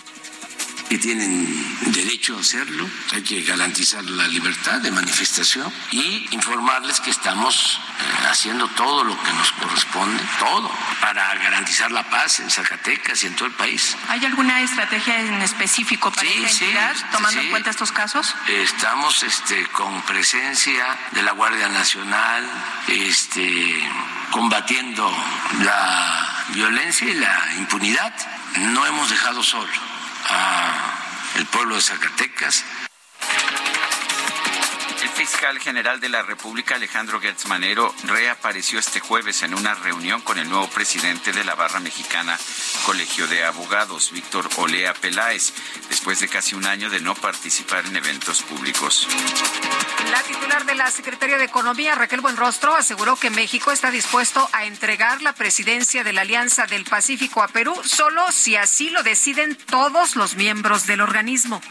[SPEAKER 27] Que tienen derecho a hacerlo, hay que garantizar la libertad de manifestación y informarles que estamos eh, haciendo todo lo que nos corresponde, todo, para garantizar la paz en Zacatecas y en todo el país.
[SPEAKER 28] ¿Hay alguna estrategia en específico para
[SPEAKER 27] Sí,
[SPEAKER 28] esta
[SPEAKER 27] sí,
[SPEAKER 28] entidad, tomando
[SPEAKER 27] sí.
[SPEAKER 28] en cuenta estos casos?
[SPEAKER 27] Estamos este, con presencia de la Guardia Nacional, este, combatiendo la violencia y la impunidad. No hemos dejado solo a el pueblo de Zacatecas.
[SPEAKER 1] El fiscal general de la República, Alejandro Gertz Manero, reapareció este jueves en una reunión con el nuevo presidente de la Barra Mexicana Colegio de Abogados, Víctor Olea Peláez, después de casi un año de no participar en eventos públicos.
[SPEAKER 2] La titular de la Secretaría de Economía, Raquel Buenrostro, aseguró que México está dispuesto a entregar la presidencia de la Alianza del Pacífico a Perú solo si así lo deciden todos los miembros del organismo.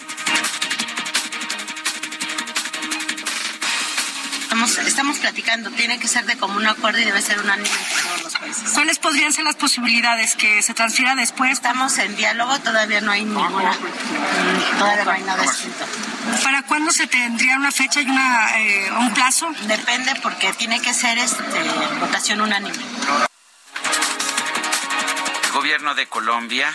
[SPEAKER 9] Estamos, estamos platicando, tiene que ser de común acuerdo y debe ser unánime entre todos los países.
[SPEAKER 29] ¿Cuáles podrían ser las posibilidades que se transfiera después?
[SPEAKER 9] Estamos en diálogo, todavía no hay ninguna, mm, todavía no hay nada escrito.
[SPEAKER 29] ¿Para cuándo se tendría una fecha y una, eh, un plazo?
[SPEAKER 9] Depende porque tiene que ser este, votación unánime.
[SPEAKER 1] El gobierno de Colombia,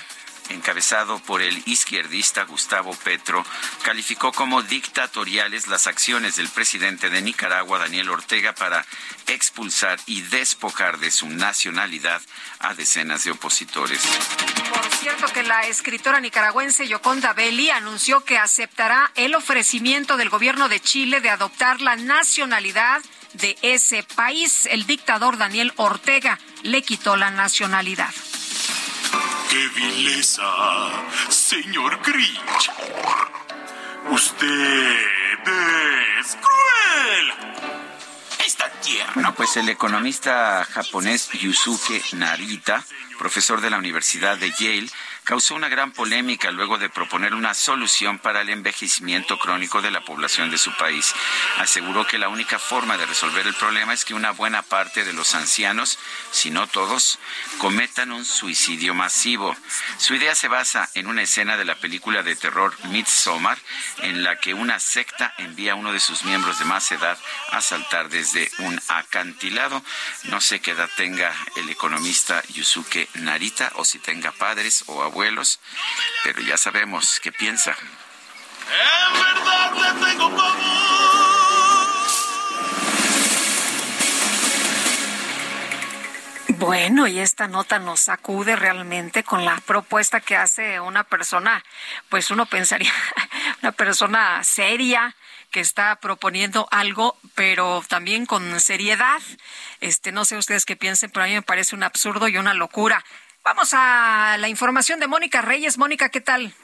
[SPEAKER 1] encabezado por el izquierdista Gustavo Petro, calificó como dictatoriales las acciones del presidente de Nicaragua, Daniel Ortega, para expulsar y despojar de su nacionalidad a decenas de opositores.
[SPEAKER 2] Por cierto que la escritora nicaragüense Yoconda Belli anunció que aceptará el ofrecimiento del gobierno de Chile de adoptar la nacionalidad de ese país. El dictador Daniel Ortega le quitó la nacionalidad.
[SPEAKER 30] ¡Qué vileza, señor Grinch! Usted es cruel. Esta tierra.
[SPEAKER 1] Bueno, pues el economista japonés Yusuke Narita, profesor de la Universidad de Yale, causó una gran polémica luego de proponer una solución para el envejecimiento crónico de la población de su país. Aseguró que la única forma de resolver el problema es que una buena parte de los ancianos, si no todos, cometan un suicidio masivo. Su idea se basa en una escena de la película de terror Midsommar, en la que una secta envía a uno de sus miembros de más edad a saltar desde un acantilado. No sé qué edad tenga el economista Yusuke Narita o si tenga padres o abuelos, pero ya sabemos qué piensa.
[SPEAKER 30] En verdad le tengo
[SPEAKER 2] Bueno, y esta nota nos sacude realmente con la propuesta que hace una persona, pues uno pensaría, una persona seria que está proponiendo algo, pero también con seriedad. Este, no sé ustedes qué piensen, pero a mí me parece un absurdo y una locura. Vamos a la información de Mónica Reyes. Mónica, ¿qué tal?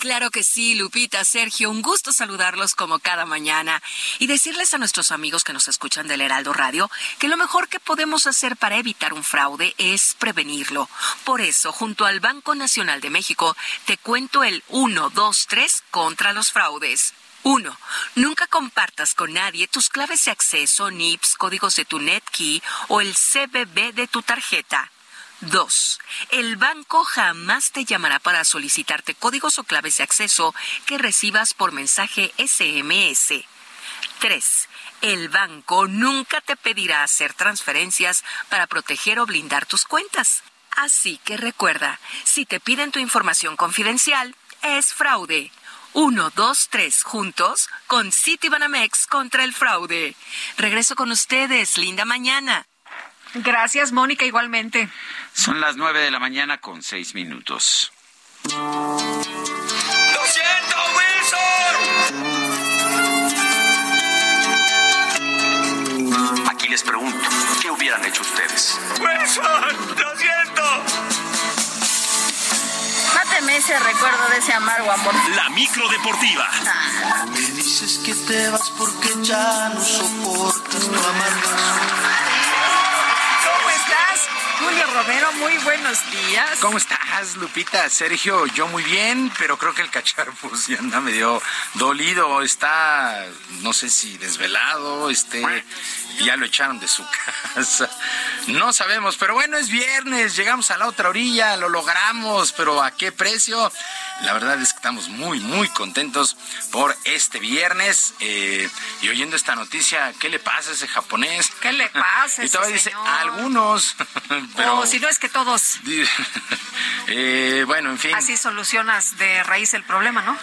[SPEAKER 31] Claro que sí, Lupita, Sergio, un gusto saludarlos como cada mañana y decirles a nuestros amigos que nos escuchan del Heraldo Radio que lo mejor que podemos hacer para evitar un fraude es prevenirlo. Por eso, junto al Banco Nacional de México, te cuento el 1, 2, 3 contra los fraudes. 1. Nunca compartas con nadie tus claves de acceso, NIPS, códigos de tu NetKey o el CBB de tu tarjeta. 2. El banco jamás te llamará para solicitarte códigos o claves de acceso que recibas por mensaje SMS. 3. El banco nunca te pedirá hacer transferencias para proteger o blindar tus cuentas. Así que recuerda, si te piden tu información confidencial, es fraude. 1, 2, 3 juntos con Citibanamex contra el fraude. Regreso con ustedes. Linda mañana.
[SPEAKER 2] Gracias, Mónica, igualmente.
[SPEAKER 1] Son las nueve de la mañana con seis minutos.
[SPEAKER 32] ¡Lo siento, Wilson!
[SPEAKER 33] Aquí les pregunto, ¿qué hubieran hecho ustedes?
[SPEAKER 32] ¡Wilson! ¡Lo siento!
[SPEAKER 9] Máteme ese recuerdo de ese amargo amor.
[SPEAKER 14] La micro deportiva.
[SPEAKER 32] Me dices que te vas porque ya no soportas tu amargura.
[SPEAKER 2] Julio Romero, muy buenos días.
[SPEAKER 34] ¿Cómo estás, Lupita? Sergio, yo muy bien, pero creo que el cachar pues ya anda medio dolido, está, no sé si desvelado, este, ya lo echaron de su casa. No sabemos, pero bueno, es viernes, llegamos a la otra orilla, lo logramos, pero ¿a qué precio? La verdad es que estamos muy, muy contentos por este viernes. Eh, y oyendo esta noticia, ¿qué le pasa a ese japonés?
[SPEAKER 2] ¿Qué le pasa?
[SPEAKER 34] y todavía dice, algunos. Pero,
[SPEAKER 2] o si no es que todos.
[SPEAKER 34] eh, bueno, en fin.
[SPEAKER 2] Así solucionas de raíz el problema, ¿no?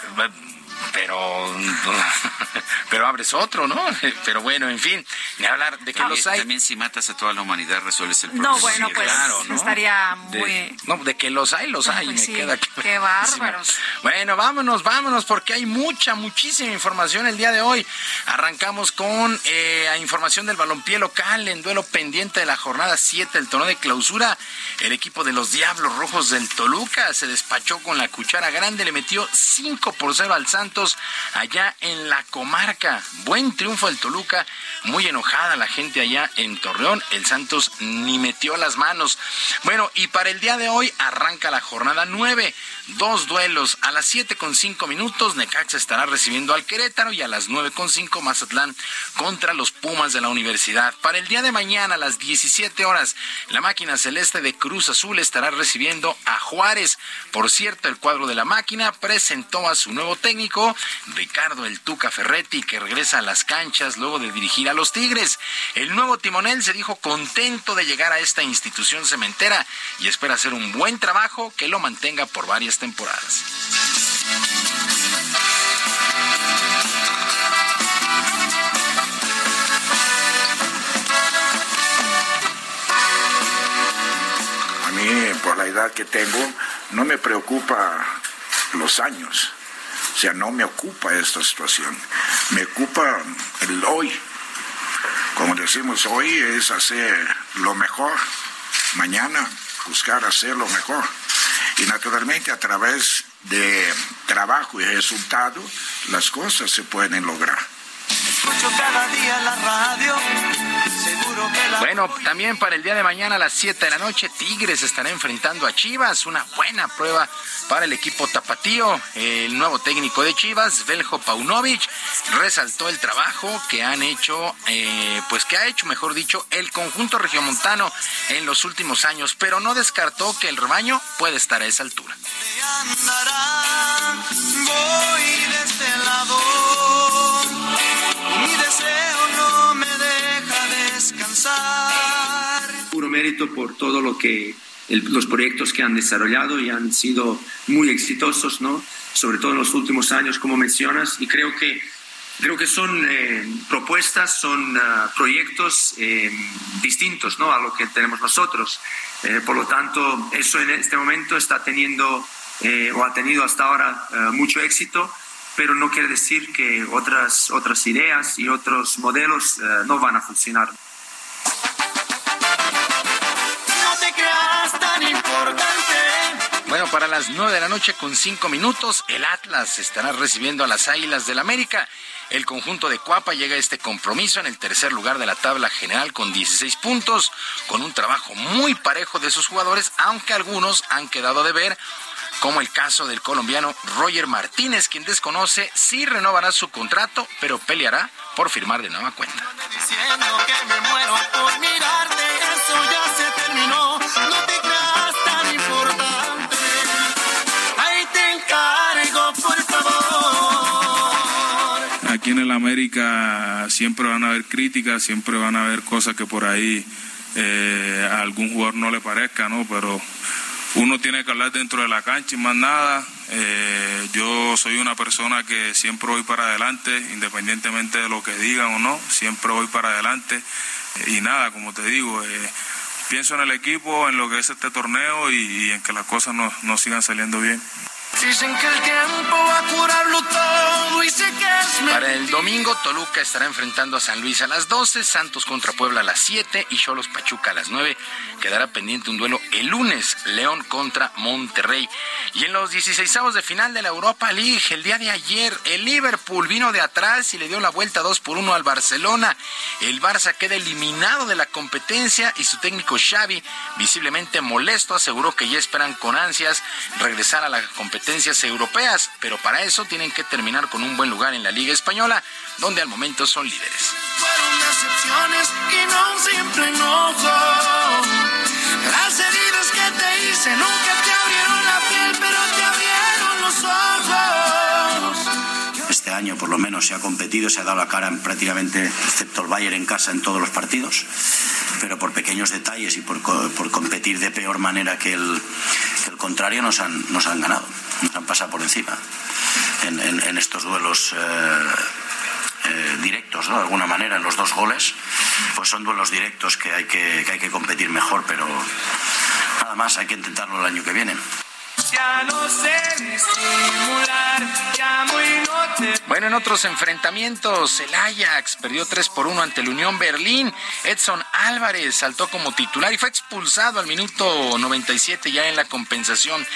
[SPEAKER 34] Pero pero abres otro, ¿no? Pero bueno, en fin, ni hablar de que los hay.
[SPEAKER 1] También si matas a toda la humanidad resuelves el problema.
[SPEAKER 2] No, bueno, pues claro, ¿no? estaría muy...
[SPEAKER 34] De, no, de que los hay, los hay,
[SPEAKER 2] pues
[SPEAKER 34] me queda
[SPEAKER 2] Qué bárbaros.
[SPEAKER 34] Bueno, vámonos, vámonos, porque hay mucha, muchísima información el día de hoy. Arrancamos con eh, información del balompié local en duelo pendiente de la jornada 7 del torneo de clausura. El equipo de los Diablos Rojos del Toluca se despachó con la cuchara grande, le metió 5 por 0 al Santos allá en la comarca. Buen triunfo del Toluca, muy enojada la gente allá en Torreón. El Santos ni metió las manos. Bueno, y para el día de hoy arranca la jornada 9. Dos duelos a las 7 con 5 minutos. Necaxa estará recibiendo al Querétaro y a las 9 con 5 Mazatlán contra los Pumas de la Universidad. Para el día de mañana a las 17 horas, la máquina celeste de Cruz Azul estará recibiendo a Juárez. Por cierto, el cuadro de la máquina presentó a su nuevo técnico, Ricardo El Tuca Ferretti, que regresa a las canchas luego de dirigir a los Tigres. El nuevo timonel se dijo contento de llegar a esta institución cementera y espera hacer un buen trabajo que lo mantenga por varias temporadas.
[SPEAKER 35] A mí, por la edad que tengo, no me preocupa los años. O sea, no me ocupa esta situación. Me ocupa el hoy. Como decimos, hoy es hacer lo mejor. Mañana buscar hacer lo mejor. Y naturalmente a través de trabajo y resultado, las cosas se pueden lograr.
[SPEAKER 34] Bueno, también para el día de mañana a las 7 de la noche, Tigres estará enfrentando a Chivas. Una buena prueba para el equipo tapatío. El nuevo técnico de Chivas, Veljo Paunovic, resaltó el trabajo que han hecho, eh, pues que ha hecho, mejor dicho, el conjunto regiomontano en los últimos años, pero no descartó que el rebaño puede estar a esa altura.
[SPEAKER 26] Voy de este lado, no me deja descansar.
[SPEAKER 32] Puro mérito por todo lo que el- los proyectos que han desarrollado y han sido muy exitosos, ¿no? Sobre todo en los últimos años, como mencionas, y creo que creo que son eh, propuestas, son ah, proyectos eh, distintos, ¿no? A lo que tenemos nosotros. Eh, por lo tanto, eso en este momento está teniendo eh, o ha tenido hasta ahora eh, mucho éxito, pero no quiere decir que otras otras ideas y otros modelos eh, no van a funcionar.
[SPEAKER 26] No te creas tan importante.
[SPEAKER 34] Bueno, para las 9 de la noche con 5 minutos, el Atlas estará recibiendo a las Águilas del América. El conjunto de Cuapa llega a este compromiso en el tercer lugar de la tabla general con 16 puntos, con un trabajo muy parejo de sus jugadores, aunque algunos han quedado de ver, como el caso del colombiano Roger Martínez, quien desconoce si renovará su contrato, pero peleará por firmar de nueva cuenta.
[SPEAKER 36] Aquí en el América siempre van a haber críticas, siempre van a haber cosas que por ahí eh, a algún jugador no le parezca, ¿no? Pero uno tiene que hablar dentro de la cancha y más nada. Eh, yo soy una persona que siempre voy para adelante, independientemente de lo que digan o no, siempre voy para adelante. Y nada, como te digo, eh, pienso en el equipo, en lo que es este torneo y, en que las cosas nos, nos sigan saliendo bien.
[SPEAKER 26] Dicen que el tiempo va a curarlo todo y sé que
[SPEAKER 34] Para el domingo, Toluca estará enfrentando a San Luis a las 12, Santos contra Puebla a las 7 y Cholos Pachuca a las 9. Quedará pendiente un duelo el lunes, León contra Monterrey. Y en los 16 de final de la Europa League, el día de ayer, el Liverpool vino de atrás y le dio la vuelta 2 por 1 al Barcelona. El Barça queda eliminado de la competencia y su técnico Xavi, visiblemente molesto, aseguró que ya esperan con ansias regresar a las competencias europeas, pero para eso tienen que terminar con un buen lugar en la Liga Española, donde al momento son líderes.
[SPEAKER 37] Año por lo menos se ha competido, se ha dado la cara en prácticamente, excepto el Bayern en casa, en todos los partidos, pero por pequeños detalles y por, por competir de peor manera que el, contrario nos han, nos han ganado, nos han pasado por encima en, estos duelos. eh, eh, directos. De alguna manera, en los dos goles, pues son duelos directos que hay que, que hay que competir mejor, pero nada más, hay que intentarlo el año que viene.
[SPEAKER 34] Bueno, en otros enfrentamientos, el Ajax perdió 3 por 1 ante el Unión Berlín. Edson Álvarez saltó como titular y fue expulsado al minuto 97 ya en la compensación.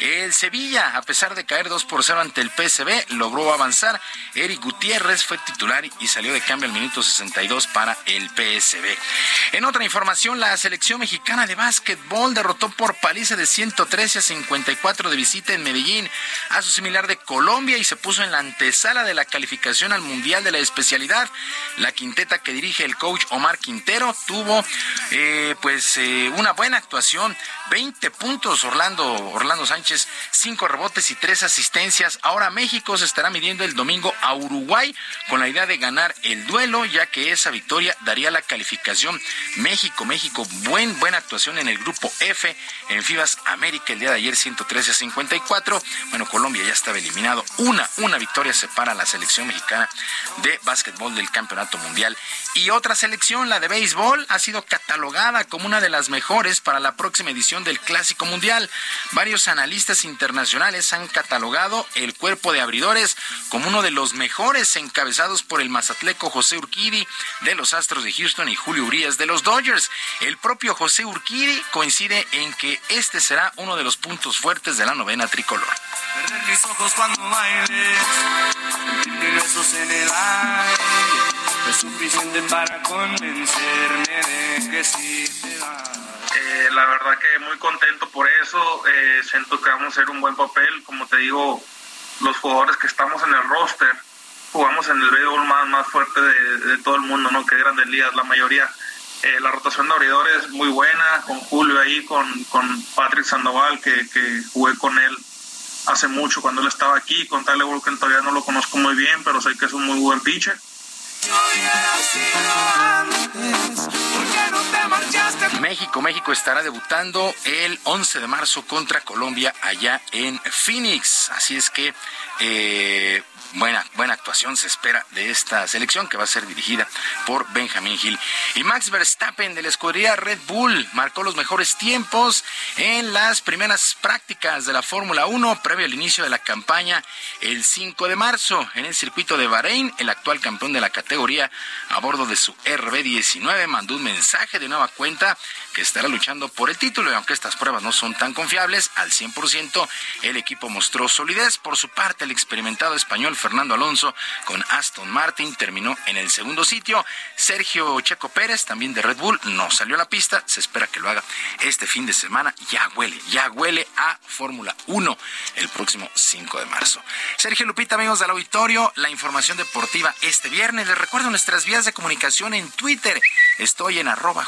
[SPEAKER 34] El Sevilla, a pesar de caer 2 por 0 ante el PSV, logró avanzar. Eric Gutiérrez fue titular y salió de cambio al minuto 62 para el PSV. En otra información, la selección mexicana de básquetbol derrotó por paliza de 113 a 54 de visita en Medellín a su similar de Colombia y se puso en la antesala de la calificación al Mundial de la especialidad. La quinteta que dirige el coach Omar Quintero tuvo eh, pues eh, una buena actuación, 20 puntos Orlando, Orlando Sánchez, 5 rebotes y 3 asistencias. Ahora México se estará midiendo el domingo a Uruguay con la idea de ganar el duelo, ya que esa victoria daría la calificación México, México, buen, buena actuación en el grupo F en FIBAS América el día de ayer 113 a 54. Bueno, Colombia ya estaba eliminado. Una, una victoria separa a la selección mexicana de básquetbol del Campeonato Mundial. Y otra selección, la de béisbol, ha sido catalogada como una de las mejores para la próxima edición del Clásico Mundial. Varios analistas internacionales han catalogado el cuerpo de abridores como uno de los mejores encabezados por el mazatleco José Urquidi de los Astros de Houston y Julio Urias de los Dodgers. El propio José Urquidi coincide en que este será uno de los puntos fuertes de la novena tricolor.
[SPEAKER 26] perder mis ojos cuando bailes. Mil besos en el aire. Es suficiente para convencerme de que sí te.
[SPEAKER 38] Eh, la verdad que muy contento por eso. Eh, siento que vamos a hacer un buen papel. Como te digo, los jugadores que estamos en el roster jugamos en el béisbol más, más fuerte de, de todo el mundo, ¿no? Que grandes ligas, la mayoría. Eh, la rotación de abridores muy buena, con Julio ahí, con, con Patrick Sandoval, que, que jugué con él hace mucho cuando él estaba aquí. Con Tyler Wilken todavía no lo conozco muy bien, pero sé que es un muy buen pitcher.
[SPEAKER 34] México, México estará debutando el 11 de marzo contra Colombia allá en Phoenix. Así es que eh, buena, buena actuación se espera de esta selección que va a ser dirigida por Benjamín Gil. Y Max Verstappen de la escudería Red Bull marcó los mejores tiempos en las primeras prácticas de la Fórmula 1 previo al inicio de la campaña el 5 de marzo en el circuito de Bahrein. El actual campeón de la categoría a bordo de su RB19 mandó un mensaje de nueva cuenta que estará luchando por el título y aunque estas pruebas no son tan confiables al 100%, el equipo mostró solidez. Por su parte, el experimentado español Fernando Alonso con Aston Martin terminó en el segundo sitio. Sergio Checo Pérez, también de Red Bull, no salió a la pista. Se espera que lo haga este fin de semana. Ya huele, ya huele a Fórmula 1 el próximo 5 de marzo. Sergio Lupita, amigos del auditorio, la información deportiva este viernes. Les recuerdo nuestras vías de comunicación en Twitter. Estoy en arroba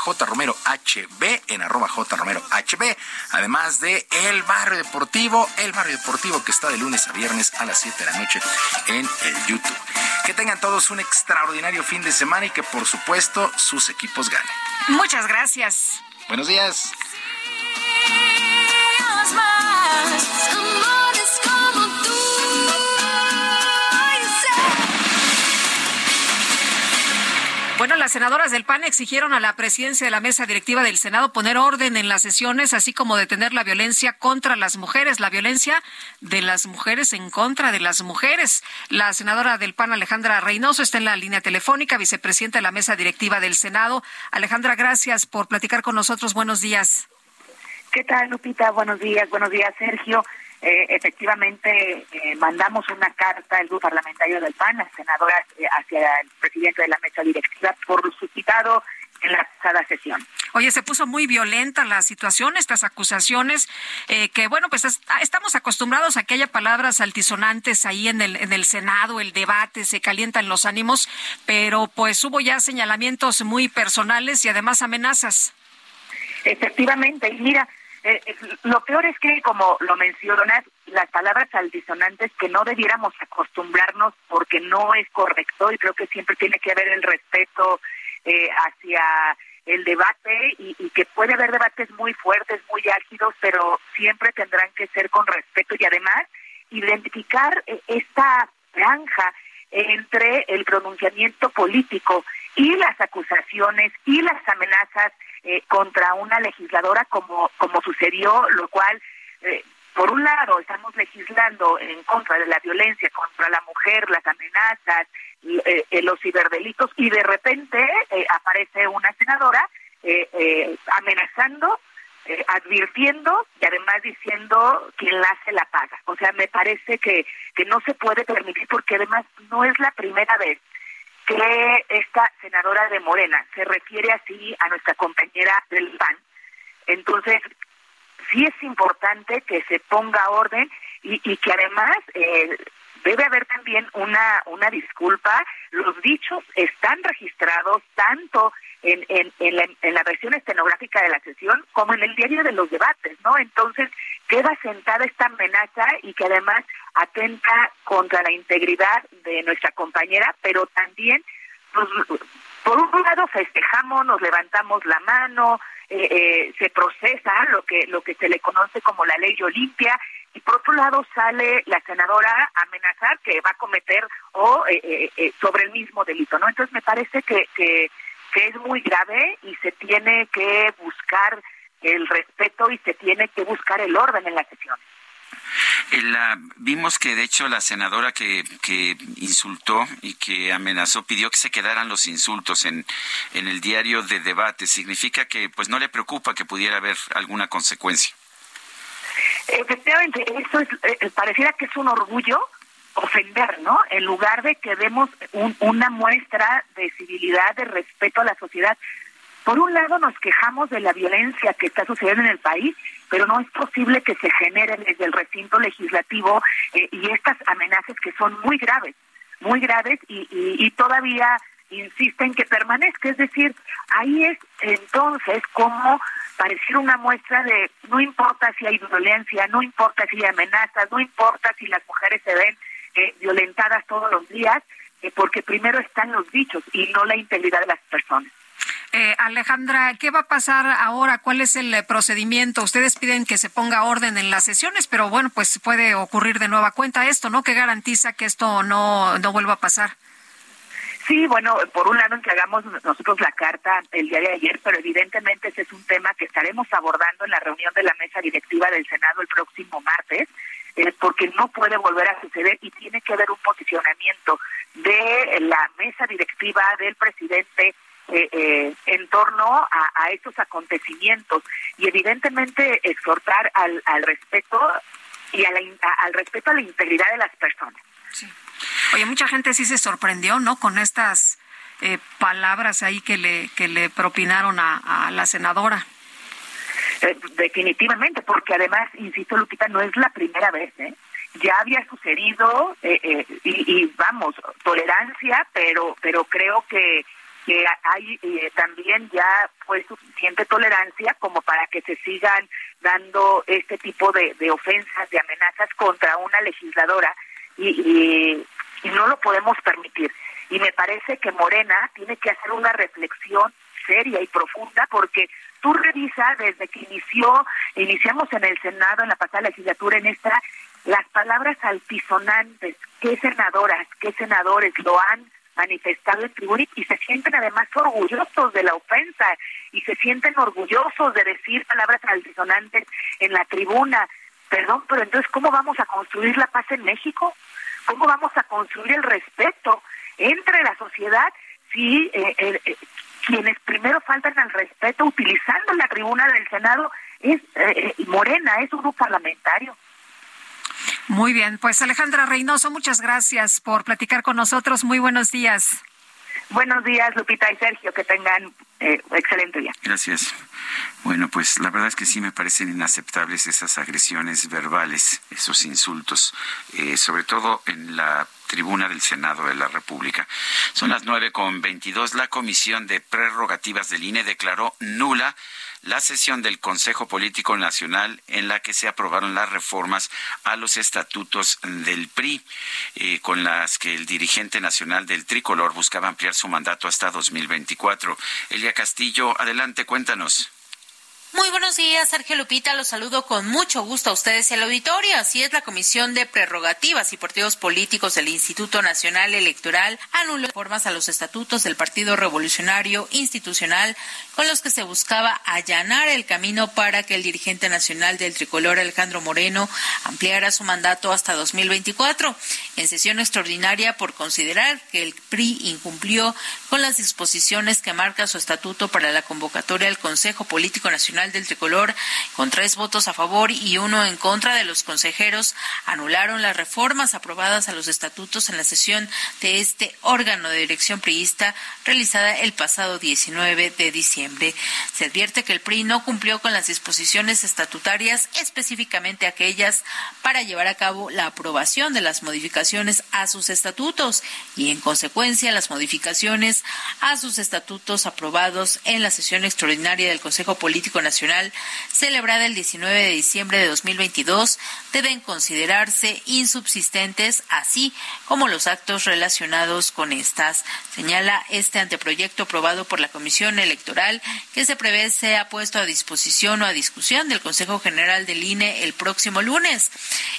[SPEAKER 34] en arroba jromerohb, además de El Barrio Deportivo, El Barrio Deportivo que está de lunes a viernes a las 7 de la noche en el YouTube. Que tengan todos un extraordinario fin de semana y que por supuesto sus equipos ganen.
[SPEAKER 2] Muchas gracias.
[SPEAKER 34] Buenos días.
[SPEAKER 2] Bueno, las senadoras del PAN exigieron a la presidencia de la mesa directiva del Senado poner orden en las sesiones, así como detener la violencia contra las mujeres, la violencia de las mujeres en contra de las mujeres. La senadora del PAN, Alejandra Reynoso, está en la línea telefónica, vicepresidenta de la mesa directiva del Senado. Alejandra, gracias por platicar con nosotros. Buenos días.
[SPEAKER 24] ¿Qué tal, Lupita? Buenos días, buenos días, Sergio. Eh, efectivamente, eh, mandamos una carta al grupo parlamentario del PAN, la senadora, eh, hacia el presidente de la mesa directiva, por su citado en la pasada sesión.
[SPEAKER 2] Oye, se puso muy violenta la situación, estas acusaciones, eh, que bueno, pues es- ah, estamos acostumbrados a que haya palabras altisonantes ahí en el, en el Senado, el debate, se calientan los ánimos, pero pues hubo ya señalamientos muy personales y además amenazas.
[SPEAKER 24] Efectivamente, y mira, eh, eh, lo peor es que, como lo mencionas, las palabras altisonantes que no debiéramos acostumbrarnos porque no es correcto y creo que siempre tiene que haber el respeto eh, hacia el debate y, que puede haber debates muy fuertes, muy álgidos, pero siempre tendrán que ser con respeto y además identificar esta franja entre el pronunciamiento político y las acusaciones y las amenazas eh, contra una legisladora como, como sucedió, lo cual, eh, por un lado, estamos legislando en contra de la violencia contra la mujer, las amenazas, eh, los ciberdelitos, y de repente aparece una senadora amenazando advirtiendo y además diciendo quien la hace la paga. O sea, me parece que, que no se puede permitir porque además no es la primera vez que esta senadora de Morena se refiere así a nuestra compañera del PAN. Entonces, sí es importante que se ponga orden y, y que además eh, debe haber también una, una disculpa. Los dichos están registrados tanto en, en, en, la, en la versión estenográfica de la sesión como en el diario de los debates, ¿no? Entonces, queda sentada esta amenaza y que además atenta contra la integridad de nuestra compañera, pero también, pues, por un lado festejamos, nos levantamos la mano, eh, eh, se procesa lo que lo que se le conoce como la ley Olimpia y por otro lado sale la senadora a amenazar que va a cometer o eh, sobre el mismo delito, ¿no? Entonces me parece que, que que es muy grave y se tiene que buscar el respeto y se tiene que buscar el orden en la sesión.
[SPEAKER 1] La, vimos que de hecho la senadora que, que, insultó y que amenazó pidió que se quedaran los insultos en, en el diario de debate. ¿Significa que pues no le preocupa que pudiera haber alguna consecuencia?
[SPEAKER 24] Efectivamente, eso es, eh, pareciera que es un orgullo ofender, ¿no? En lugar de que demos un, una muestra de civilidad, de respeto a la sociedad. Por un lado nos quejamos de la violencia que está sucediendo en el país, pero no es posible que se genere desde el recinto legislativo eh, y estas amenazas que son muy graves, muy graves y, todavía insisten que permanezca. Es decir, ahí es entonces como parecer una muestra de no importa si hay violencia, no importa si hay amenazas, no importa si las mujeres se ven eh, violentadas todos los días, eh, porque primero están los dichos y no la integridad de las personas.
[SPEAKER 2] Eh, Alejandra, ¿qué va a pasar ahora? ¿Cuál es el procedimiento? Ustedes piden que se ponga orden en las sesiones, pero bueno, pues puede ocurrir de nueva cuenta esto, ¿no? ¿Qué garantiza que esto no, no vuelva a pasar?
[SPEAKER 24] Sí, bueno, por un lado entregamos nosotros la carta el día de ayer, pero evidentemente ese es un tema que estaremos abordando en la reunión de la mesa directiva del Senado el próximo martes eh, porque no puede volver a suceder y tiene que haber un posicionamiento de la mesa directiva del presidente eh, eh, en torno a, a, estos acontecimientos y evidentemente exhortar al, al respeto y a la, a, al respeto a la integridad de las personas.
[SPEAKER 2] Sí. Oye, mucha gente sí se sorprendió, ¿no? Con estas eh, palabras ahí que le que le propinaron a, a la senadora.
[SPEAKER 24] Eh, definitivamente, porque además, insisto, Lupita, no es la primera vez, ¿eh? Ya había sucedido eh, eh, y, y, vamos, tolerancia, pero pero creo que que hay eh, también ya pues suficiente tolerancia como para que se sigan dando este tipo de, de ofensas, de amenazas contra una legisladora y, y, y no lo podemos permitir. Y me parece que Morena tiene que hacer una reflexión seria y profunda porque tú revisas desde que inició, iniciamos en el Senado en la pasada legislatura en esta, las palabras altisonantes, qué senadoras, qué senadores lo han manifestado en tribuna y se sienten además orgullosos de la ofensa y se sienten orgullosos de decir palabras altisonantes en la tribuna. Perdón, pero entonces, ¿cómo vamos a construir la paz en México? ¿Cómo vamos a construir el respeto entre la sociedad si eh, eh, quienes primero faltan al respeto utilizando la tribuna del Senado es eh, Morena, es un grupo parlamentario.
[SPEAKER 2] Muy bien, pues Alejandra Reynoso, muchas gracias por platicar con nosotros. Muy buenos días.
[SPEAKER 24] Buenos días, Lupita y Sergio, que tengan eh, excelente día.
[SPEAKER 1] Gracias. Bueno, pues la verdad es que sí me parecen inaceptables esas agresiones verbales, esos insultos, eh, sobre todo en la tribuna del Senado de la República. Son las nueve con veintidós. La Comisión de Prerrogativas del INE declaró nula la sesión del Consejo Político Nacional en la que se aprobaron las reformas a los estatutos del PRI, eh, con las que el dirigente nacional del tricolor buscaba ampliar su mandato hasta 2024. Elia Castillo, adelante, cuéntanos.
[SPEAKER 39] Muy buenos días, Sergio Lupita. Los saludo con mucho gusto a ustedes y al auditorio. Así es, la Comisión de Prerrogativas y Partidos Políticos del Instituto Nacional Electoral anuló reformas a los estatutos del Partido Revolucionario Institucional con los que se buscaba allanar el camino para que el dirigente nacional del tricolor Alejandro Moreno ampliara su mandato hasta 2024. En sesión extraordinaria por considerar que el PRI incumplió con las disposiciones que marca su estatuto para la convocatoria del Consejo Político Nacional del Tricolor, con tres votos a favor y uno en contra de los consejeros, anularon las reformas aprobadas a los estatutos en la sesión de este órgano de dirección priista realizada el pasado 19 de diciembre. Se advierte que el PRI no cumplió con las disposiciones estatutarias, específicamente aquellas para llevar a cabo la aprobación de las modificaciones a sus estatutos y, en consecuencia, las modificaciones a sus estatutos aprobados en la sesión extraordinaria del Consejo Político Nacional celebrada el 19 de diciembre de 2022 deben considerarse insubsistentes, así como los actos relacionados con estas. Señala este anteproyecto aprobado por la Comisión Electoral que se prevé sea puesto a disposición o a discusión del Consejo General del INE el próximo lunes.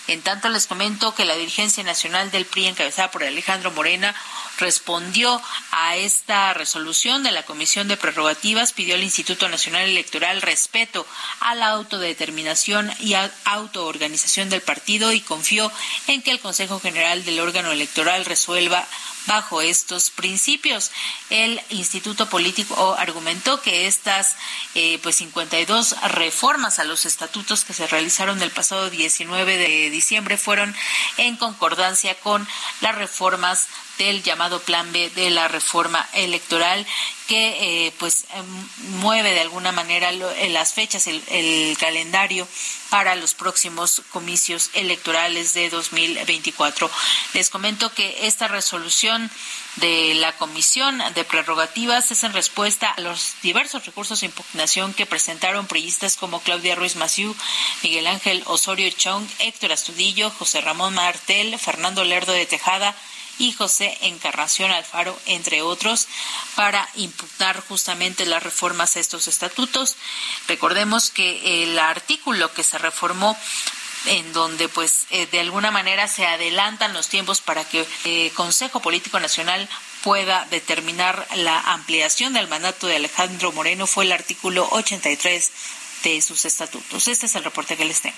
[SPEAKER 39] En tanto, les comento que la dirigencia nacional del PRI, encabezada por Alejandro Morena, respondió a esta resolución de la Comisión de Prerrogativas, pidió al Instituto Nacional Electoral respeto a la autodeterminación y autoorganización del partido y confió en que el Consejo General del órgano electoral resuelva bajo estos principios. El Instituto Político argumentó que estas eh, pues 52 reformas a los estatutos que se realizaron el pasado 19 de diciembre fueron en concordancia con las reformas del llamado Plan B de la reforma electoral que eh, pues em, mueve de alguna manera eh, las fechas, el, el, calendario para los próximos comicios electorales de 2024. Les comento que esta resolución de la Comisión de Prerrogativas es en respuesta a los diversos recursos de impugnación que presentaron priistas como Claudia Ruiz Maciú, Miguel Ángel Osorio Chong, Héctor Astudillo, José Ramón Martel, Fernando Lerdo de Tejada, y José Encarnación Alfaro, entre otros, para impugnar justamente las reformas a estos estatutos. Recordemos que el artículo que se reformó en donde pues eh, de alguna manera se adelantan los tiempos para que el Consejo Político Nacional pueda determinar la ampliación del mandato de Alejandro Moreno fue el artículo 83 de sus estatutos. Este es el reporte que les tengo.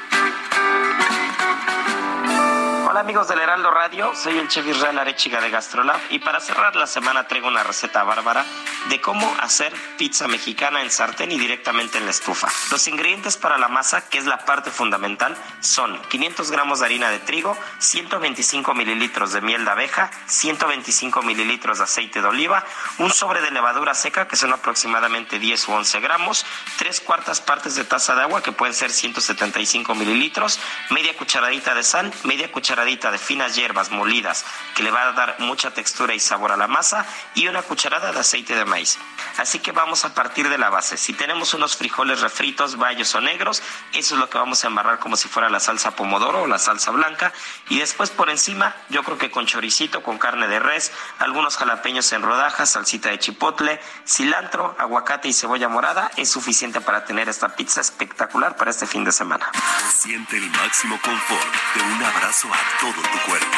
[SPEAKER 40] Amigos del Heraldo Radio, soy el chef Israel Arechiga de Gastrolab y para cerrar la semana traigo una receta bárbara de cómo hacer pizza mexicana en sartén y directamente en la estufa. Los ingredientes para la masa, que es la parte fundamental, son 500 gramos de harina de trigo, 125 mililitros de miel de abeja, 125 mililitros de aceite de oliva, un sobre de levadura seca, que son aproximadamente 10 u 11 gramos, tres cuartas partes de taza de agua, que pueden ser 175 mililitros, media cucharadita de sal, media cucharadita cucharadita de finas hierbas molidas que le va a dar mucha textura y sabor a la masa y una cucharada de aceite de maíz. Así que vamos a partir de la base. Si tenemos unos frijoles refritos, bayos o negros, eso es lo que vamos a embarrar como si fuera la salsa pomodoro o la salsa blanca. Y después por encima, yo creo que con choricito, con carne de res, algunos jalapeños en rodajas, salsita de chipotle, cilantro, aguacate y cebolla morada, es suficiente para tener esta pizza espectacular para este fin de semana.
[SPEAKER 12] Siente el máximo confort de un abrazo a todo tu cuerpo.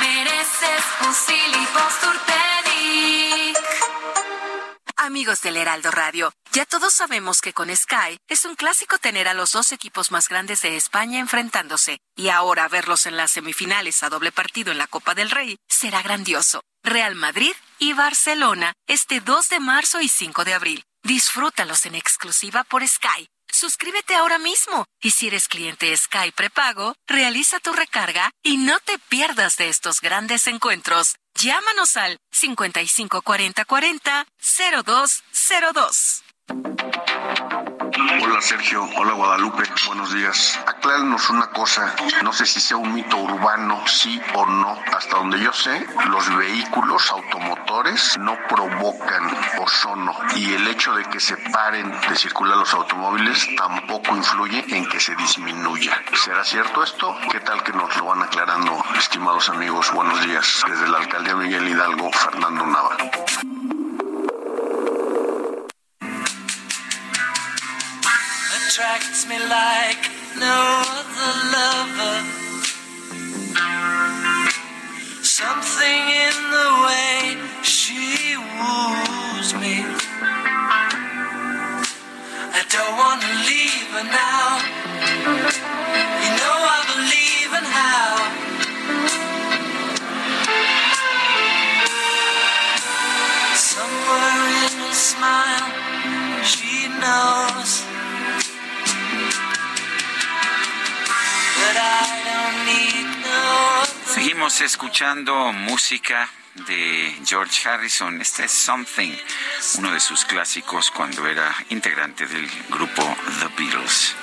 [SPEAKER 31] Mereces Amigos del Heraldo Radio, ya todos sabemos que con Sky es un clásico tener a los dos equipos más grandes de España enfrentándose y ahora verlos en las semifinales a doble partido en la Copa del Rey será grandioso. Real Madrid y Barcelona este 2 de marzo y 5 de abril. Disfrútalos en exclusiva por Sky. Suscríbete ahora mismo y si eres cliente Sky prepago, realiza tu recarga y no te pierdas de estos grandes encuentros. Llámanos al 554040 0202.
[SPEAKER 41] Hola Sergio, hola Guadalupe, buenos días. Aclárenos una cosa, no sé si sea un mito urbano, sí o no. Hasta donde yo sé, los vehículos automotores no provocan ozono y el hecho de que se paren de circular los automóviles tampoco influye en que se disminuya. ¿Será cierto esto? ¿Qué tal que nos lo van aclarando, estimados amigos? Buenos días. Desde la alcaldía Miguel Hidalgo, Fernando Nava.
[SPEAKER 26] Attracts me like no other lover. Something in the way she woos me. I don't want to leave her now. You know I believe in how. Somewhere in her smile, she knows.
[SPEAKER 1] Seguimos escuchando música de George Harrison. Este es Something, uno de sus clásicos cuando era integrante del grupo The Beatles.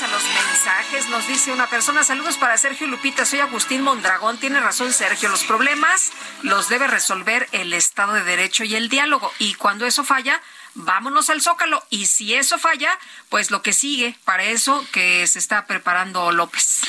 [SPEAKER 2] A los mensajes. Nos dice una persona, saludos para Sergio Lupita, soy Agustín Mondragón. Tiene razón Sergio, los problemas los debe resolver el Estado de Derecho y el diálogo. Y cuando eso falla, vámonos al Zócalo. Y si eso falla, pues lo que sigue, para eso que se está preparando López.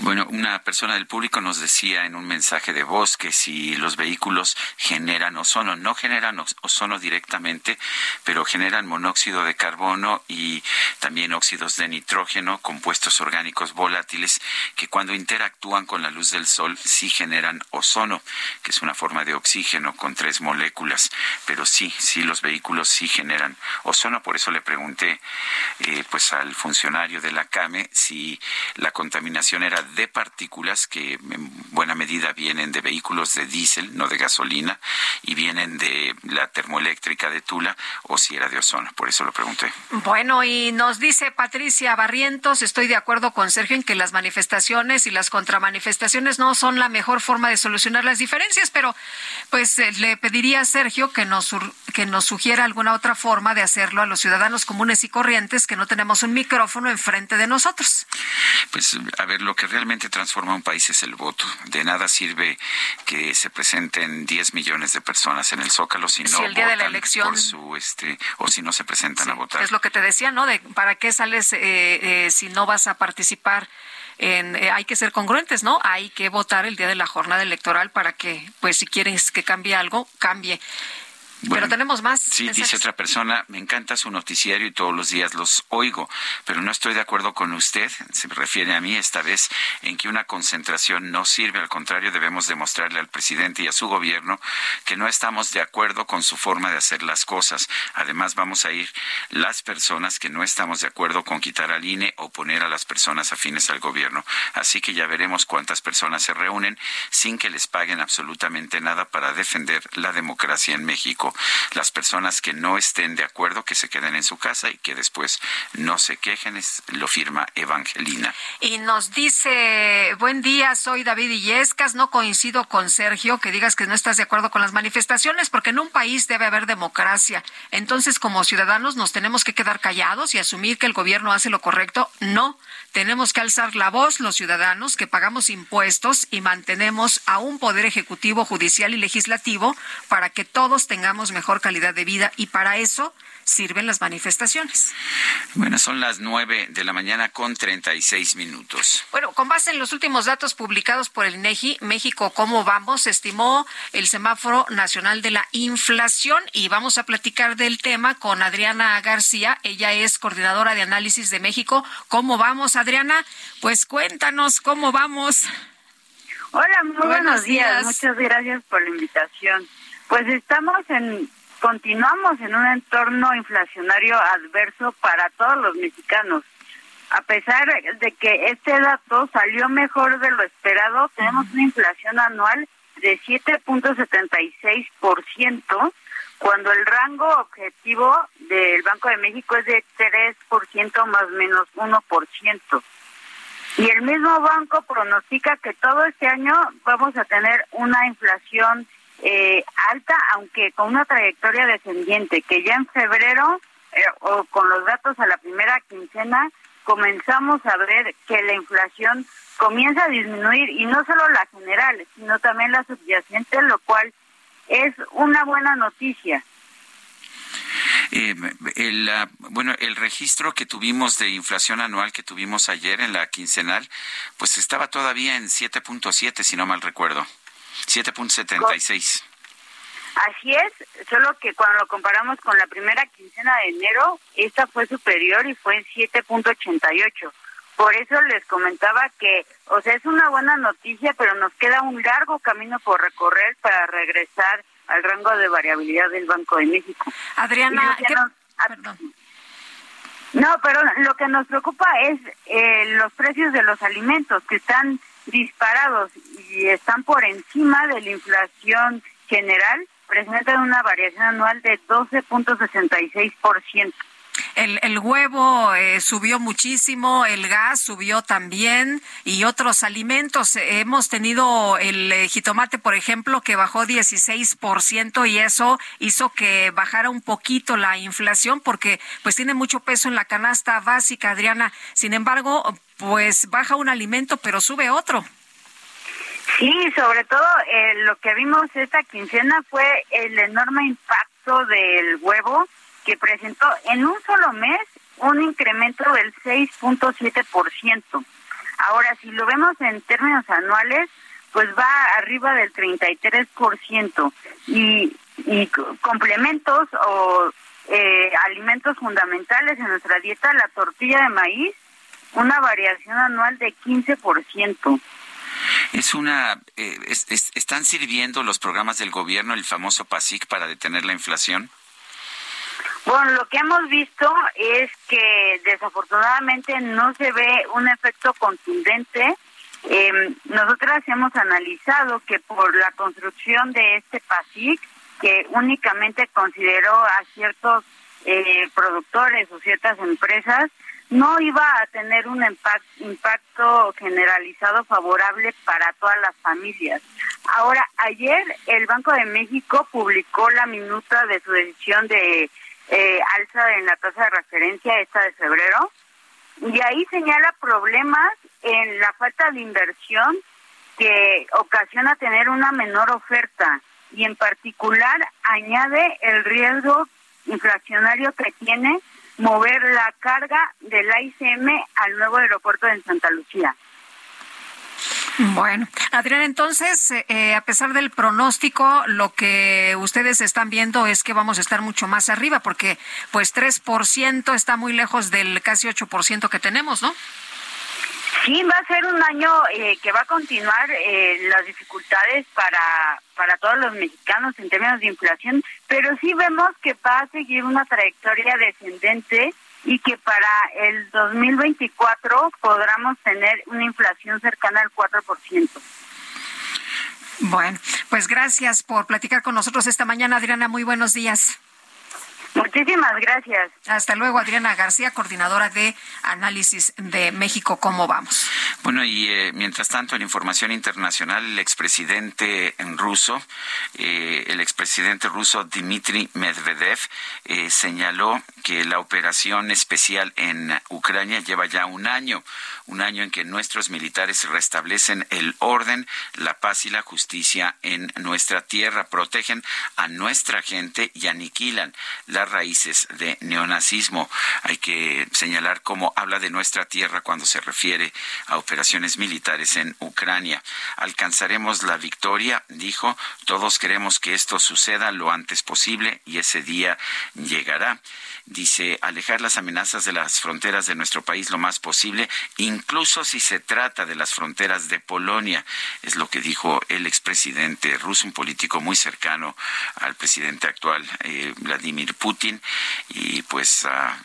[SPEAKER 1] Bueno, una persona del público nos decía en un mensaje de voz que si los vehículos generan ozono, no generan ozono directamente, pero generan monóxido de carbono y también óxidos de nitrógeno, compuestos orgánicos volátiles, que cuando interactúan con la luz del sol sí generan ozono, que es una forma de oxígeno con tres moléculas. Pero sí, sí, los vehículos sí generan ozono. Por eso le pregunté eh, pues al funcionario de la CAME si la contaminación era de partículas que en buena medida vienen de vehículos de diésel, no de gasolina, y vienen de la termoeléctrica de Tula, o si era de ozono. Por eso lo pregunté.
[SPEAKER 2] Bueno, y nos dice Patricia Barrientos, estoy de acuerdo con Sergio en que las manifestaciones y las contramanifestaciones no son la mejor forma de solucionar las diferencias, pero pues eh, le pediría a Sergio que nos, que nos sugiera alguna otra forma de hacerlo a los ciudadanos comunes y corrientes que no tenemos un micrófono enfrente de nosotros.
[SPEAKER 1] Pues a ver, lo que realmente transforma un país es el voto. De nada sirve que se presenten 10 millones de personas en el Zócalo si no
[SPEAKER 2] Si el día de la
[SPEAKER 1] votan
[SPEAKER 2] elección-
[SPEAKER 1] por su este o si no se presentan a votar.
[SPEAKER 2] Es lo que te decía, ¿no? De para qué sales eh, eh, si no vas a participar. En, eh, hay que ser congruentes, ¿no? Hay que votar el día de la jornada electoral para que, pues, si quieres que cambie algo, cambie. Pero tenemos más.
[SPEAKER 1] Sí,
[SPEAKER 2] mensajes.
[SPEAKER 1] dice otra persona, me encanta su noticiario y todos los días los oigo, pero no estoy de acuerdo con usted, se refiere a mí esta vez, en que una concentración no sirve, al contrario, debemos demostrarle al presidente y a su gobierno que no estamos de acuerdo con su forma de hacer las cosas. Además, vamos a ir las personas que no estamos de acuerdo con quitar al INE o poner a las personas afines al gobierno. Así que ya veremos cuántas personas se reúnen sin que les paguen absolutamente nada para defender la democracia en México. Las personas que no estén de acuerdo que se queden en su casa y que después no se quejen, lo firma Evangelina.
[SPEAKER 2] Y nos dice, buen día, soy David Illescas, no coincido con Sergio que digas que no estás de acuerdo con las manifestaciones, porque en un país debe haber democracia. Entonces, como ciudadanos, nos tenemos que quedar callados y asumir que el gobierno hace lo correcto. No, tenemos que alzar la voz los ciudadanos que pagamos impuestos y mantenemos a un poder ejecutivo, judicial y legislativo para que todos tengamos mejor calidad de vida. Y para eso sirven las manifestaciones.
[SPEAKER 1] Bueno, son las nueve de la mañana con treinta y seis minutos.
[SPEAKER 2] Bueno, con base en los últimos datos publicados por el INEGI, México, ¿cómo vamos? Estimó el semáforo nacional de la inflación y vamos a platicar del tema con Adriana García. Ella es coordinadora de análisis de México. ¿Cómo vamos, Adriana? Pues cuéntanos cómo vamos.
[SPEAKER 42] Hola, muy buenos, días. Muchas gracias por la invitación. Pues estamos en continuamos en un entorno inflacionario adverso para todos los mexicanos. A pesar de que este dato salió mejor de lo esperado, tenemos una inflación anual de 7.76%, cuando el rango objetivo del Banco de México es de 3% más menos 1%. Y el mismo banco pronostica que todo este año vamos a tener una inflación eh, alta, aunque con una trayectoria descendiente, que ya en febrero, eh, o con los datos a la primera quincena, comenzamos a ver que la inflación comienza a disminuir, y no solo la general, sino también la subyacente, lo cual es una buena noticia.
[SPEAKER 1] Eh, el, ah, bueno, el registro que tuvimos de inflación anual que tuvimos ayer en la quincenal, pues estaba todavía en 7.7, si no mal recuerdo. 7.76.
[SPEAKER 42] Así es, solo que cuando lo comparamos con la primera quincena de enero, esta fue superior y fue en 7.88. Por eso les comentaba que, o sea, es una buena noticia, pero nos queda un largo camino por recorrer para regresar al rango de variabilidad del Banco de México.
[SPEAKER 2] Adriana,
[SPEAKER 42] ah, No, pero lo que nos preocupa es eh, los precios de los alimentos que están disparados y están por encima de la inflación general, presentan una variación anual de 12.66%.
[SPEAKER 2] El, el huevo eh, subió muchísimo, el gas subió también y otros alimentos. Hemos tenido el eh, jitomate, por ejemplo, que bajó 16% y eso hizo que bajara un poquito la inflación porque pues tiene mucho peso en la canasta básica, Adriana. Sin embargo, pues baja un alimento pero sube otro.
[SPEAKER 42] Sí, sobre todo eh, lo que vimos esta quincena fue el enorme impacto del huevo que presentó en un solo mes un incremento del 6.7%. Ahora, si lo vemos en términos anuales, pues va arriba del 33%. Y, y complementos o eh, alimentos fundamentales en nuestra dieta, la tortilla de maíz, una variación anual de 15%.
[SPEAKER 1] Es una, eh, ¿Están sirviendo los programas del gobierno, el famoso PASIC, para detener la inflación?
[SPEAKER 42] Bueno, lo que hemos visto es que desafortunadamente no se ve un efecto contundente. Eh, nosotras hemos analizado que por la construcción de este PASIC, que únicamente consideró a ciertos eh, productores o ciertas empresas, no iba a tener un impacto generalizado favorable para todas las familias. Ahora, ayer el Banco de México publicó la minuta de su decisión de eh, alza en la tasa de referencia esta de febrero y ahí señala problemas en la falta de inversión que ocasiona tener una menor oferta y en particular añade el riesgo inflacionario que tiene mover la carga del AICM al nuevo aeropuerto de Santa Lucía.
[SPEAKER 2] Bueno, Adrián, entonces, eh, a pesar del pronóstico, lo que ustedes están viendo es que vamos a estar mucho más arriba, porque pues 3% está muy lejos del casi 8% que tenemos, ¿no?
[SPEAKER 42] Sí, va a ser un año eh, que va a continuar eh, las dificultades para, para todos los mexicanos en términos de inflación, pero sí vemos que va a seguir una trayectoria descendente y que para el 2024 podamos tener una inflación cercana al 4%.
[SPEAKER 2] Bueno, Pues gracias por platicar con nosotros esta mañana, Adriana. Muy buenos días.
[SPEAKER 42] Muchísimas gracias.
[SPEAKER 2] Hasta luego, Adriana García, coordinadora de análisis de México. ¿Cómo vamos?
[SPEAKER 1] Bueno, y eh, mientras tanto, en información internacional, el expresidente ruso, eh, el expresidente ruso Dmitry Medvedev, eh, señaló que la operación especial en Ucrania lleva ya un año, un año en que nuestros militares restablecen el orden, la paz y la justicia en nuestra tierra, protegen a nuestra gente y aniquilan la raíces de neonazismo. Hay que señalar cómo habla de nuestra tierra cuando se refiere a operaciones militares en Ucrania. Alcanzaremos la victoria, dijo. Todos queremos que esto suceda lo antes posible y ese día llegará dice alejar las amenazas de las fronteras de nuestro país lo más posible, incluso si se trata de las fronteras de Polonia, es lo que dijo el expresidente ruso, un político muy cercano al presidente actual, eh, Vladimir Putin, y pues ah,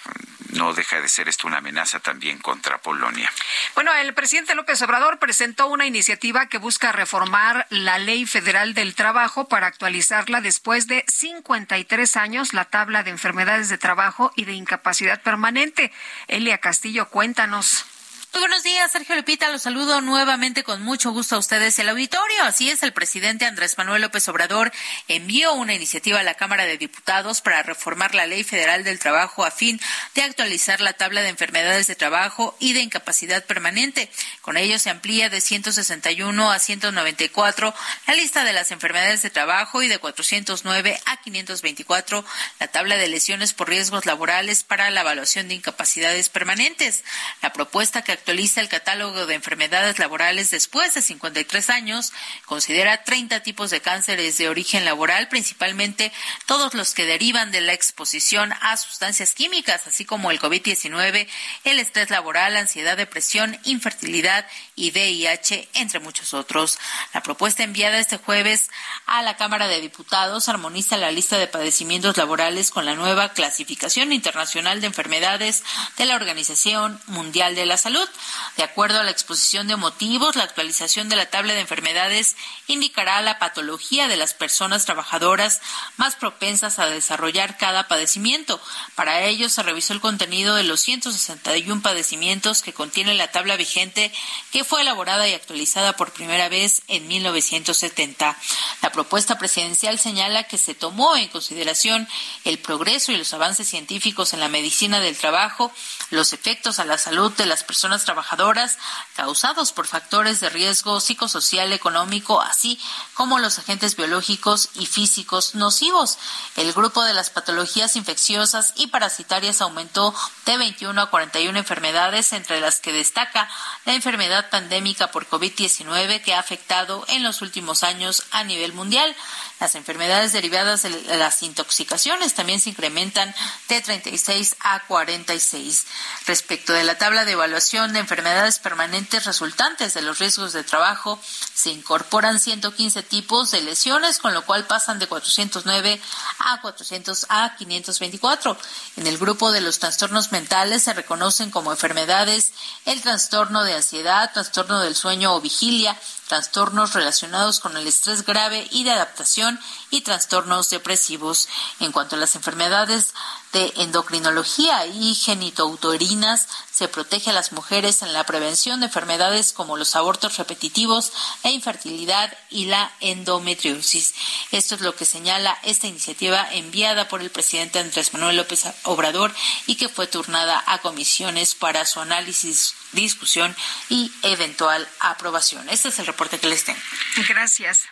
[SPEAKER 1] no deja de ser esto una amenaza también contra Polonia.
[SPEAKER 2] Bueno, el presidente López Obrador presentó una iniciativa que busca reformar la ley federal del trabajo para actualizarla después de 53 años, la tabla de enfermedades de trabajo y de incapacidad permanente. Elia Castillo, cuéntanos.
[SPEAKER 39] Muy buenos días, Sergio Lupita. Los saludo nuevamente con mucho gusto a ustedes el auditorio. Así es, el presidente Andrés Manuel López Obrador envió una iniciativa a la Cámara de Diputados para reformar la Ley Federal del Trabajo a fin de actualizar la tabla de enfermedades de trabajo y de incapacidad permanente. Con ello se amplía de 161 a 194 la lista de las enfermedades de trabajo y de 409 a 524 la tabla de lesiones por riesgos laborales para la evaluación de incapacidades permanentes. La propuesta que actualiza el catálogo de enfermedades laborales después de 53 años, considera 30 tipos de cánceres de origen laboral, principalmente todos los que derivan de la exposición a sustancias químicas, así como el COVID-19, el estrés laboral, ansiedad, depresión, infertilidad y VIH, entre muchos otros. La propuesta enviada este jueves a la Cámara de Diputados armoniza la lista de padecimientos laborales con la nueva clasificación internacional de enfermedades de la Organización Mundial de la Salud. De acuerdo a la exposición de motivos, la actualización de la tabla de enfermedades indicará la patología de las personas trabajadoras más propensas a desarrollar cada padecimiento. Para ello se revisó el contenido de los 161 padecimientos que contiene la tabla vigente que fue elaborada y actualizada por primera vez en 1970. La propuesta presidencial señala que se tomó en consideración el progreso y los avances científicos en la medicina del trabajo, los efectos a la salud de las trabajadoras causados por factores de riesgo psicosocial, económico, así como los agentes biológicos y físicos nocivos. El grupo de las patologías infecciosas y parasitarias aumentó de 21 a 41 enfermedades, entre las que destaca la enfermedad pandémica por COVID-19 que ha afectado en los últimos años a nivel mundial. Las enfermedades derivadas de las intoxicaciones también se incrementan de 36 a 46. Respecto de la tabla de evaluación de enfermedades permanentes resultantes de los riesgos de trabajo, se incorporan 115 tipos de lesiones, con lo cual pasan de 409 a 400 a 524. En el grupo de los trastornos mentales se reconocen como enfermedades el trastorno de ansiedad, trastorno del sueño o vigilia, trastornos relacionados con el estrés grave y de adaptación y trastornos depresivos. En cuanto a las enfermedades de endocrinología y genitouterinas, se protege a las mujeres en la prevención de enfermedades como los abortos repetitivos, la infertilidad y la endometriosis. Esto es lo que señala esta iniciativa enviada por el presidente Andrés Manuel López Obrador y que fue turnada a comisiones para su análisis discusión y eventual aprobación. Este es el reporte que les tengo.
[SPEAKER 2] Gracias.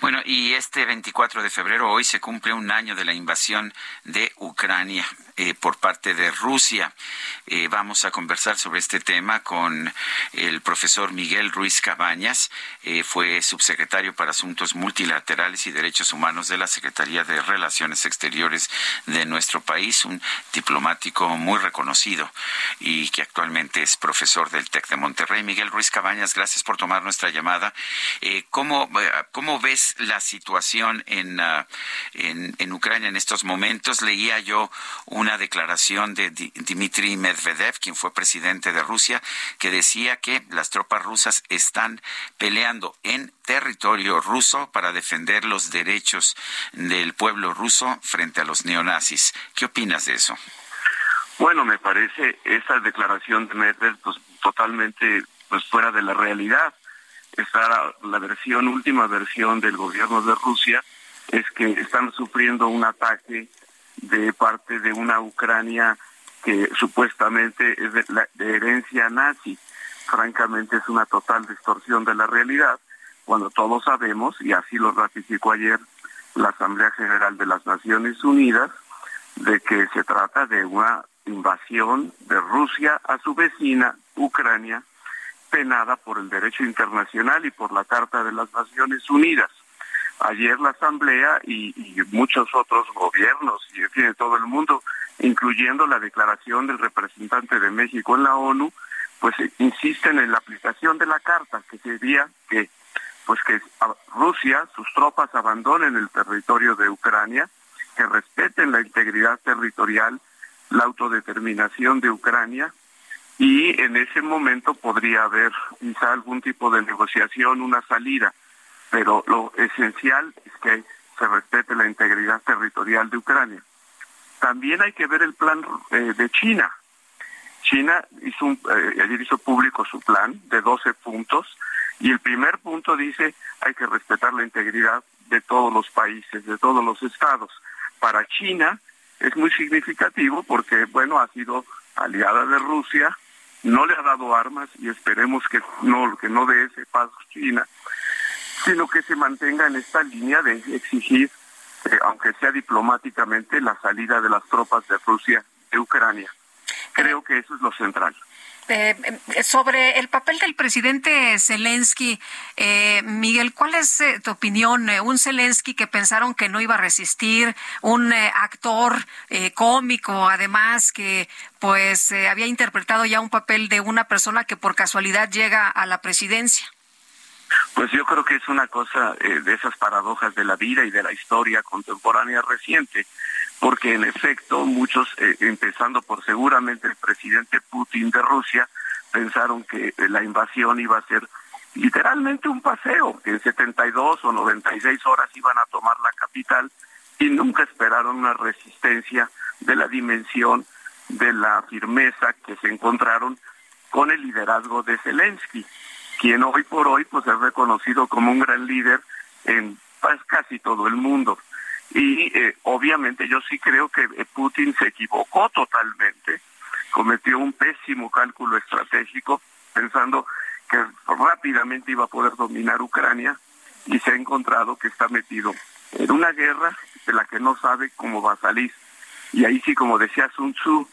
[SPEAKER 1] Bueno, y este 24 de febrero, hoy se cumple un año de la invasión de Ucrania Ucrania eh, por parte de Rusia. Eh, vamos a conversar sobre este tema con el profesor Miguel Ruiz Cabañas. Eh, fue subsecretario para Asuntos Multilaterales y Derechos Humanos de la Secretaría de Relaciones Exteriores de nuestro país, un diplomático muy reconocido y que actualmente es profesor del TEC de Monterrey. Miguel Ruiz Cabañas, gracias por tomar nuestra llamada. ¿cómo, ¿Cómo ves la situación en, ah, en, en Ucrania en estos momentos? Leía yo una declaración de Dmitry Medvedev, quien fue presidente de Rusia, que decía que las tropas rusas están peleando en territorio ruso para defender los derechos del pueblo ruso frente a los neonazis. ¿Qué opinas de eso?
[SPEAKER 43] Bueno, me parece esa declaración de Medvedev pues, totalmente pues fuera de la realidad. Esta la versión, última versión del gobierno de Rusia es que están sufriendo un ataque de parte de una Ucrania que supuestamente es de, herencia nazi. Francamente es una total distorsión de la realidad, cuando todos sabemos, y así lo ratificó ayer la Asamblea General de las Naciones Unidas, de que se trata de una invasión de Rusia a su vecina, Ucrania, penada por el derecho internacional y por la Carta de las Naciones Unidas. Ayer la Asamblea y, muchos otros gobiernos y de todo el mundo, incluyendo la declaración del representante de México en la ONU, pues insisten en la aplicación de la Carta, que sería que pues que Rusia, sus tropas abandonen el territorio de Ucrania, que respeten la integridad territorial, la autodeterminación de Ucrania y en ese momento podría haber quizá algún tipo de negociación, una salida, pero lo esencial es que se respete la integridad territorial de Ucrania. También hay que ver el plan eh, de China. China hizo eh, ayer hizo público su plan de 12 puntos y el primer punto dice hay que respetar la integridad de todos los países, de todos los estados. Para China es muy significativo porque, bueno, ha sido aliada de Rusia, no le ha dado armas y esperemos que no, que no dé ese paso China, sino que se mantenga en esta línea de exigir, eh, aunque sea diplomáticamente, la salida de las tropas de Rusia de Ucrania. Creo que eso es lo central.
[SPEAKER 2] Eh, sobre el papel del presidente Zelensky, eh, Miguel, ¿cuál es eh, tu opinión? un Zelensky que pensaron que no iba a resistir, un eh, actor cómico, además que pues había interpretado ya un papel de una persona que por casualidad llega a la presidencia.
[SPEAKER 43] Pues yo creo que es una cosa de esas paradojas de la vida y de la historia contemporánea reciente porque en efecto muchos, eh, empezando por seguramente el presidente Putin de Rusia, pensaron que la invasión iba a ser literalmente un paseo, que en 72 o 96 horas iban a tomar la capital y nunca esperaron una resistencia de la dimensión de la firmeza que se encontraron con el liderazgo de Zelensky, quien hoy por hoy pues es reconocido como un gran líder en pues, casi todo el mundo. Y eh, obviamente yo sí creo que eh, Putin se equivocó totalmente, cometió un pésimo cálculo estratégico pensando que rápidamente iba a poder dominar Ucrania y se ha encontrado que está metido en una guerra de la que no sabe cómo va a salir. Y ahí sí, como decía Sun Tzu,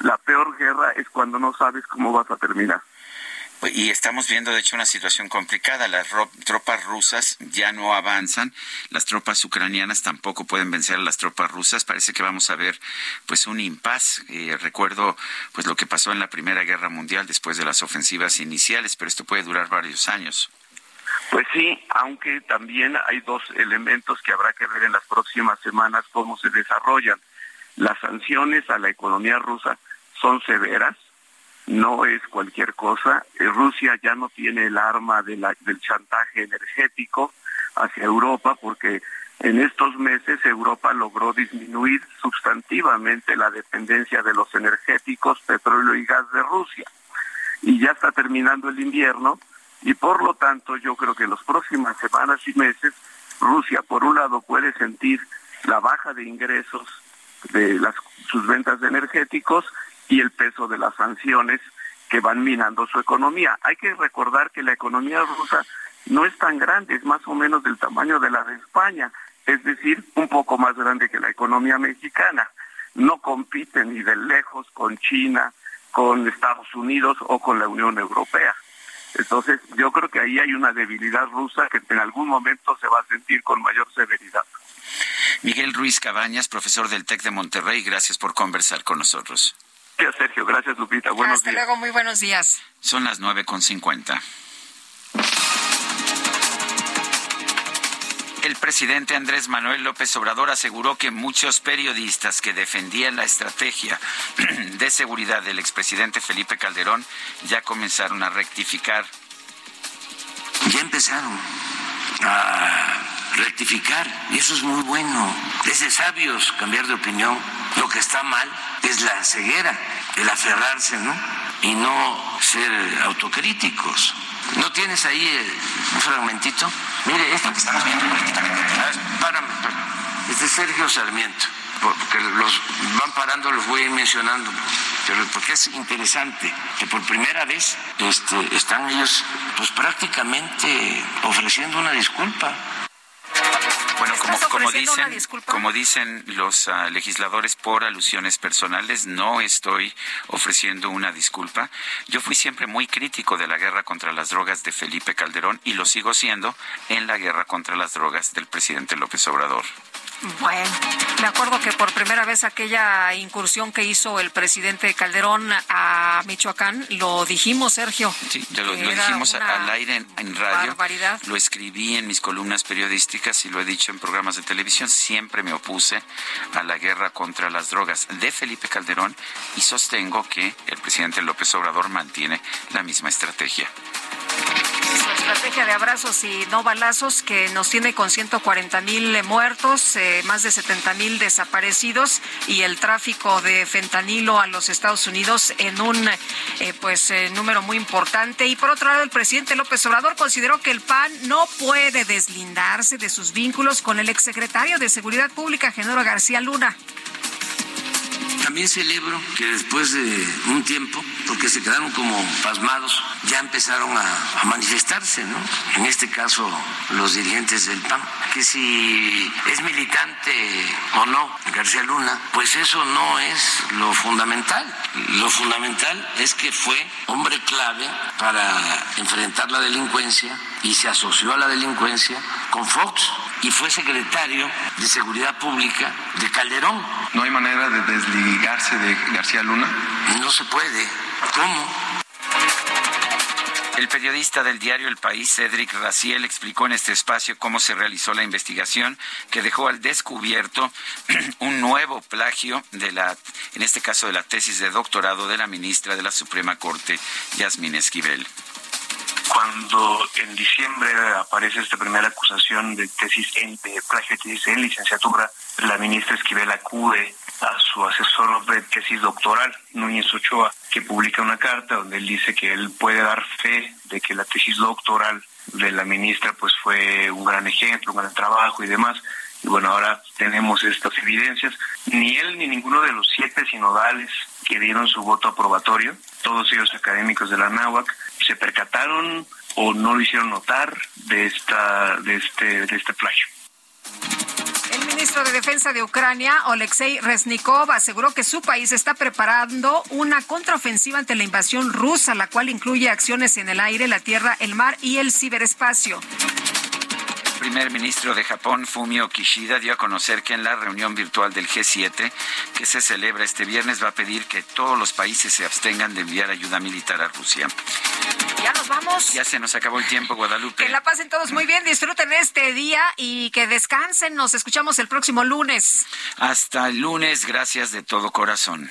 [SPEAKER 43] la peor guerra es cuando no sabes cómo vas a terminar.
[SPEAKER 1] Y estamos viendo, de hecho, una situación complicada. Las tropas rusas ya no avanzan, las tropas ucranianas tampoco pueden vencer a las tropas rusas. Parece que vamos a ver, pues, un impas. Eh, recuerdo, pues, lo que pasó en la Primera Guerra Mundial después de las ofensivas iniciales, pero esto puede durar varios años.
[SPEAKER 43] Pues sí, aunque también hay dos elementos que habrá que ver en las próximas semanas cómo se desarrollan. Las sanciones a la economía rusa son severas, no es cualquier cosa. Eh, Rusia ya no tiene el arma del chantaje energético hacia Europa porque en estos meses Europa logró disminuir sustantivamente la dependencia de los energéticos, petróleo y gas de Rusia. Y ya está terminando el invierno y por lo tanto yo creo que en las próximas semanas y meses Rusia por un lado puede sentir la baja de ingresos de las, sus ventas de energéticos y el peso de las sanciones que van minando su economía. Hay que recordar que la economía rusa no es tan grande, es más o menos del tamaño de la de España, es decir, un poco más grande que la economía mexicana. No compite ni de lejos con China, con Estados Unidos o con la Unión Europea. Entonces, yo creo que ahí hay una debilidad rusa que en algún momento se va a sentir con mayor severidad.
[SPEAKER 1] Miguel Ruiz Cabañas, profesor del TEC de Monterrey, gracias por conversar con nosotros.
[SPEAKER 43] Gracias, Sergio. Gracias, Lupita. Buenos
[SPEAKER 2] Hasta
[SPEAKER 43] días.
[SPEAKER 2] luego, muy buenos días.
[SPEAKER 1] Son las nueve con cincuenta. El El presidente Andrés Manuel López Obrador aseguró que muchos periodistas que defendían la estrategia de seguridad del expresidente Felipe Calderón ya comenzaron a rectificar.
[SPEAKER 27] Ya empezaron a rectificar y eso es muy bueno. Es de sabios cambiar de opinión. Lo que está mal es la ceguera, el aferrarse, ¿no? Y no ser autocríticos. ¿No tienes ahí eh, un fragmentito? Mire, esto que estamos viendo políticamente. Párame, Este es Sergio Sarmiento. Porque los van parando, los voy a ir mencionando. Pero porque es interesante que por primera vez este, están ellos pues prácticamente ofreciendo una disculpa.
[SPEAKER 1] Como dicen, como dicen los uh, legisladores por alusiones personales, no estoy ofreciendo una disculpa. Yo fui siempre muy crítico de la guerra contra las drogas de Felipe Calderón y lo sigo siendo en la guerra contra las drogas del presidente López Obrador.
[SPEAKER 2] Bueno, me acuerdo que por primera vez aquella incursión que hizo el presidente Calderón a Michoacán, lo dijimos, Sergio.
[SPEAKER 1] Sí, ya lo, lo dijimos al aire en, en radio.
[SPEAKER 2] Barbaridad.
[SPEAKER 1] Lo escribí en mis columnas periodísticas y lo he dicho en programas de televisión. Siempre me opuse a la guerra contra las drogas de Felipe Calderón y sostengo que el presidente López Obrador mantiene la misma estrategia
[SPEAKER 2] su estrategia de abrazos y no balazos que nos tiene con 140 mil muertos, más de 70 mil desaparecidos y el tráfico de fentanilo a los Estados Unidos en un eh, pues eh, número muy importante. Y por otro lado, el presidente López Obrador consideró que el PAN no puede deslindarse de sus vínculos con el exsecretario de Seguridad Pública, Genaro García Luna.
[SPEAKER 27] También celebro que después de un tiempo, porque se quedaron como pasmados, ya empezaron a, a, manifestarse, ¿no? En este caso, los dirigentes del PAN, que si es militante o no García Luna, pues eso no es lo fundamental. Lo fundamental es que fue hombre clave para enfrentar la delincuencia y se asoció a la delincuencia con Fox y fue secretario de Seguridad Pública de Calderón.
[SPEAKER 44] ¿No hay manera de desligarse de García Luna?
[SPEAKER 27] No se puede. ¿Cómo?
[SPEAKER 1] El periodista del diario El País, Cedric Raciel, explicó en este espacio cómo se realizó la investigación que dejó al descubierto un nuevo plagio de la, en este caso de la tesis de doctorado de la ministra de la Suprema Corte, Yasmín Esquivel
[SPEAKER 43] cuando en diciembre aparece esta primera acusación de tesis en, de plagio de tesis en licenciatura, la ministra Esquivel acude a su asesor de tesis doctoral, Núñez Ochoa, que publica una carta donde él dice que él puede dar fe de que la tesis doctoral de la ministra pues fue un gran ejemplo, un gran trabajo y demás. Y bueno, ahora tenemos estas evidencias. Ni él ni ninguno de los siete sinodales que dieron su voto aprobatorio, todos ellos académicos de la NAWAC, se percataron o no lo hicieron notar de esta de este de este plagio.
[SPEAKER 2] El ministro de Defensa de Ucrania, Oleksiy Reznikov, aseguró que su país está preparando una contraofensiva ante la invasión rusa, la cual incluye acciones en el aire, la tierra, el mar y el ciberespacio
[SPEAKER 1] primer ministro de Japón, Fumio Kishida, dio a conocer que en la reunión virtual del G7, que se celebra este viernes, va a pedir que todos los países se abstengan de enviar ayuda militar a Rusia.
[SPEAKER 2] Ya nos vamos.
[SPEAKER 1] Ya se nos acabó el tiempo, Guadalupe.
[SPEAKER 2] Que la pasen todos muy bien, disfruten este día y que descansen. Nos escuchamos el próximo lunes.
[SPEAKER 1] Hasta el lunes, gracias de todo corazón.